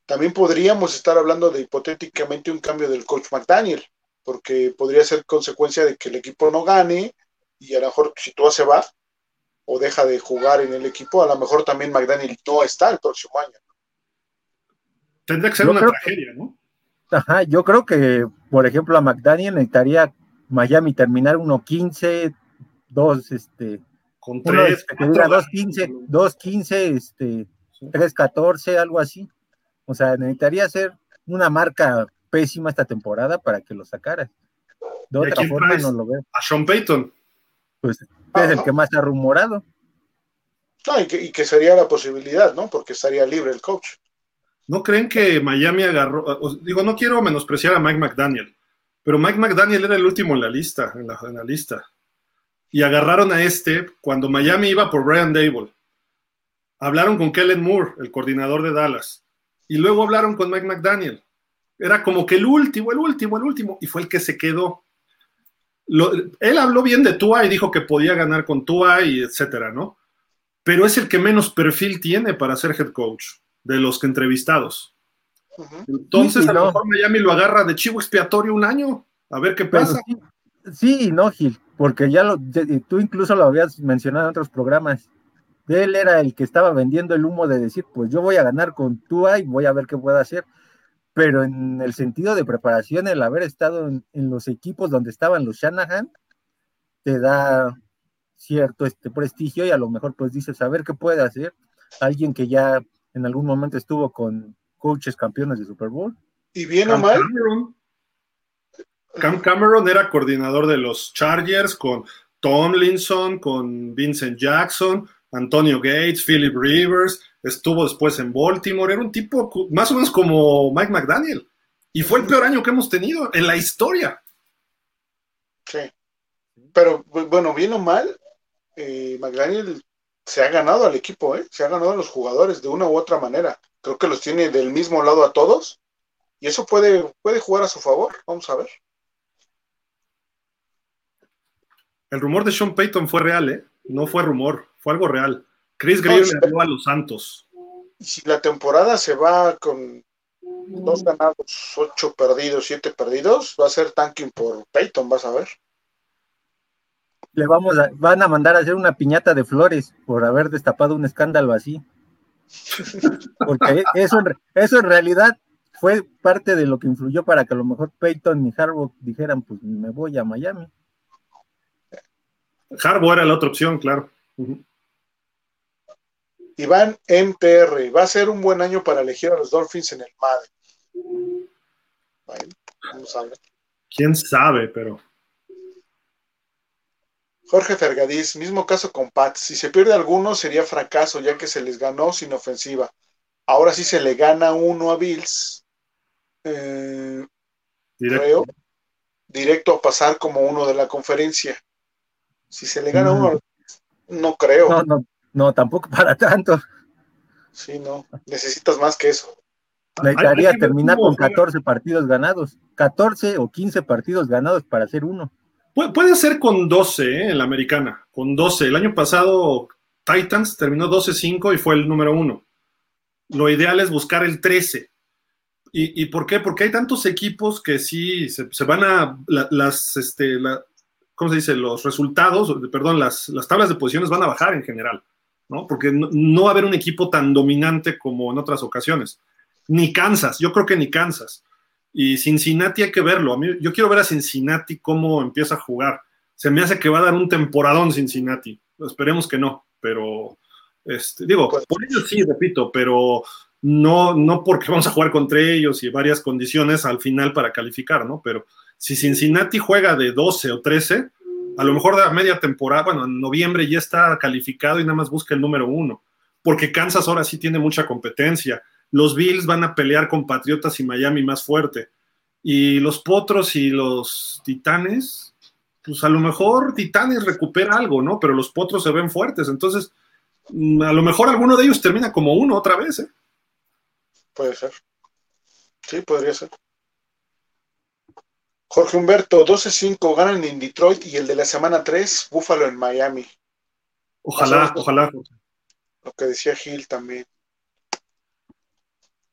también podríamos estar hablando de hipotéticamente un cambio del coach McDaniel, porque podría ser consecuencia de que el equipo no gane y a lo mejor si Tua se va, o deja de jugar en el equipo, a lo mejor también McDaniel no está el próximo año. Tendría que ser una tragedia, ¿no? Ajá, yo creo que, por ejemplo, a McDaniel necesitaría Miami terminar 1-15, 2, este. Con 3, 2-15, 2-15, este, 3-14, algo así. O sea, necesitaría hacer una marca pésima esta temporada para que lo sacara. De otra forma no lo veo. A Sean Payton. Pues es el que más ha rumorado. No, y que, sería la posibilidad, ¿no? Porque estaría libre el coach. ¿No creen que Miami agarró? digo, no quiero menospreciar a Mike McDaniel, pero Mike McDaniel era el último en la lista, en la, lista. Y agarraron a este cuando Miami iba por Brian Dable. Hablaron con Kellen Moore, el coordinador de Dallas. Y luego hablaron con Mike McDaniel. Era como que el último, el último, el último. Y fue el que se quedó él habló bien de Tua y dijo que podía ganar con Tua y etcétera, ¿no? Pero es el que menos perfil tiene para ser head coach de los que entrevistados. Entonces, a lo mejor Miami lo agarra de chivo expiatorio un año, a ver qué pasa. Sí, no, Gil, porque ya lo, tú incluso lo habías mencionado en otros programas. Él era el que estaba vendiendo el humo de decir, pues yo voy a ganar con Tua y voy a ver qué puedo hacer pero en el sentido de preparación, el haber estado en, los equipos donde estaban los Shanahan, te da cierto este prestigio y a lo mejor pues dices, a ver qué puede hacer alguien que ya en algún momento estuvo con coaches campeones de Super Bowl. Y bien o mal. Cam Cameron era coordinador de los Chargers con Tomlinson, con Vincent Jackson, Antonio Gates, Philip Rivers, estuvo después en Baltimore, era un tipo más o menos como Mike McDaniel. Y fue el peor año que hemos tenido en la historia. Sí. Pero bueno, bien o mal, eh, McDaniel se ha ganado al equipo, ¿eh? se ha ganado a los jugadores de una u otra manera. Creo que los tiene del mismo lado a todos y eso puede, puede jugar a su favor. Vamos a ver. El rumor de Sean Payton fue real, ¿eh? No fue rumor, fue algo real. Chris Greer le a los Santos. Si la temporada se va con dos ganados, ocho perdidos, siete perdidos, va a ser tanking por Peyton, vas a ver. Le vamos a, van a mandar a hacer una piñata de flores por haber destapado un escándalo así. Porque eso, eso en realidad fue parte de lo que influyó para que a lo mejor Peyton y Harbaugh dijeran, pues me voy a Miami. Harbaugh era la otra opción, claro. Iván MTR, va a ser un buen año para elegir a los Dolphins en el MADE. ¿Quién sabe? Pero. Jorge Fergadís, mismo caso con Pat. Si se pierde alguno sería fracaso, ya que se les ganó sin ofensiva. Ahora sí se le gana uno a Bills. Eh, directo. Creo, directo a pasar como uno de la conferencia. Si se le gana uno, no creo. No, no, no, tampoco para tanto. Sí, no. Necesitas más que eso. Necesitaría terminar con 14 partidos ganados. 14 o 15 partidos ganados para hacer uno. puede ser con 12 ¿eh? en la americana, con 12. El año pasado Titans terminó 12-5 y fue el número uno. Lo ideal es buscar el 13. ¿Y, por qué? Porque hay tantos equipos que sí se, van a las, este, ¿cómo se dice? Los resultados, perdón, las, las tablas de posiciones van a bajar en general, ¿no? Porque no va a haber un equipo tan dominante como en otras ocasiones ni Kansas, yo creo que ni Kansas. Y Cincinnati hay que verlo. A mí, yo quiero ver a Cincinnati cómo empieza a jugar. Se me hace que va a dar un temporadón Cincinnati. Esperemos que no, pero este, digo, pues por ellos sí, repito, pero no, no porque vamos a jugar contra ellos y varias condiciones al final para calificar, ¿no? Pero si Cincinnati juega de 12 o 13, a lo mejor de media temporada, bueno, en noviembre ya está calificado y nada más busca el número uno, porque Kansas ahora sí tiene mucha competencia los Bills van a pelear con Patriotas y Miami más fuerte. Y los Potros y los Titanes, pues a lo mejor Titanes recupera algo, ¿no? Pero los Potros se ven fuertes. Entonces, mm, a lo mejor alguno de ellos termina como uno otra vez, ¿eh? Puede ser. Sí, podría ser. Jorge Humberto, 12-5 ganan en Detroit y el de la semana 3, Búfalo en Miami. Ojalá, ojalá. Lo que decía Gil también.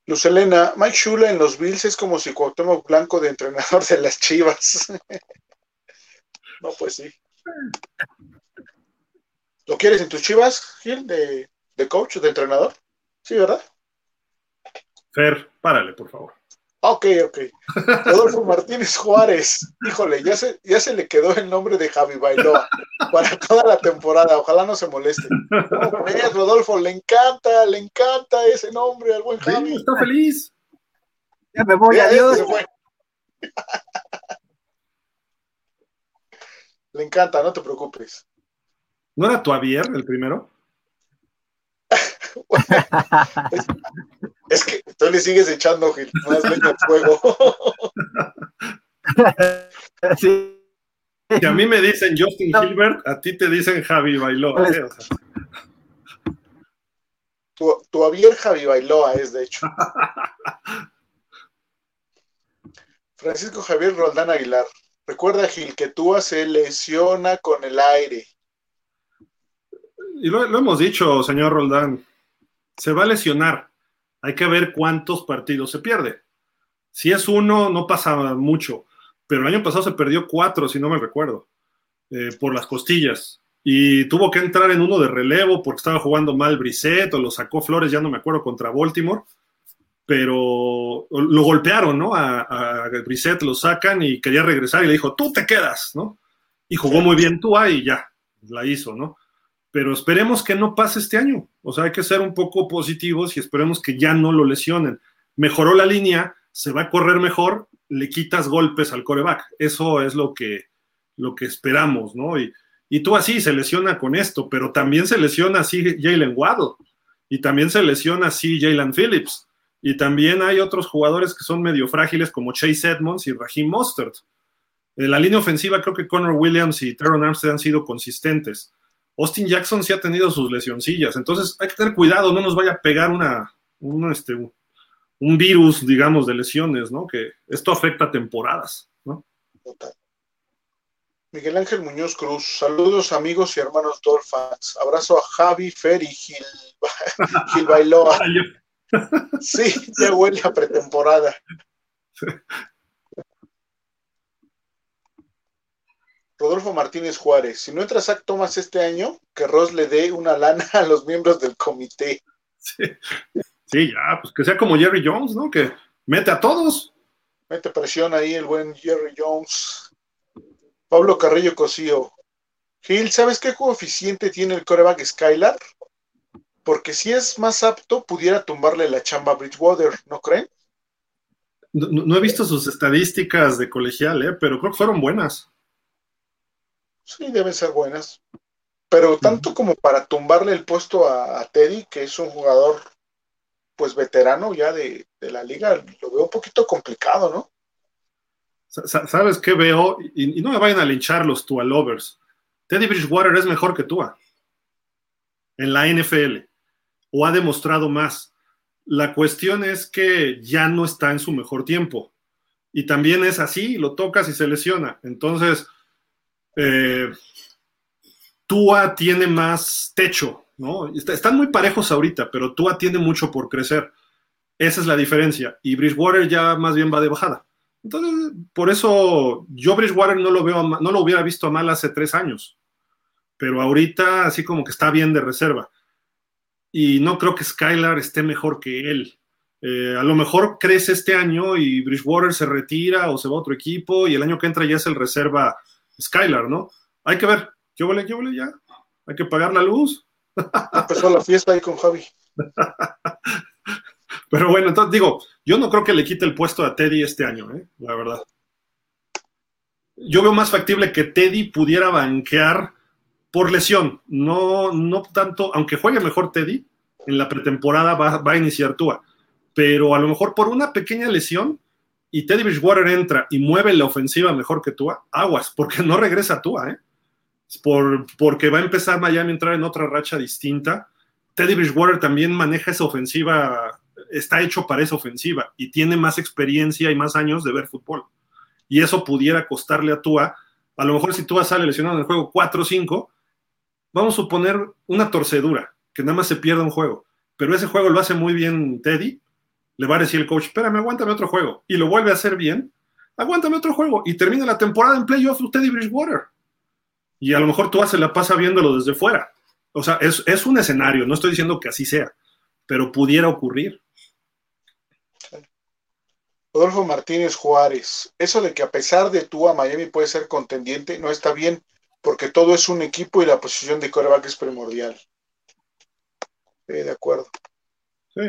Luz Elena, Mike Shula en los Bills es como si Cuauhtémoc Blanco de entrenador de las Chivas. no, pues sí. ¿Lo quieres en tus Chivas, Gil, de, de coach, de entrenador? Sí, ¿verdad? Fer, párale, por favor. Ok, ok. Rodolfo Martínez Juárez. Híjole, ya se, ya se le quedó el nombre de Javi Bailoa para toda la temporada. Ojalá no se moleste. Rodolfo? Le encanta, le encanta ese nombre al buen Javi. está feliz. Ya me voy, adiós. le encanta, no te preocupes. ¿No era tu Avier el primero? es, que tú le sigues echando más leña al fuego. sí. Si a mí me dicen Justin Gilbert, a ti te dicen Javi Bailoa. ¿eh? tu, tu Javier Javi Bailoa es, de hecho. Francisco Javier Roldán Aguilar. Recuerda, Gil, que tú se lesiona con el aire. Y lo, lo hemos dicho, señor Roldán se va a lesionar. Hay que ver cuántos partidos se pierde. Si es uno, no pasa mucho, pero el año pasado se perdió cuatro, si no me recuerdo, eh, por las costillas. Y tuvo que entrar en uno de relevo porque estaba jugando mal Brisset o lo sacó Flores, ya no me acuerdo, contra Baltimore. Pero lo golpearon, ¿no? A, a Brisset lo sacan y quería regresar y le dijo, tú te quedas, ¿no? Y jugó muy bien tú ahí, ya, la hizo, ¿no? Pero esperemos que no pase este año. O sea, hay que ser un poco positivos y esperemos que ya no lo lesionen. Mejoró la línea, se va a correr mejor, le quitas golpes al coreback. Eso es lo que, lo que esperamos, ¿no? Y, y tú así se lesiona con esto, pero también se lesiona así Jalen Waddle y también se lesiona así Jalen Phillips. Y también hay otros jugadores que son medio frágiles como Chase Edmonds y Raheem Mostert. En la línea ofensiva creo que Connor Williams y Teron Armstead han sido consistentes. Austin Jackson sí ha tenido sus lesioncillas, entonces hay que tener cuidado, no nos vaya a pegar una, un, este, un virus, digamos, de lesiones, ¿no? Que esto afecta temporadas, ¿no? Total. Miguel Ángel Muñoz Cruz, saludos amigos y hermanos Dolphins, abrazo a Javi, Fer y Gil, Gil Bailoa. sí, ya huele a pretemporada. Rodolfo Martínez Juárez, si no entra Zach Thomas este año, que Ross le dé una lana a los miembros del comité. Sí. sí, ya, pues que sea como Jerry Jones, ¿no? Que mete a todos. Mete presión ahí el buen Jerry Jones. Pablo Carrillo Cosío. Gil, ¿sabes qué coeficiente tiene el coreback Skylar? Porque si es más apto, pudiera tumbarle la chamba a Bridgewater, ¿no creen? No, no he visto sus estadísticas de colegial, ¿eh? pero creo que fueron buenas. Sí, deben ser buenas. Pero tanto como para tumbarle el puesto a, a Teddy, que es un jugador pues veterano ya de, de, la liga, lo veo un poquito complicado, ¿no? ¿Sabes qué veo? Y, y no me vayan a linchar los Tua Lovers. Teddy Bridgewater es mejor que Tua en la NFL o ha demostrado más. La cuestión es que ya no está en su mejor tiempo. Y también es así, lo tocas y se lesiona. Entonces, eh, Tua tiene más techo, ¿no? Están muy parejos ahorita, pero Tua tiene mucho por crecer. Esa es la diferencia. Y Bridgewater ya más bien va de bajada. Entonces, por eso yo Bridgewater no lo veo, no lo hubiera visto mal hace tres años. Pero ahorita así como que está bien de reserva. Y no creo que Skylar esté mejor que él. Eh, a lo mejor crece este año y Bridgewater se retira o se va a otro equipo y el año que entra ya es el reserva Skylar, ¿no? Hay que ver, ¿qué huele, qué huele ya? Hay que pagar la luz. Empezó la fiesta ahí con Javi. Pero bueno, entonces digo, yo no creo que le quite el puesto a Teddy este año, ¿eh? la verdad. Yo veo más factible que Teddy pudiera banquear por lesión, no, no tanto, aunque juegue mejor Teddy, en la pretemporada va, va a iniciar Tua, pero a lo mejor por una pequeña lesión y Teddy Bridgewater entra y mueve la ofensiva mejor que Tua, aguas, porque no regresa Tua, ¿eh? Por, porque va a empezar Miami a entrar en otra racha distinta. Teddy Bridgewater también maneja esa ofensiva, está hecho para esa ofensiva y tiene más experiencia y más años de ver fútbol. Y eso pudiera costarle a Tua. A lo mejor si Tua sale lesionado en el juego 4-5, vamos a suponer una torcedura, que nada más se pierda un juego. Pero ese juego lo hace muy bien Teddy le va a decir el coach, espérame, aguántame otro juego, y lo vuelve a hacer bien, aguántame otro juego, y termina la temporada en playoff Teddy Bridgewater. Y a lo mejor tú se la pasa viéndolo desde fuera. O sea, es, es, un escenario, no estoy diciendo que así sea, pero pudiera ocurrir. Rodolfo Martínez Juárez, eso de que a pesar de tú a Miami puede ser contendiente, no está bien, porque todo es un equipo y la posición de coreback es primordial. Sí, de acuerdo. Sí.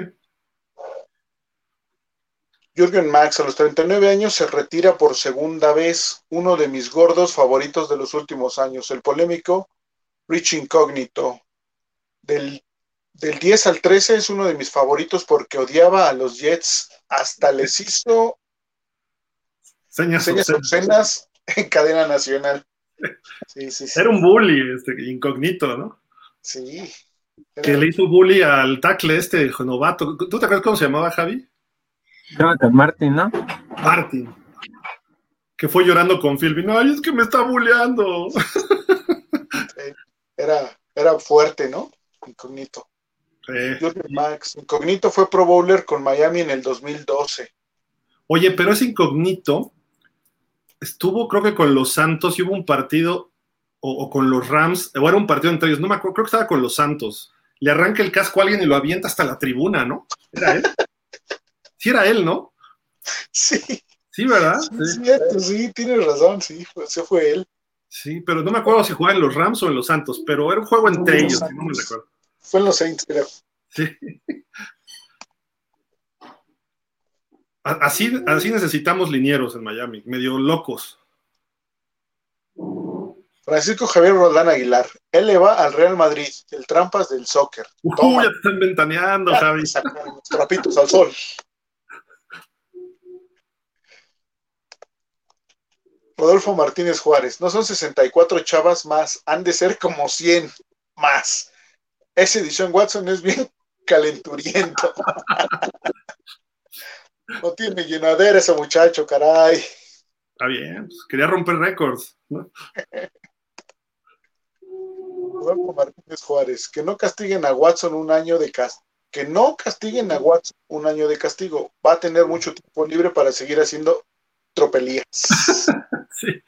Jürgen Max, a los 39 años, se retira por segunda vez, uno de mis gordos favoritos de los últimos años, el polémico Rich Incógnito. Del, del 10 al 13 es uno de mis favoritos porque odiaba a los Jets, hasta les hizo señas, señas obscenas en cadena nacional. Sí, sí, sí. Era un bully, este, incógnito, ¿no? Sí. Era... Que le hizo bully al tackle este novato. ¿Tú te acuerdas cómo se llamaba, Javi? Jonathan Martin, ¿no? Martin. Que fue llorando con Philby. No, es que me está bulleando. Era, era fuerte, ¿no? Incógnito. Sí. Max. Incógnito fue Pro Bowler con Miami en el 2012. Oye, pero ese Incógnito estuvo, creo que con los Santos y hubo un partido, o, o, con los Rams, o era un partido entre ellos, no me acuerdo, creo que estaba con los Santos. Le arranca el casco a alguien y lo avienta hasta la tribuna, ¿no? Era él. Sí era él, ¿no? Sí. Sí, ¿verdad? Sí, cierto, sí, tienes razón, sí, ese fue él. Sí, pero no me acuerdo si jugaba en los Rams o en los Santos, pero era un juego entre ellos, si no me recuerdo. Fue en los Saints, creo. Sí. Así, así necesitamos linieros en Miami, medio locos. Francisco Javier Roldán Aguilar, él le va al Real Madrid, el trampas del soccer. Uy, uh, ya te están ventaneando, Javi. Trapitos al sol. Rodolfo Martínez Juárez, no son 64 chavas más, han de ser como 100 más. Esa edición Watson es bien calenturiento. no tiene llenadera ese muchacho, caray. Está bien, pues quería romper récords. ¿no? Rodolfo Martínez Juárez, que no castiguen a Watson un año de castigo. Que no castiguen a Watson un año de castigo. Va a tener mucho tiempo libre para seguir haciendo tropelías. sí.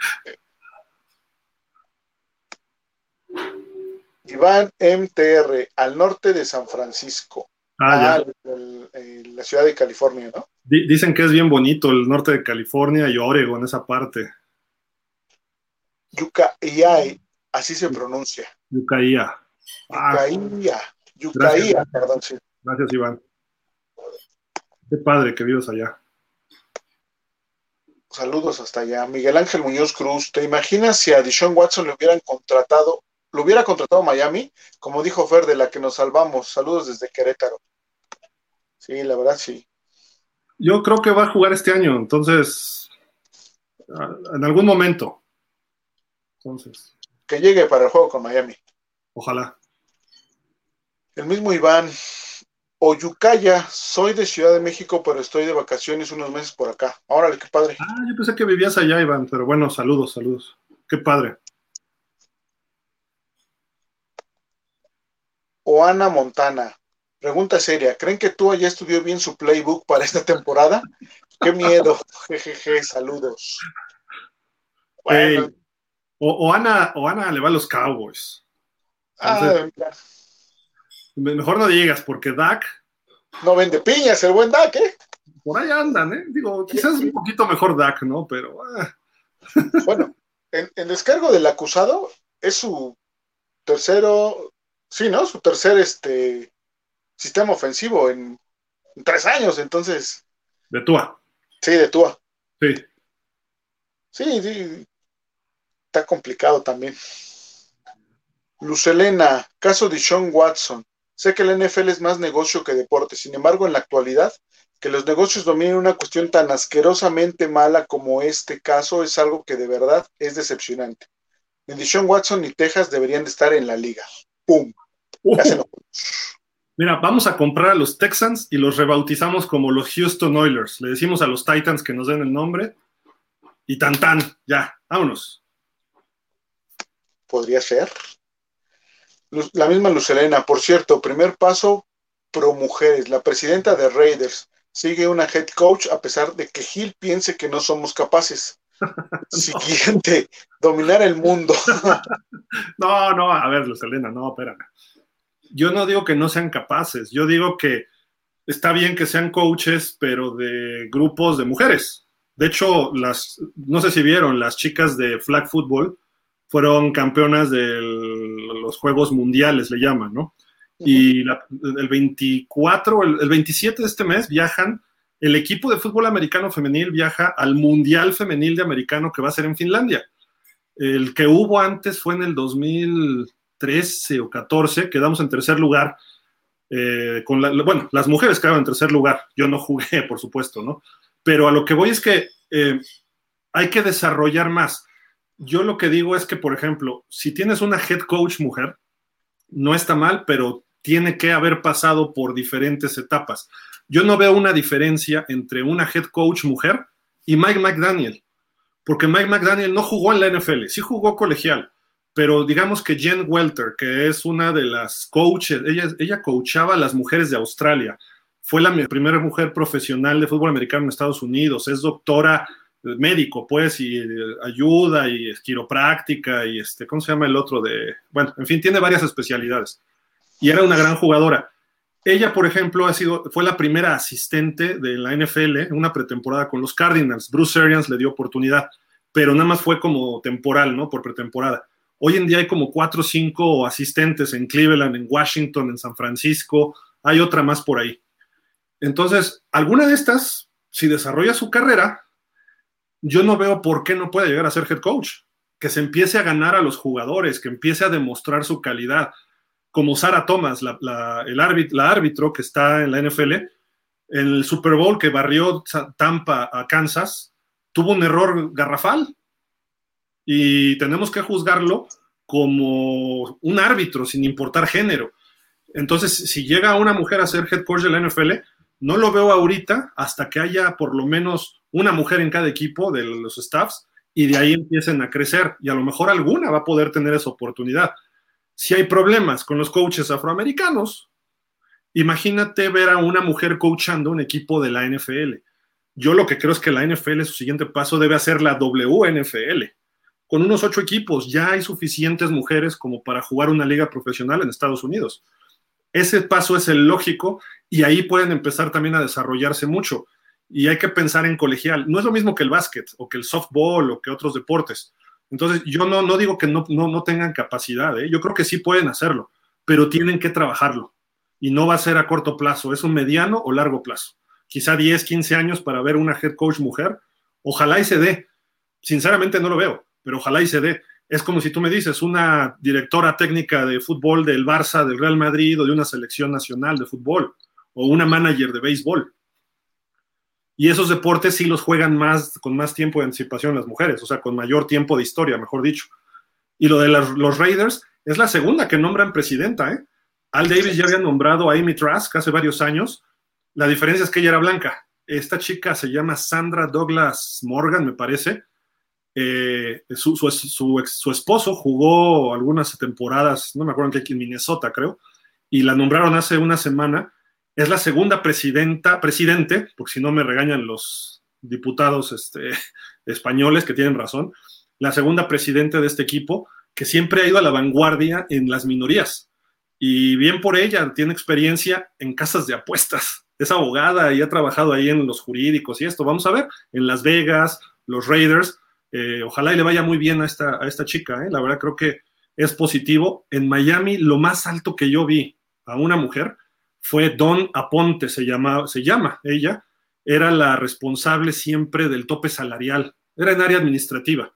Iván MTR, al norte de San Francisco. Ah, ya. Ah, el- el- la ciudad de California, ¿no? Di- Dicen que es bien bonito el norte de California y Oregon, esa parte. Yucaiai, así se pronuncia. Yucaía. Ah, Yucaía, Yucaía, perdón, sí. gracias, Iván. Qué padre que vives allá. Saludos hasta allá. Miguel Ángel Muñoz Cruz, ¿te imaginas si a Dishon Watson le hubieran contratado, lo hubiera contratado Miami? Como dijo Fer, de la que nos salvamos. Saludos desde Querétaro. Sí, la verdad sí. Yo creo que va a jugar este año, entonces, en algún momento. Entonces, Que llegue para el juego con Miami. ojalá. El mismo Iván. Oyucaya, soy de Ciudad de México, pero estoy de vacaciones unos meses por acá. Órale, qué padre. Ah, yo pensé que vivías allá, Iván, pero bueno, saludos, saludos. Qué padre. Oana Montana. Pregunta seria. ¿Creen que tú ya estudió bien su playbook para esta temporada? Qué miedo. Jejeje, saludos. Bueno, Ey, o, o Ana, o Ana le va a los Cowboys. ah, mira, Mejor no digas, porque Dak, no vende piñas el buen Dak, ¿eh? por ahí andan, ¿eh? Digo, quizás un poquito mejor Dak, ¿no? Pero ah, Bueno, en, en descargo del acusado es su tercero, sí, ¿no? Su tercer este sistema ofensivo en, en tres años, entonces, de Tua. sí, de Tua. Sí. Sí, sí, está complicado también. Lucelena, caso de Sean Watson. Sé que el NFL es más negocio que deporte, sin embargo, en la actualidad, que los negocios dominen una cuestión tan asquerosamente mala como este caso es algo que de verdad es decepcionante. Deshaun Watson ni Texas deberían de estar en la liga. ¡Pum! Uh, mira, vamos a comprar a los Texans y los rebautizamos como los Houston Oilers. Le decimos a los Titans que nos den el nombre y tan tan, ya, vámonos. Podría ser. La misma Lucelena, por cierto, primer paso pro mujeres. La presidenta de Raiders sigue una head coach a pesar de que Gil piense que no somos capaces. Siguiente, dominar el mundo. No, no, a ver, Lucelena, no, espérame. Yo no digo que no sean capaces, yo digo que está bien que sean coaches, pero de grupos de mujeres. De hecho, las, no sé si vieron, las chicas de flag football fueron campeonas de los Juegos Mundiales, le llaman, ¿no? Y la- el 24, el, el 27 de este mes viajan, el equipo de fútbol americano femenil viaja al Mundial Femenil de Americano que va a ser en Finlandia. El que hubo antes fue en el 2013 o 14, quedamos en tercer lugar. eh, con la- bueno, las mujeres quedaron en tercer lugar. Yo no jugué, por supuesto, ¿no? Pero a lo que voy es que eh, hay que desarrollar más. Yo lo que digo es que, por ejemplo, si tienes una head coach mujer, no está mal, pero tiene que haber pasado por diferentes etapas. Yo no veo una diferencia entre una head coach mujer y Mike McDaniel porque Mike McDaniel no jugó en la NFL, sí jugó colegial, pero digamos que Jen Welter, que es una de las coaches, ella, ella coachaba a las mujeres de Australia, fue la primera mujer profesional de fútbol americano en Estados Unidos, es doctora médico, pues, y eh, ayuda y es quiropráctica y este, ¿cómo se llama el otro de? Bueno, en fin, tiene varias especialidades y era una gran jugadora. Ella, por ejemplo, ha sido, fue la primera asistente de la NFL en una pretemporada con los Cardinals. Bruce Arians le dio oportunidad, pero nada más fue como temporal, ¿no? Por pretemporada. Hoy en día hay como cuatro o cinco asistentes en Cleveland, en Washington, en San Francisco. Hay otra más por ahí. Entonces, alguna de estas, si desarrolla su carrera, yo no veo por qué no puede llegar a ser head coach. Que se empiece a ganar a los jugadores, que empiece a demostrar su calidad como Sarah Thomas, la, la, el árbitro, la árbitro que está en la NFL, en el Super Bowl que barrió Tampa a Kansas, tuvo un error garrafal y tenemos que juzgarlo como un árbitro sin importar género. Entonces, si llega una mujer a ser head coach de la NFL, no lo veo ahorita hasta que haya por lo menos una mujer en cada equipo de los staffs y de ahí empiecen a crecer y a lo mejor alguna va a poder tener esa oportunidad si hay problemas con los coaches afroamericanos, imagínate ver a una mujer coachando un equipo de la NFL. Yo lo que creo es que la NFL, su siguiente paso, debe hacer la WNFL, con unos ocho equipos. Ya hay suficientes mujeres como para jugar una liga profesional en Estados Unidos. Ese paso es el lógico y ahí pueden empezar también a desarrollarse mucho. Y hay que pensar en colegial. No es lo mismo que el básquet o que el softball o que otros deportes. Entonces, yo no, no digo que no, no, no tengan capacidad, ¿eh? yo creo que sí pueden hacerlo, pero tienen que trabajarlo. Y no va a ser a corto plazo, es un mediano o largo plazo. Quizá 10, 15 años para ver una head coach mujer. Ojalá y se dé. Sinceramente no lo veo, pero ojalá y se dé. Es como si tú me dices, una directora técnica de fútbol del Barça, del Real Madrid o de una selección nacional de fútbol, o una manager de béisbol. Y esos deportes sí los juegan más, con más tiempo de anticipación las mujeres, o sea, con mayor tiempo de historia, mejor dicho. Y lo de los Raiders es la segunda que nombran presidenta, ¿eh? Al Davis ya había nombrado a Amy Trask hace varios años. La diferencia es que ella era blanca. Esta chica se llama Sandra Douglas Morgan, me parece. Eh, su, su, esposo jugó algunas temporadas, no me acuerdo en qué, en Minnesota, creo, y la nombraron hace una semana es la segunda presidenta, presidente, porque si no me regañan los diputados este, españoles que tienen razón, la segunda presidente de este equipo que siempre ha ido a la vanguardia en las minorías. Y bien por ella, tiene experiencia en casas de apuestas. Es abogada y ha trabajado ahí en los jurídicos y esto. Vamos a ver, en Las Vegas, los Raiders. Eh, ojalá le vaya muy bien a esta, a esta chica. ¿eh? La verdad creo que es positivo. En Miami, lo más alto que yo vi a una mujer fue Don Aponte, se, llama, se llama ella, era la responsable siempre del tope salarial, era en área administrativa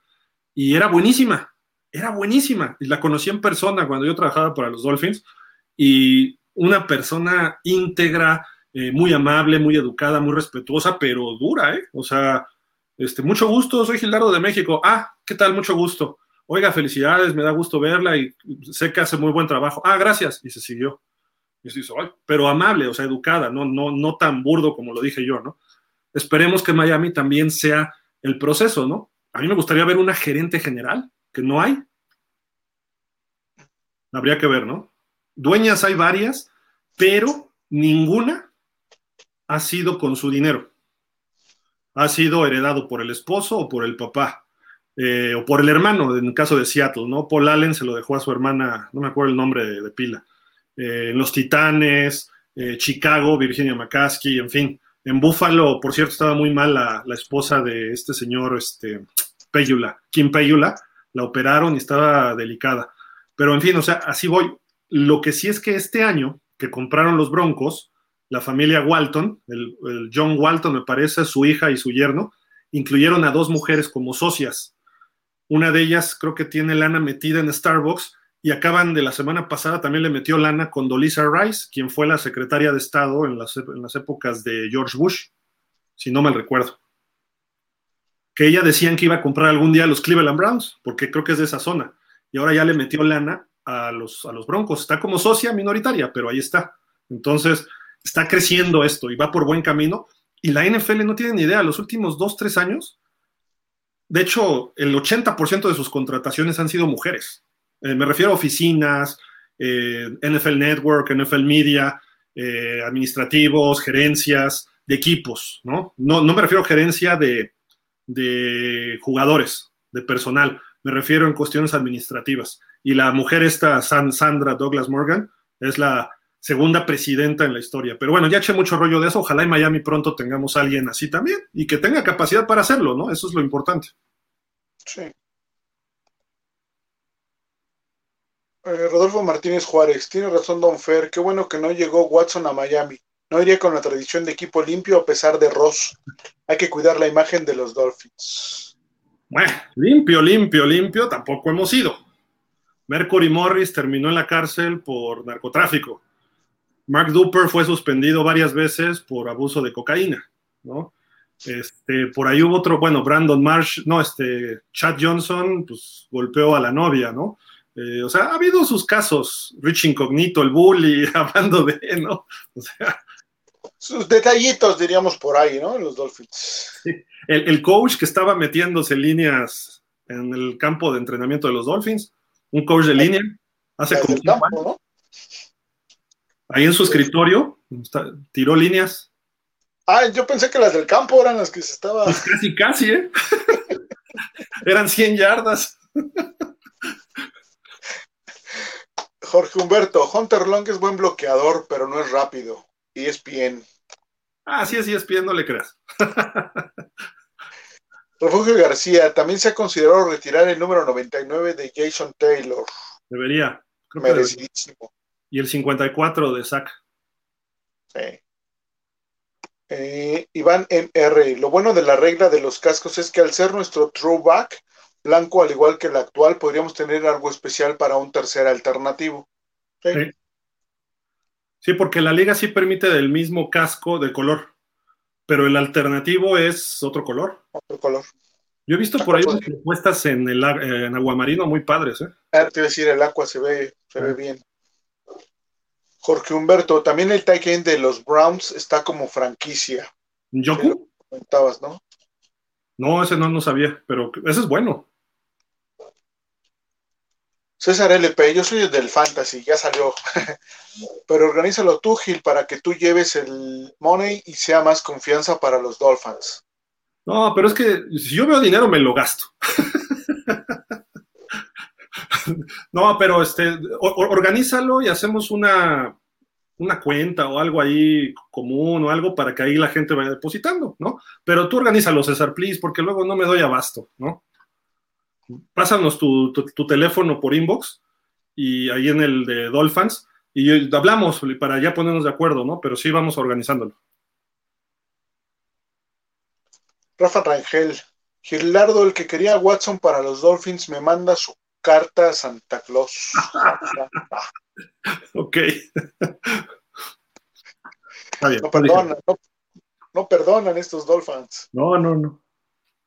y era buenísima, era buenísima. Y la conocí en persona cuando yo trabajaba para los Dolphins y una persona íntegra, eh, muy amable, muy educada, muy respetuosa, pero dura, ¿eh? O sea, este, mucho gusto, soy Gildardo de México. Ah, ¿qué tal? Mucho gusto. Oiga, felicidades, me da gusto verla y sé que hace muy buen trabajo. Ah, gracias. Y se siguió pero amable, o sea, educada, no, no, no tan burdo como lo dije yo, ¿no? Esperemos que Miami también sea el proceso, ¿no? A mí me gustaría ver una gerente general, que no hay. Habría que ver, ¿no? Dueñas hay varias, pero ninguna ha sido con su dinero. Ha sido heredado por el esposo o por el papá, eh, o por el hermano, en el caso de Seattle, ¿no? Paul Allen se lo dejó a su hermana, no me acuerdo el nombre de pila. Eh, Los Titanes, eh, Chicago, Virginia McCaskey, en fin. En Buffalo, por cierto, estaba muy mal la, esposa de este señor, este, Peyula, Kim Peyula, la operaron y estaba delicada. Pero en fin, o sea, así voy. Lo que sí es que este año que compraron los Broncos, la familia Walton, el, el John Walton me parece, su hija y su yerno, incluyeron a dos mujeres como socias. Una de ellas creo que tiene lana metida en Starbucks y acaban de la semana pasada también le metió lana con Dolisa Rice, quien fue la secretaria de Estado en las, en las épocas de George Bush, si no mal recuerdo. Que ella decían que iba a comprar algún día los Cleveland Browns, porque creo que es de esa zona. Y ahora ya le metió lana a los, a los Broncos. Está como socia minoritaria, pero ahí está. Entonces, está creciendo esto y va por buen camino. Y la NFL no tiene ni idea, los últimos dos, tres años, de hecho, el 80% de sus contrataciones han sido mujeres. Eh, me refiero a oficinas, eh, NFL Network, NFL Media, eh, administrativos, gerencias de equipos, ¿no? ¿no? me refiero a gerencia de, de, jugadores, de personal, me refiero en cuestiones administrativas. Y la mujer esta, Sandra Douglas Morgan, es la segunda presidenta en la historia. Pero bueno, ya eché mucho rollo de eso. Ojalá en Miami pronto tengamos alguien así también y que tenga capacidad para hacerlo, ¿no? Eso es lo importante. Sí. Eh, Rodolfo Martínez Juárez, tiene razón Don Fer, qué bueno que no llegó Watson a Miami. No iría con la tradición de equipo limpio a pesar de Ross. Hay que cuidar la imagen de los Dolphins. Bueno, limpio, limpio, limpio, tampoco hemos ido. Mercury Morris terminó en la cárcel por narcotráfico. Mark Duper fue suspendido varias veces por abuso de cocaína, ¿no? Este, por ahí hubo otro, bueno, Brandon Marsh, no, este, Chad Johnson, pues golpeó a la novia, ¿no? Eh, o sea, ha habido sus casos, Rich Incognito, el bully, hablando de, ¿no? O sea. Sus detallitos, diríamos por ahí, ¿no? Los Dolphins. El, coach que estaba metiéndose líneas en el campo de entrenamiento de los Dolphins, un coach de línea, hace como campo, Ahí en su escritorio, tiró líneas. Ah, yo pensé que las del campo eran las que se estaba. Pues casi, casi, ¿eh? Eran 100 yardas. Jorge Humberto, Hunter Long es buen bloqueador, pero no es rápido. Y es bien. Ah, sí, sí, es bien, no le creas. Refugio García, también se ha considerado retirar el número 99 de Jason Taylor. Debería. Creo Merecidísimo. Y el 54 de Zach. Sí. Eh, Iván MR, lo bueno de la regla de los cascos es que al ser nuestro throwback blanco, al igual que el actual, podríamos tener algo especial para un tercer alternativo. Sí. sí. porque la liga sí permite del mismo casco de color, pero el alternativo es otro color. Otro color. Yo he visto por ahí unas propuestas en, el, en aguamarino muy padres. ¿eh? Ah, te iba a decir, el agua se ve, se ve bien. Jorge Humberto, también el tight end de los Browns está como franquicia. ¿Yoku? Comentabas, ¿no? No, ese no, no sabía, pero ese es bueno. César LP, yo soy el del Fantasy, ya salió. pero organízalo tú, Gil, para que tú lleves el money y sea más confianza para los Dolphins. No, pero es que si yo veo dinero me lo gasto. no, pero este, organízalo y hacemos una, una cuenta o algo ahí común o algo para que ahí la gente vaya depositando, ¿no? Pero tú organízalo, César, please, porque luego no me doy abasto, ¿no? Pásanos tu, teléfono por inbox y ahí en el de Dolphins y hablamos para ya ponernos de acuerdo, ¿no? Pero sí vamos organizándolo. Rafa Rangel, Gilardo, el que quería Watson para los Dolphins, me manda su carta a Santa Claus. ok. no, perdonan, no, perdonan estos Dolphins. No, no, no.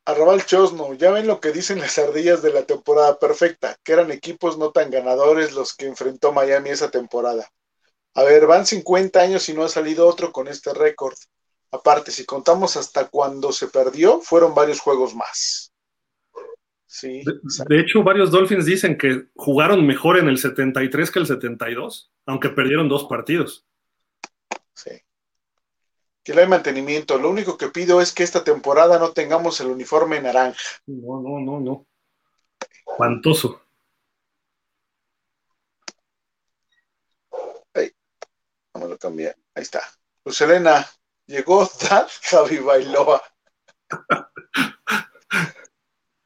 Arrabal Chosno, ya ven lo que dicen las ardillas de la temporada perfecta, que eran equipos no tan ganadores los que enfrentó Miami esa temporada. A ver, van 50 años y no ha salido otro con este récord. Aparte, si contamos hasta cuando se perdió, fueron varios juegos más. De, hecho, varios Dolphins dicen que jugaron mejor en el 73 que el 72, aunque perdieron dos partidos. Sí. Que no hay mantenimiento. Lo único que pido es que esta temporada no tengamos el uniforme naranja. No, no, no, no. Espantoso. Ahí. Vamos a cambiar. Ahí está. Luz Elena, llegó Dan Javi Bailoa.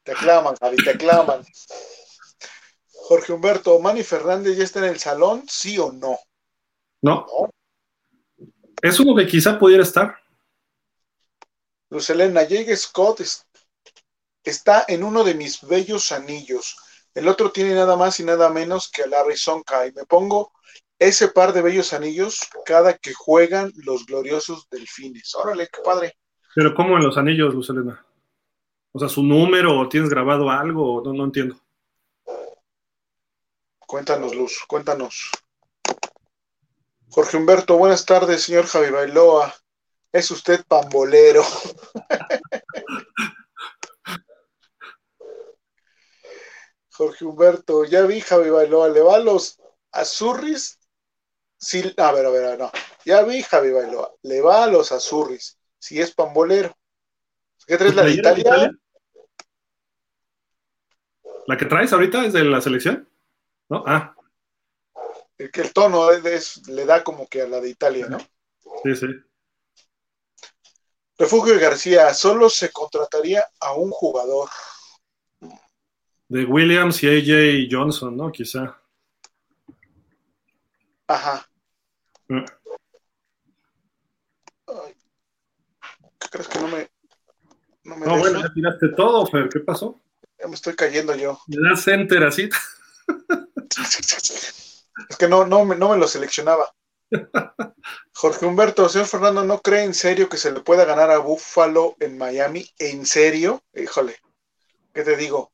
Te aclaman, Javi, te aclaman. Jorge Humberto, ¿Manny Fernández ya está en el salón? ¿Sí o no? No. Es uno que quizá pudiera estar. Luz Elena, Jake Scott está en uno de mis bellos anillos. El otro tiene nada más y nada menos que a Larry Sonka. Y me pongo ese par de bellos anillos cada que juegan los gloriosos delfines. Órale, qué padre. Pero ¿cómo en los anillos, Luz Elena? O sea, su número, o tienes grabado algo, no, no entiendo. Cuéntanos, Luz, cuéntanos. Jorge Humberto, buenas tardes, señor Javi Bailoa. Es usted pambolero. Jorge Humberto, ya vi Javi Bailoa, le va a los Azurris. Sí, a ver, a ver, no. Ya vi Javi Bailoa, le va a los Azurris, si es pambolero. ¿Qué traes la de Italia? ¿La que traes ahorita es de la selección? ¿No? Ah. El que el tono le da como que a la de Italia, ¿no? Sí, sí. Refugio García, solo se contrataría a un jugador. De Williams y AJ Johnson, ¿no? Quizá. Ajá. ¿Qué crees que no me no, bueno, ya tiraste todo, Fer. ¿Qué pasó? Ya me estoy cayendo yo. Le das enter así. es que no, no, no me lo seleccionaba. Jorge Humberto, señor Fernando, ¿no cree en serio que se le pueda ganar a Buffalo en Miami? ¿En serio? Híjole, ¿qué te digo?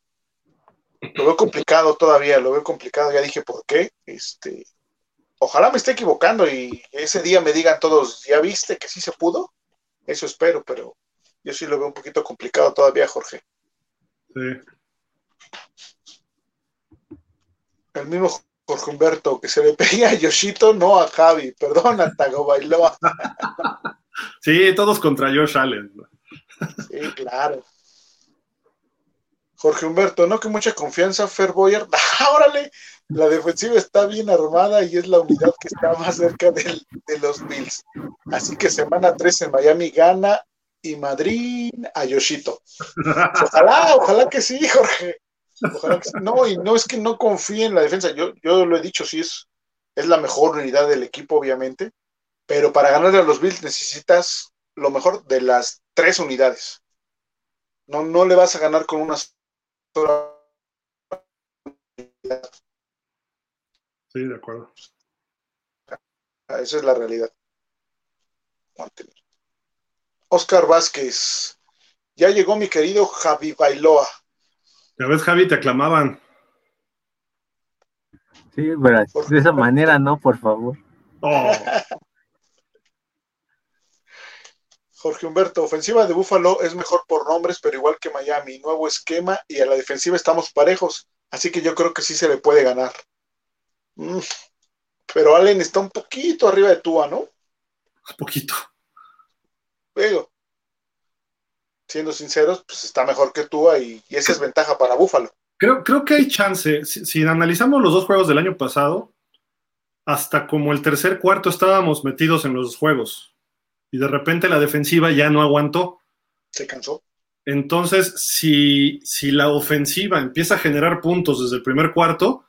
Lo veo complicado todavía, lo veo complicado. Ya dije por qué. Este, ojalá me esté equivocando y ese día me digan todos, ¿ya viste que sí se pudo? Eso espero, pero yo sí lo veo un poquito complicado todavía, Jorge. Sí. El mismo Jorge Humberto, que se le pedía a Yoshito, no a Javi, perdón, a Bailoa. sí, todos contra Josh Allen. sí, claro. Jorge Humberto, no que mucha confianza, Fer Boyer. ¡Órale! La defensiva está bien armada y es la unidad que está más cerca de los Bills. Así que semana 3 en Miami gana y Madrid a Yoshito. Ojalá, ojalá que sí, Jorge. Ojalá que sí. No, y no es que no confíe en la defensa. Yo, yo lo he dicho, sí es, es la mejor unidad del equipo, obviamente. Pero para ganarle a los Bills necesitas lo mejor de las tres unidades. No, no le vas a ganar con una sola unidad. Sí, de acuerdo. Esa es la realidad. Oscar Vázquez. Ya llegó mi querido Javi Bailoa. Ya ves, Javi, te aclamaban. Sí, pero de esa manera no, por favor. Oh. Jorge Humberto, ofensiva de Búfalo es mejor por nombres, pero igual que Miami, nuevo esquema y a la defensiva estamos parejos, así que yo creo que sí se le puede ganar. Mm, pero Allen está un poquito arriba de Tua, ¿no? Un poquito. Pero, siendo sinceros, pues está mejor que Tua y, y esa es ventaja para Búfalo. Creo, creo que hay chance. Si, si, analizamos los dos juegos del año pasado, hasta como el tercer cuarto estábamos metidos en los juegos. Y de repente la defensiva ya no aguantó. Se cansó. Entonces, si, si la ofensiva empieza a generar puntos desde el primer cuarto,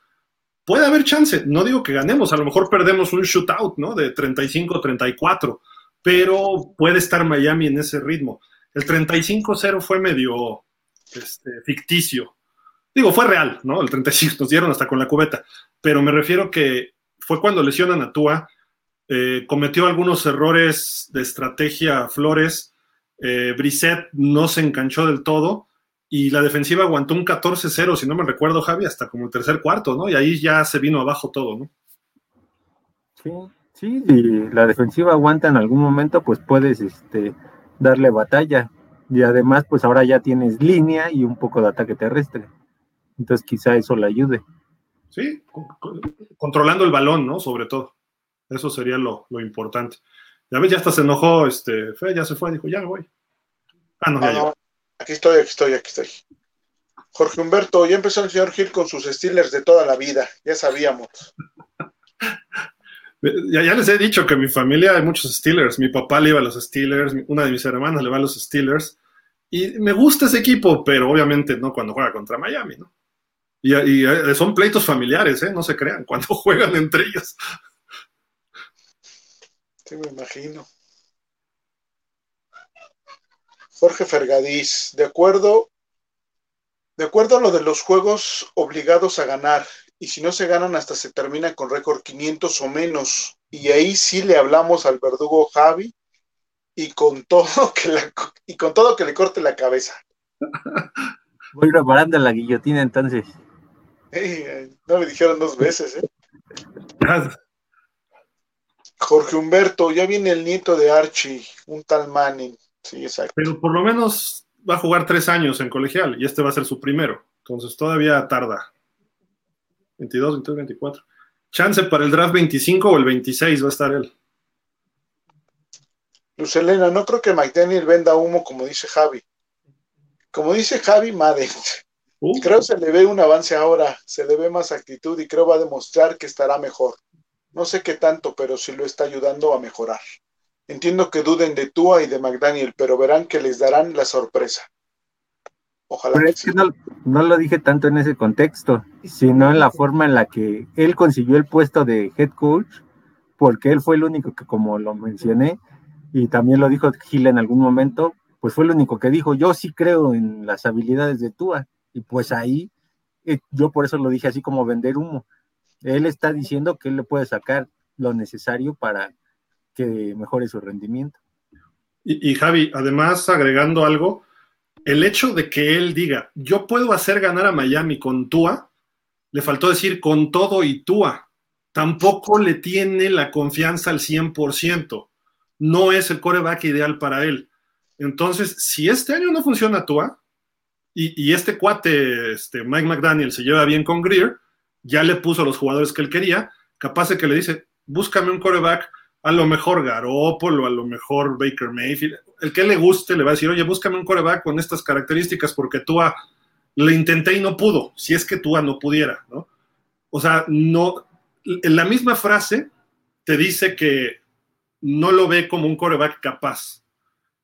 puede haber chance. No digo que ganemos, a lo mejor perdemos un shootout, ¿no? De 35-34, pero puede estar Miami en ese ritmo. El 35-0 fue medio este, ficticio. Digo, fue real, ¿no? El 35 nos dieron hasta con la cubeta, pero me refiero que fue cuando lesionan a Tua, eh, cometió algunos errores de estrategia Flores, eh, Brissett no se enganchó del todo y la defensiva aguantó un 14-0, si no me recuerdo, Javi, hasta como el tercer cuarto, ¿no? Y ahí ya se vino abajo todo, ¿no? Sí, sí, si la defensiva aguanta en algún momento, pues puedes este, darle batalla. Y además, pues ahora ya tienes línea y un poco de ataque terrestre. Entonces quizá eso le ayude. Sí, controlando el balón, ¿no? Sobre todo. Eso sería lo, lo importante. Ya ves, ya hasta se enojó, este, Fe, ya se fue, dijo, ya voy. Ah, no, ya, no, aquí estoy, aquí estoy, aquí estoy. Jorge Humberto, ya empezó el señor Gil con sus Steelers de toda la vida, ya sabíamos. Ya, les he dicho que en mi familia hay muchos Steelers. Mi papá le iba a los Steelers, una de mis hermanas le va a los Steelers. Y me gusta ese equipo, pero obviamente no cuando juega contra Miami, ¿no? Y, y eh, son pleitos familiares, ¿eh? No se crean, cuando juegan entre ellos. Sí, me imagino. Jorge Fergadís, de acuerdo, de acuerdo a lo de los juegos obligados a ganar, y si no se ganan hasta se termina con récord 500 o menos, y ahí sí le hablamos al verdugo Javi y con todo que la, y con todo que le corte la cabeza. Voy preparando la guillotina entonces. Hey, no me dijeron dos veces, ¿eh? Jorge Humberto, ya viene el nieto de Archie, un tal Manning. Sí, exacto. Pero por lo menos va a jugar tres años en colegial y este va a ser su primero. Entonces todavía tarda. 22, 22, 24. Chance para el draft 25 o el 26 va a estar él. Luz Elena, no creo que McDaniel venda humo como dice Javi. Como dice Javi Madden. Uh. Creo se le ve un avance ahora, se le ve más actitud y creo va a demostrar que estará mejor. No sé qué tanto, pero sí lo está ayudando a mejorar. Entiendo que duden de Tua y de McDaniel, pero verán que les darán la sorpresa. Ojalá. Pero es que no, no, lo dije tanto en ese contexto, sino en la forma en la que él consiguió el puesto de head coach, porque él fue el único que, como lo mencioné, y también lo dijo Gil en algún momento, pues fue el único que dijo, yo sí creo en las habilidades de Tua, y pues ahí, eh, yo por eso lo dije así como vender humo. Él está diciendo que él le puede sacar lo necesario para que mejore su rendimiento. Y, y Javi, además agregando algo, el hecho de que él diga, yo puedo hacer ganar a Miami con Tua, le faltó decir con todo y Tua. Tampoco le tiene la confianza al 100%. No es el coreback ideal para él. Entonces, si este año no funciona Tua, y, y este cuate, este, Mike McDaniel, se lleva bien con Greer, ya le puso a los jugadores que él quería, capaz de que le dice, búscame un coreback, a lo mejor Garoppolo, a lo mejor Baker Mayfield, el que le guste le va a decir, oye, búscame un coreback con estas características porque tú le intenté y no pudo, si es que Tua no pudiera, ¿no? O sea, no, en la misma frase te dice que no lo ve como un coreback capaz.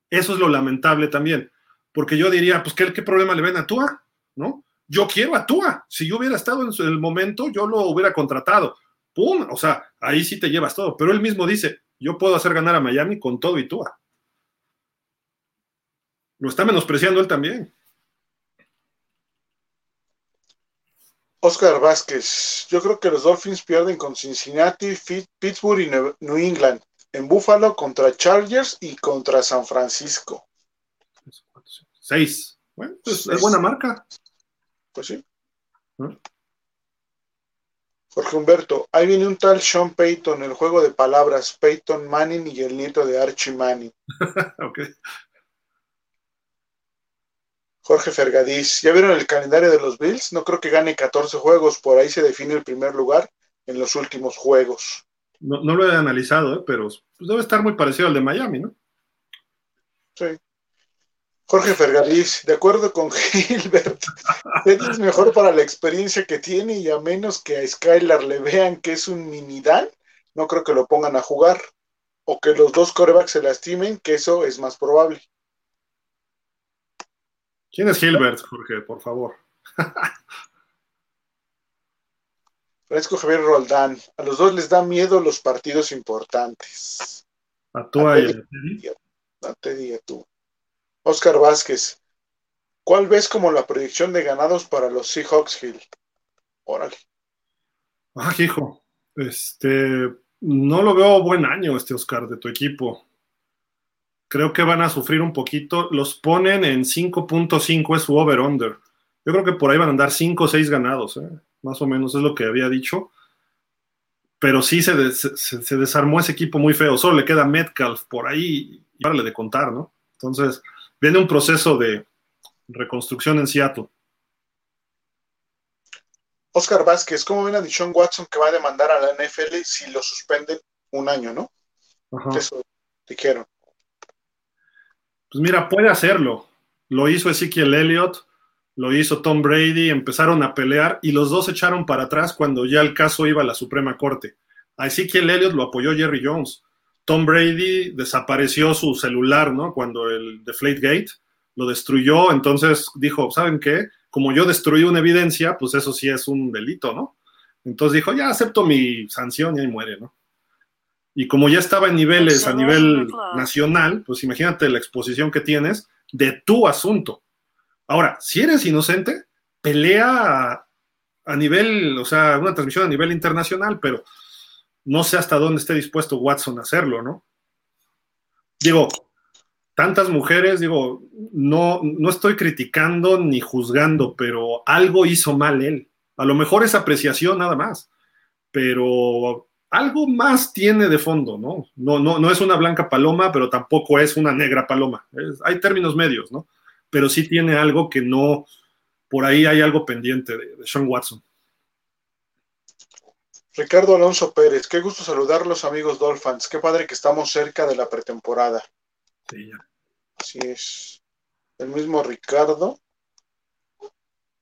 Eso es lo lamentable también, porque yo diría, pues, ¿qué, qué problema le ven a Tua? ¿No? Yo quiero a Tua. Si yo hubiera estado en el momento, yo lo hubiera contratado. ¡Pum! O sea, ahí sí te llevas todo. Pero él mismo dice, yo puedo hacer ganar a Miami con todo y Tua. Lo está menospreciando él también. Oscar Vázquez, yo creo que los Dolphins pierden con Cincinnati, Pittsburgh y New England, en Buffalo contra Chargers y contra San Francisco. Seis. Bueno, pues es buena marca. Pues sí. Jorge Humberto, ahí viene un tal Sean Payton, el juego de palabras, Peyton Manning y el nieto de Archie Manning. ok. Jorge Fergadís, ¿ya vieron el calendario de los Bills? No creo que gane 14 juegos, por ahí se define el primer lugar en los últimos juegos. No, lo he analizado, ¿eh? pero pues, debe estar muy parecido al de Miami, ¿no? Sí. Jorge Fergadís, de acuerdo con Gilbert, es mejor para la experiencia que tiene y a menos que a Skylar le vean que es un mini Dan, no creo que lo pongan a jugar. O que los dos corebacks se lastimen, que eso es más probable. ¿Quién es Gilbert, Jorge, por favor? Francisco Javier Roldán. A los dos les da miedo los partidos importantes. A tú a, a Teddy a tú. Oscar Vázquez. ¿Cuál ves como la proyección de ganados para los Seahawks, Hill? Órale. Ah, hijo. Este, no lo veo buen año, este Oscar, de tu equipo creo que van a sufrir un poquito. Los ponen en 5.5 es su over-under. Yo creo que por ahí van a andar 5 o 6 ganados, ¿eh? más o menos es lo que había dicho. Pero sí se, desarmó ese equipo muy feo. Solo le queda Metcalf por ahí y párale de contar, ¿no? Entonces, viene un proceso de reconstrucción en Seattle. Oscar Vázquez, ¿cómo ven a Dishon Watson que va a demandar a la NFL si lo suspenden un año, no? Eso dijeron. Pues mira, puede hacerlo. Lo hizo Ezekiel Elliott, lo hizo Tom Brady, empezaron a pelear y los dos echaron para atrás cuando ya el caso iba a la Suprema Corte. A Ezekiel Elliott lo apoyó Jerry Jones. Tom Brady desapareció su celular, ¿no? Cuando el Deflategate lo destruyó, entonces dijo, ¿saben qué? Como yo destruí una evidencia, pues eso sí es un delito, ¿no? Entonces dijo, ya acepto mi sanción y ahí muere, ¿no? Y como ya estaba en niveles a nivel nacional, pues imagínate la exposición que tienes de tu asunto. Ahora, si eres inocente, pelea a, nivel, o sea, una transmisión a nivel internacional, pero no sé hasta dónde esté dispuesto Watson a hacerlo, ¿no? Digo, tantas mujeres, digo, no, no estoy criticando ni juzgando, pero algo hizo mal él. A lo mejor es apreciación nada más, pero algo más tiene de fondo, ¿no? No, no, no es una blanca paloma, pero tampoco es una negra paloma. hay términos medios, ¿no? Pero sí tiene algo que no, por ahí hay algo pendiente de, Sean Watson. Ricardo Alonso Pérez, qué gusto saludarlos amigos Dolphins, qué padre que estamos cerca de la pretemporada. Sí, ya. Así es. El mismo Ricardo.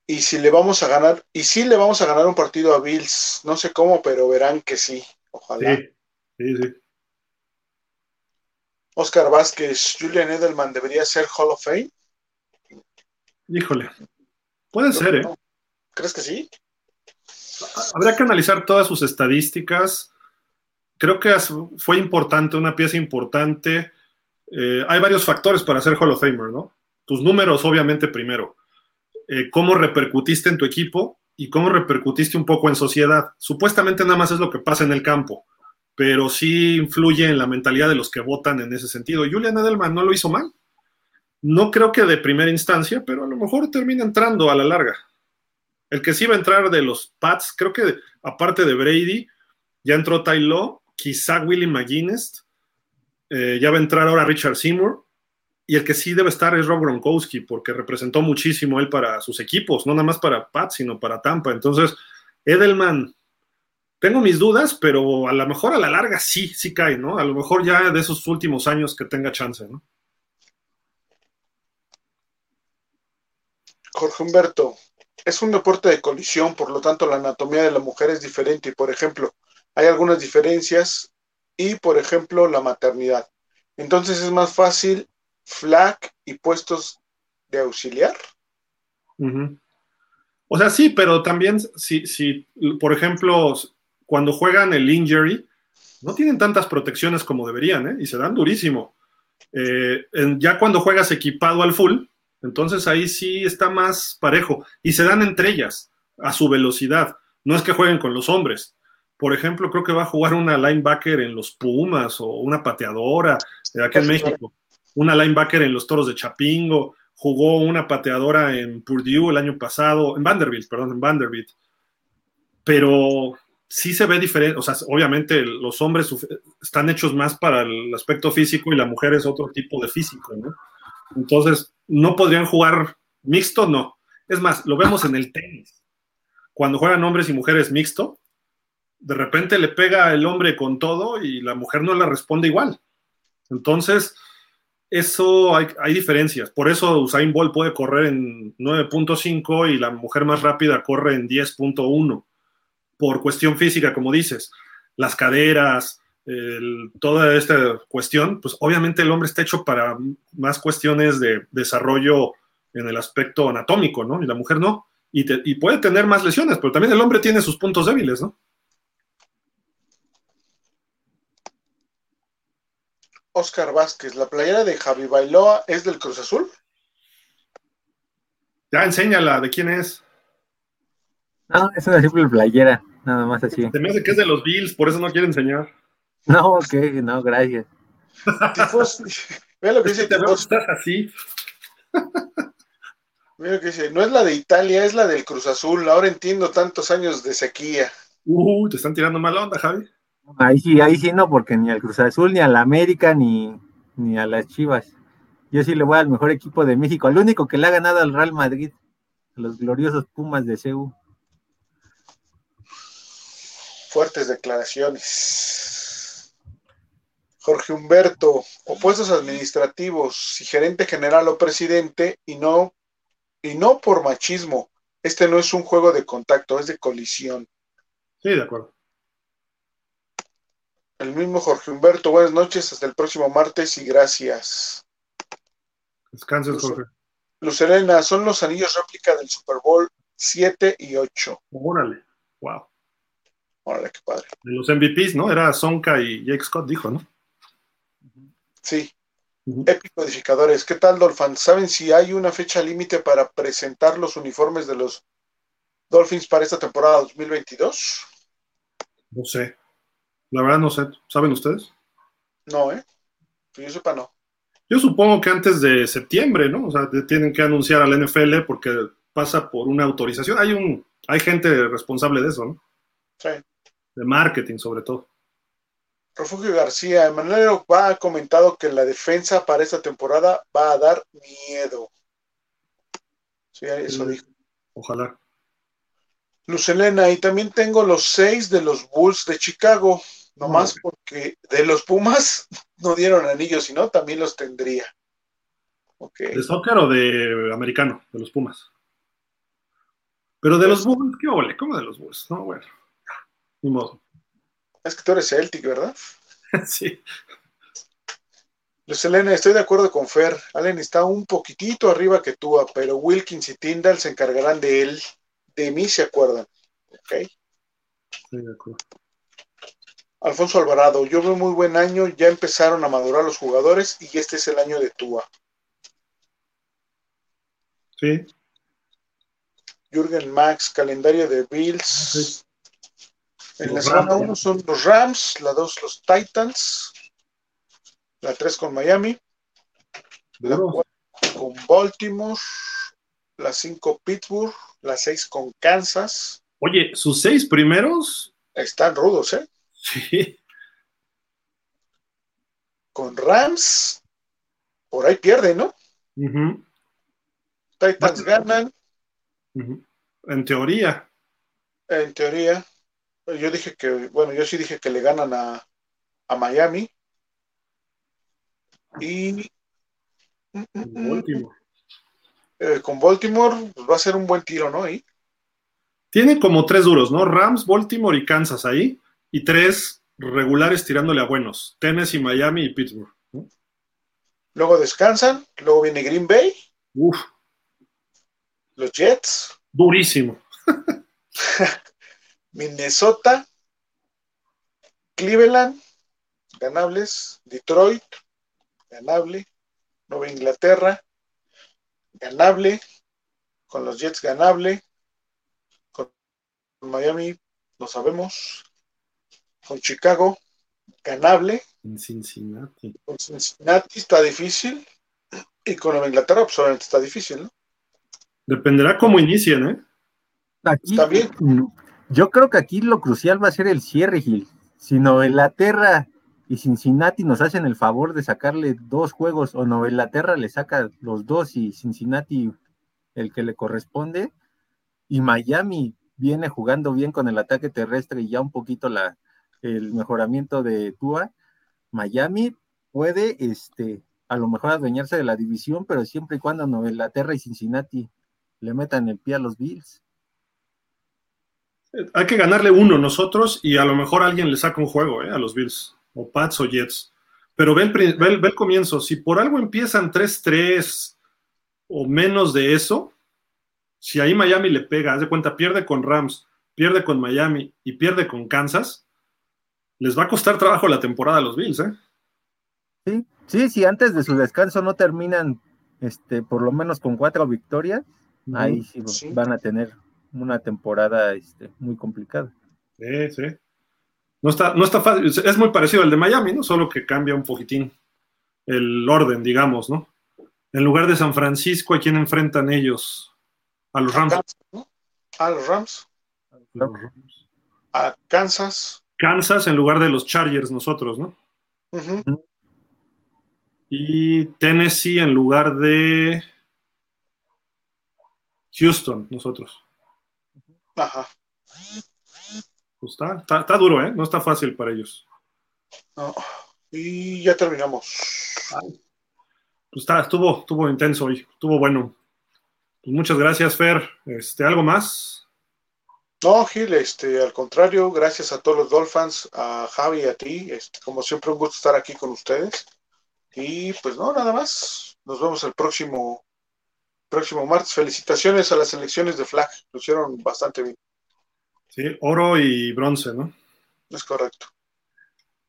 Y si le vamos a ganar, y si le vamos a ganar un partido a Bills, no sé cómo, pero verán que sí. Ojalá. Sí, sí, sí. Oscar Vázquez, Julian Edelman debería ser Hall of Fame. Híjole, puede ser, ¿eh? ¿Crees que sí? Habría que analizar todas sus estadísticas. Creo que fue importante, una pieza importante. Eh, hay varios factores para ser Hall of Famer, ¿no? Tus números, obviamente, primero. Eh, cómo repercutiste en tu equipo y cómo repercutiste un poco en sociedad. Supuestamente nada más es lo que pasa en el campo, pero sí influye en la mentalidad de los que votan en ese sentido. Julian Edelman no lo hizo mal. No creo que de primera instancia, pero a lo mejor termina entrando a la larga. El que sí va a entrar de los Pats, creo que aparte de Brady, ya entró Ty quizá Willie McGuinness, eh, ya va a entrar ahora Richard Seymour, y el que sí debe estar es Rob Gronkowski, porque representó muchísimo él para sus equipos, no nada más para Pat, sino para Tampa. Entonces, Edelman, tengo mis dudas, pero a lo mejor a la larga sí, sí cae, ¿no? A lo mejor ya de esos últimos años que tenga chance, ¿no? Jorge Humberto, es un deporte de colisión, por lo tanto la anatomía de la mujer es diferente por ejemplo, hay algunas diferencias y, por ejemplo, la maternidad. Entonces es más fácil flag y puestos de auxiliar. O sea, sí, pero también si, si, por ejemplo, cuando juegan el injury, no tienen tantas protecciones como deberían, ¿eh? Y se dan durísimo. Eh, ya cuando juegas equipado al full, entonces ahí sí está más parejo. Y se dan entre ellas, a su velocidad. No es que jueguen con los hombres. Por ejemplo, creo que va a jugar una linebacker en los Pumas o una pateadora de aquí en México. Una linebacker en los Toros de Chapingo. Jugó una pateadora en Purdue el año pasado, en Vanderbilt, perdón, en Vanderbilt. Pero sí se ve diferente, o sea, obviamente los hombres están hechos más para el aspecto físico y la mujer es otro tipo de físico, ¿no? Entonces, no podrían jugar mixto, no. Es más, lo vemos en el tenis. Cuando juegan hombres y mujeres mixto, de repente le pega el hombre con todo y la mujer no le responde igual. Entonces, eso hay, hay diferencias. Por eso Usain Bolt puede correr en 9.5 y la mujer más rápida corre en 10.1 por cuestión física, como dices, las caderas, toda esta cuestión, pues obviamente el hombre está hecho para más cuestiones de desarrollo en el aspecto anatómico, ¿no? Y la mujer no. Y, puede tener más lesiones, pero también el hombre tiene sus puntos débiles, ¿no? Oscar Vázquez, ¿la playera de Javi Bailoa es del Cruz Azul? Ya, enséñala, ¿de quién es? No, es una simple playera. Nada más así. Se me hace que es de los Bills, por eso no quiere enseñar. No, ok, no, gracias. Ve lo que dice te estás así. Mira lo que dice, no es la de Italia, es la del Cruz Azul. Ahora entiendo tantos años de sequía. Uh, te están tirando mala onda, Javi. Ahí sí, ahí sí no, porque ni al Cruz Azul, ni a la América, ni, ni a las Chivas. Yo sí le voy al mejor equipo de México, al único que le ha ganado al Real Madrid, los gloriosos Pumas de CEU. Fuertes declaraciones. Jorge Humberto, opuestos administrativos, y gerente general o presidente, y no, y no por machismo. Este no es un juego de contacto, es de colisión. Sí, de acuerdo. El mismo Jorge Humberto, buenas noches, hasta el próximo martes y gracias. Descanses, Jorge. Lucerena, son los anillos réplica del Super Bowl 7 y 8. Órale, wow. Órale, qué padre. De los MVPs, ¿no? Era Sonka y Jake Scott, dijo, ¿no? Sí. Épico Edificadores. ¿Qué tal, Dolphins? ¿Saben si hay una fecha límite para presentar los uniformes de los Dolphins para esta temporada 2022? No sé. La verdad no sé. ¿Saben ustedes? No, ¿eh? Que yo sepa, no. Yo supongo que antes de septiembre, ¿no? O sea, tienen que anunciar al NFL porque pasa por una autorización. Hay un, hay gente responsable de eso, ¿no? Sí de marketing sobre todo. Refugio García, Emanuel va ha comentado que la defensa para esta temporada va a dar miedo. Sí, eso dijo. Ojalá. Luz Elena, y también tengo los seis de los Bulls de Chicago, nomás porque de los Pumas no dieron anillos, sino también los tendría. Okay. ¿De soccer o de americano? De los Pumas. Pero de los pues Bulls, ¿qué ole? ¿Cómo de los Bulls? No, bueno. Es que tú eres Celtic, ¿verdad? sí. Luis Elena, estoy de acuerdo con Fer. Allen está un poquitito arriba que tú, pero Wilkins y Tyndall se encargarán de él. De mí se acuerdan. ¿Ok? Sí, de acuerdo. Alfonso Alvarado, yo veo muy buen año, ya empezaron a madurar los jugadores y este es el año de Tua. Sí. Jürgen Max, calendario de Bills. En la semana 1 son los Rams, la 2 los Titans, la 3 con Miami, la 4 con Baltimore, la 5 Pittsburgh, la 6 con Kansas. Oye, sus seis primeros están rudos, ¿eh? Sí. Con Rams, por ahí pierden, ¿no? Titans ganan. En teoría. En teoría. Yo dije que, bueno, yo sí dije que le ganan a, a Miami. Y. Último. eh, con Baltimore pues, va a ser un buen tiro, ¿no? Ahí. Tiene como tres duros, ¿no? Rams, Baltimore y Kansas ahí, y tres regulares tirándole a buenos, Tennessee, Miami y Pittsburgh. ¿no? Luego descansan, luego viene Green Bay, Uf, los Jets, durísimo. Minnesota, Cleveland, ganables, Detroit, ganable, Nueva Inglaterra, ganable, con los Jets ganable, con Miami, lo sabemos, con Chicago, ganable, En Cincinnati. con Cincinnati está difícil, y con Nueva Inglaterra, pues obviamente está difícil, ¿no? Dependerá cómo inicien, ¿eh? Aquí, Está bien. Yo creo que aquí lo crucial va a ser el cierre, Gil. Si Inglaterra y Cincinnati nos hacen el favor de sacarle dos juegos, o Inglaterra le saca los dos y Cincinnati el que le corresponde, y Miami viene jugando bien con el ataque terrestre y ya un poquito el mejoramiento de Tua, Miami puede este, a lo mejor adueñarse de la división, pero siempre y cuando Nueva Inglaterra y Cincinnati le metan el pie a los Bills. Hay que ganarle uno nosotros y a lo mejor alguien le saca un juego, ¿eh? A los Bills, o Pats o Jets. Pero ve el, ve el- ve el comienzo. Si por algo empiezan 3-3 o menos de eso, si ahí Miami le pega, haz de cuenta, pierde con Rams, pierde con Miami y pierde con Kansas, les va a costar trabajo la temporada a los Bills, ¿eh? Sí, sí, si antes de su descanso no terminan, este, por lo menos con cuatro victorias, ahí sí, Sí. van a tener una temporada este, muy complicada. Sí, sí. No está, no está fácil. Es muy parecido al de Miami, ¿no? Solo que cambia un poquitín el orden, digamos, ¿no? En lugar de San Francisco, ¿a quién enfrentan ellos? A los Rams. Kansas, ¿no? A los Rams, a Kansas, Kansas en lugar de los Chargers, nosotros, ¿no? Y Tennessee en lugar de Houston, nosotros. Ajá. Pues está, está, está duro, ¿eh? No está fácil para ellos. No. Y ya terminamos. Pues está, estuvo, estuvo intenso hoy, estuvo bueno. Pues muchas gracias, Fer. Este, ¿Algo más? No, Gil, este, al contrario, gracias a todos los Dolphins, a Javi y a ti. Este, como siempre, un gusto estar aquí con ustedes. Y pues no, nada más. Nos vemos el próximo, próximo martes. Felicitaciones a las selecciones de flag. Lo hicieron bastante bien. Sí, oro y bronce, ¿no? Es correcto.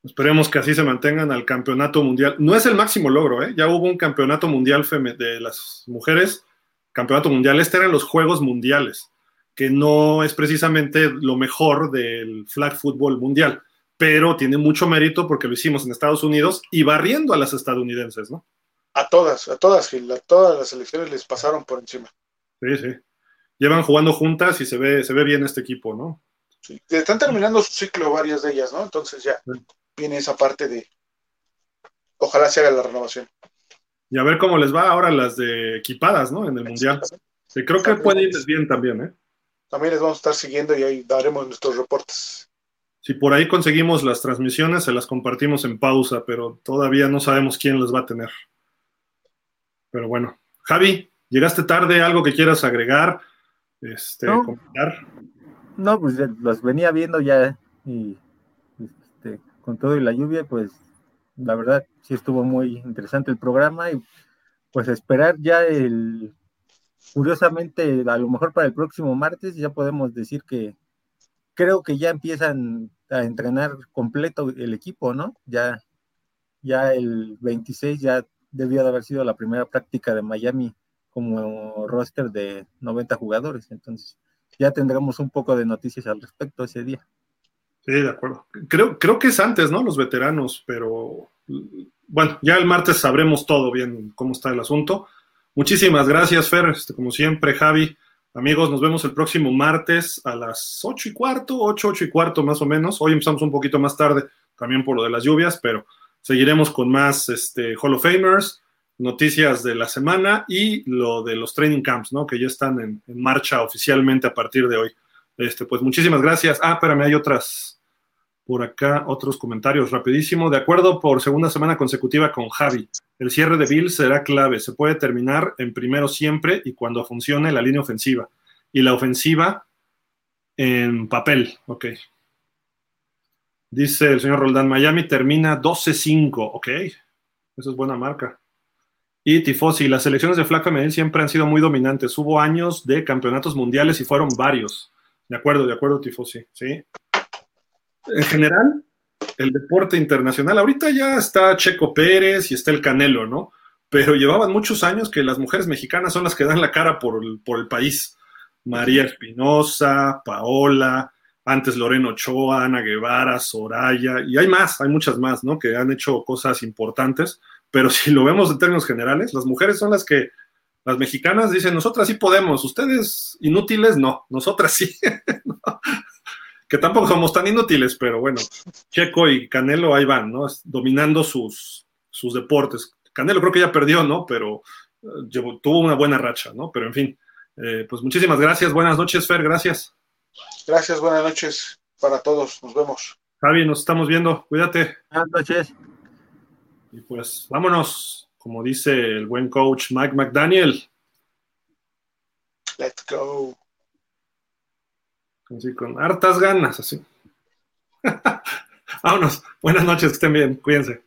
Esperemos que así se mantengan al campeonato mundial. No es el máximo logro, ¿eh? Ya hubo un campeonato mundial de las mujeres, campeonato mundial. Este eran los Juegos Mundiales, que no es precisamente lo mejor del flag fútbol mundial, pero tiene mucho mérito porque lo hicimos en Estados Unidos y barriendo a las estadounidenses, ¿no? A todas, a todas, Gil, a todas las selecciones les pasaron por encima. Sí, sí. Llevan jugando juntas y se ve, se ve bien este equipo, ¿no? Sí. Están terminando su ciclo varias de ellas, ¿no? Entonces ya Sí. viene esa parte de. Ojalá se haga la renovación. Y a ver cómo les va ahora las de equipadas, ¿no? En el mundial. Sí, creo que puede irles bien también, ¿eh? También les vamos a estar siguiendo y ahí daremos nuestros reportes. Si por ahí conseguimos las transmisiones, se las compartimos en pausa, pero todavía no sabemos quién las va a tener. Pero bueno, Javi, llegaste tarde, algo que quieras agregar, este, No. comentar. No, pues los venía viendo ya y este, con todo y la lluvia, pues la verdad sí estuvo muy interesante el programa y pues esperar ya el, curiosamente, a lo mejor para el próximo martes ya podemos decir que creo que ya empiezan a entrenar completo el equipo, ¿no? Ya, ya el 26 ya debió de haber sido la primera práctica de Miami como roster de 90 jugadores, entonces ya tendremos un poco de noticias al respecto ese día. Sí, de acuerdo. Creo, creo que es antes, ¿no? Los veteranos, pero bueno, ya el martes sabremos todo bien cómo está el asunto. Muchísimas gracias, Fer, este, como siempre, Javi. Amigos, nos vemos el próximo martes a las ocho y cuarto, ocho, ocho y cuarto más o menos. Hoy empezamos un poquito más tarde, también por lo de las lluvias, pero seguiremos con más este, Hall of Famers, noticias de la semana y lo de los training camps, ¿no? Que ya están en, marcha oficialmente a partir de hoy. Este, pues muchísimas gracias. Ah, espérame, hay otras, Por acá otros comentarios rapidísimo. De acuerdo por segunda semana consecutiva con Javi. El cierre de Bill será clave. Se puede terminar en primero siempre y cuando funcione la línea ofensiva. Y la ofensiva en papel. Ok. Dice el señor Roldán, Miami termina 12-5. Ok. Esa es buena marca. Y Tifosi, las selecciones de Flaca Medellín siempre han sido muy dominantes. Hubo años de campeonatos mundiales y fueron varios. De acuerdo, de acuerdo, Tifosi. Sí en general, el deporte internacional, ahorita ya está Checo Pérez y está el Canelo, ¿no? Pero llevaban muchos años que las mujeres mexicanas son las que dan la cara por el, por el país. María Espinosa, Paola, antes Loreno Ochoa, Ana Guevara, Soraya, y hay más, hay muchas más, ¿no? Que han hecho cosas importantes, pero si lo vemos en términos generales, las mujeres son las que, las mexicanas dicen, nosotras sí podemos, ustedes inútiles, no, nosotras sí. que tampoco somos tan inútiles, pero bueno, Checo y Canelo ahí van, ¿no? Dominando sus, sus deportes. Canelo creo que ya perdió, ¿no? Pero eh, tuvo una buena racha, ¿no? Pero en fin, eh, pues muchísimas gracias. Buenas noches, Fer, gracias. Gracias, buenas noches para todos. Nos vemos. Javi, nos estamos viendo. Cuídate. Buenas noches. Y pues vámonos, como dice el buen coach Mike McDaniel. Let's go. Así con hartas ganas, así. Vámonos. Buenas noches, que estén bien. Cuídense.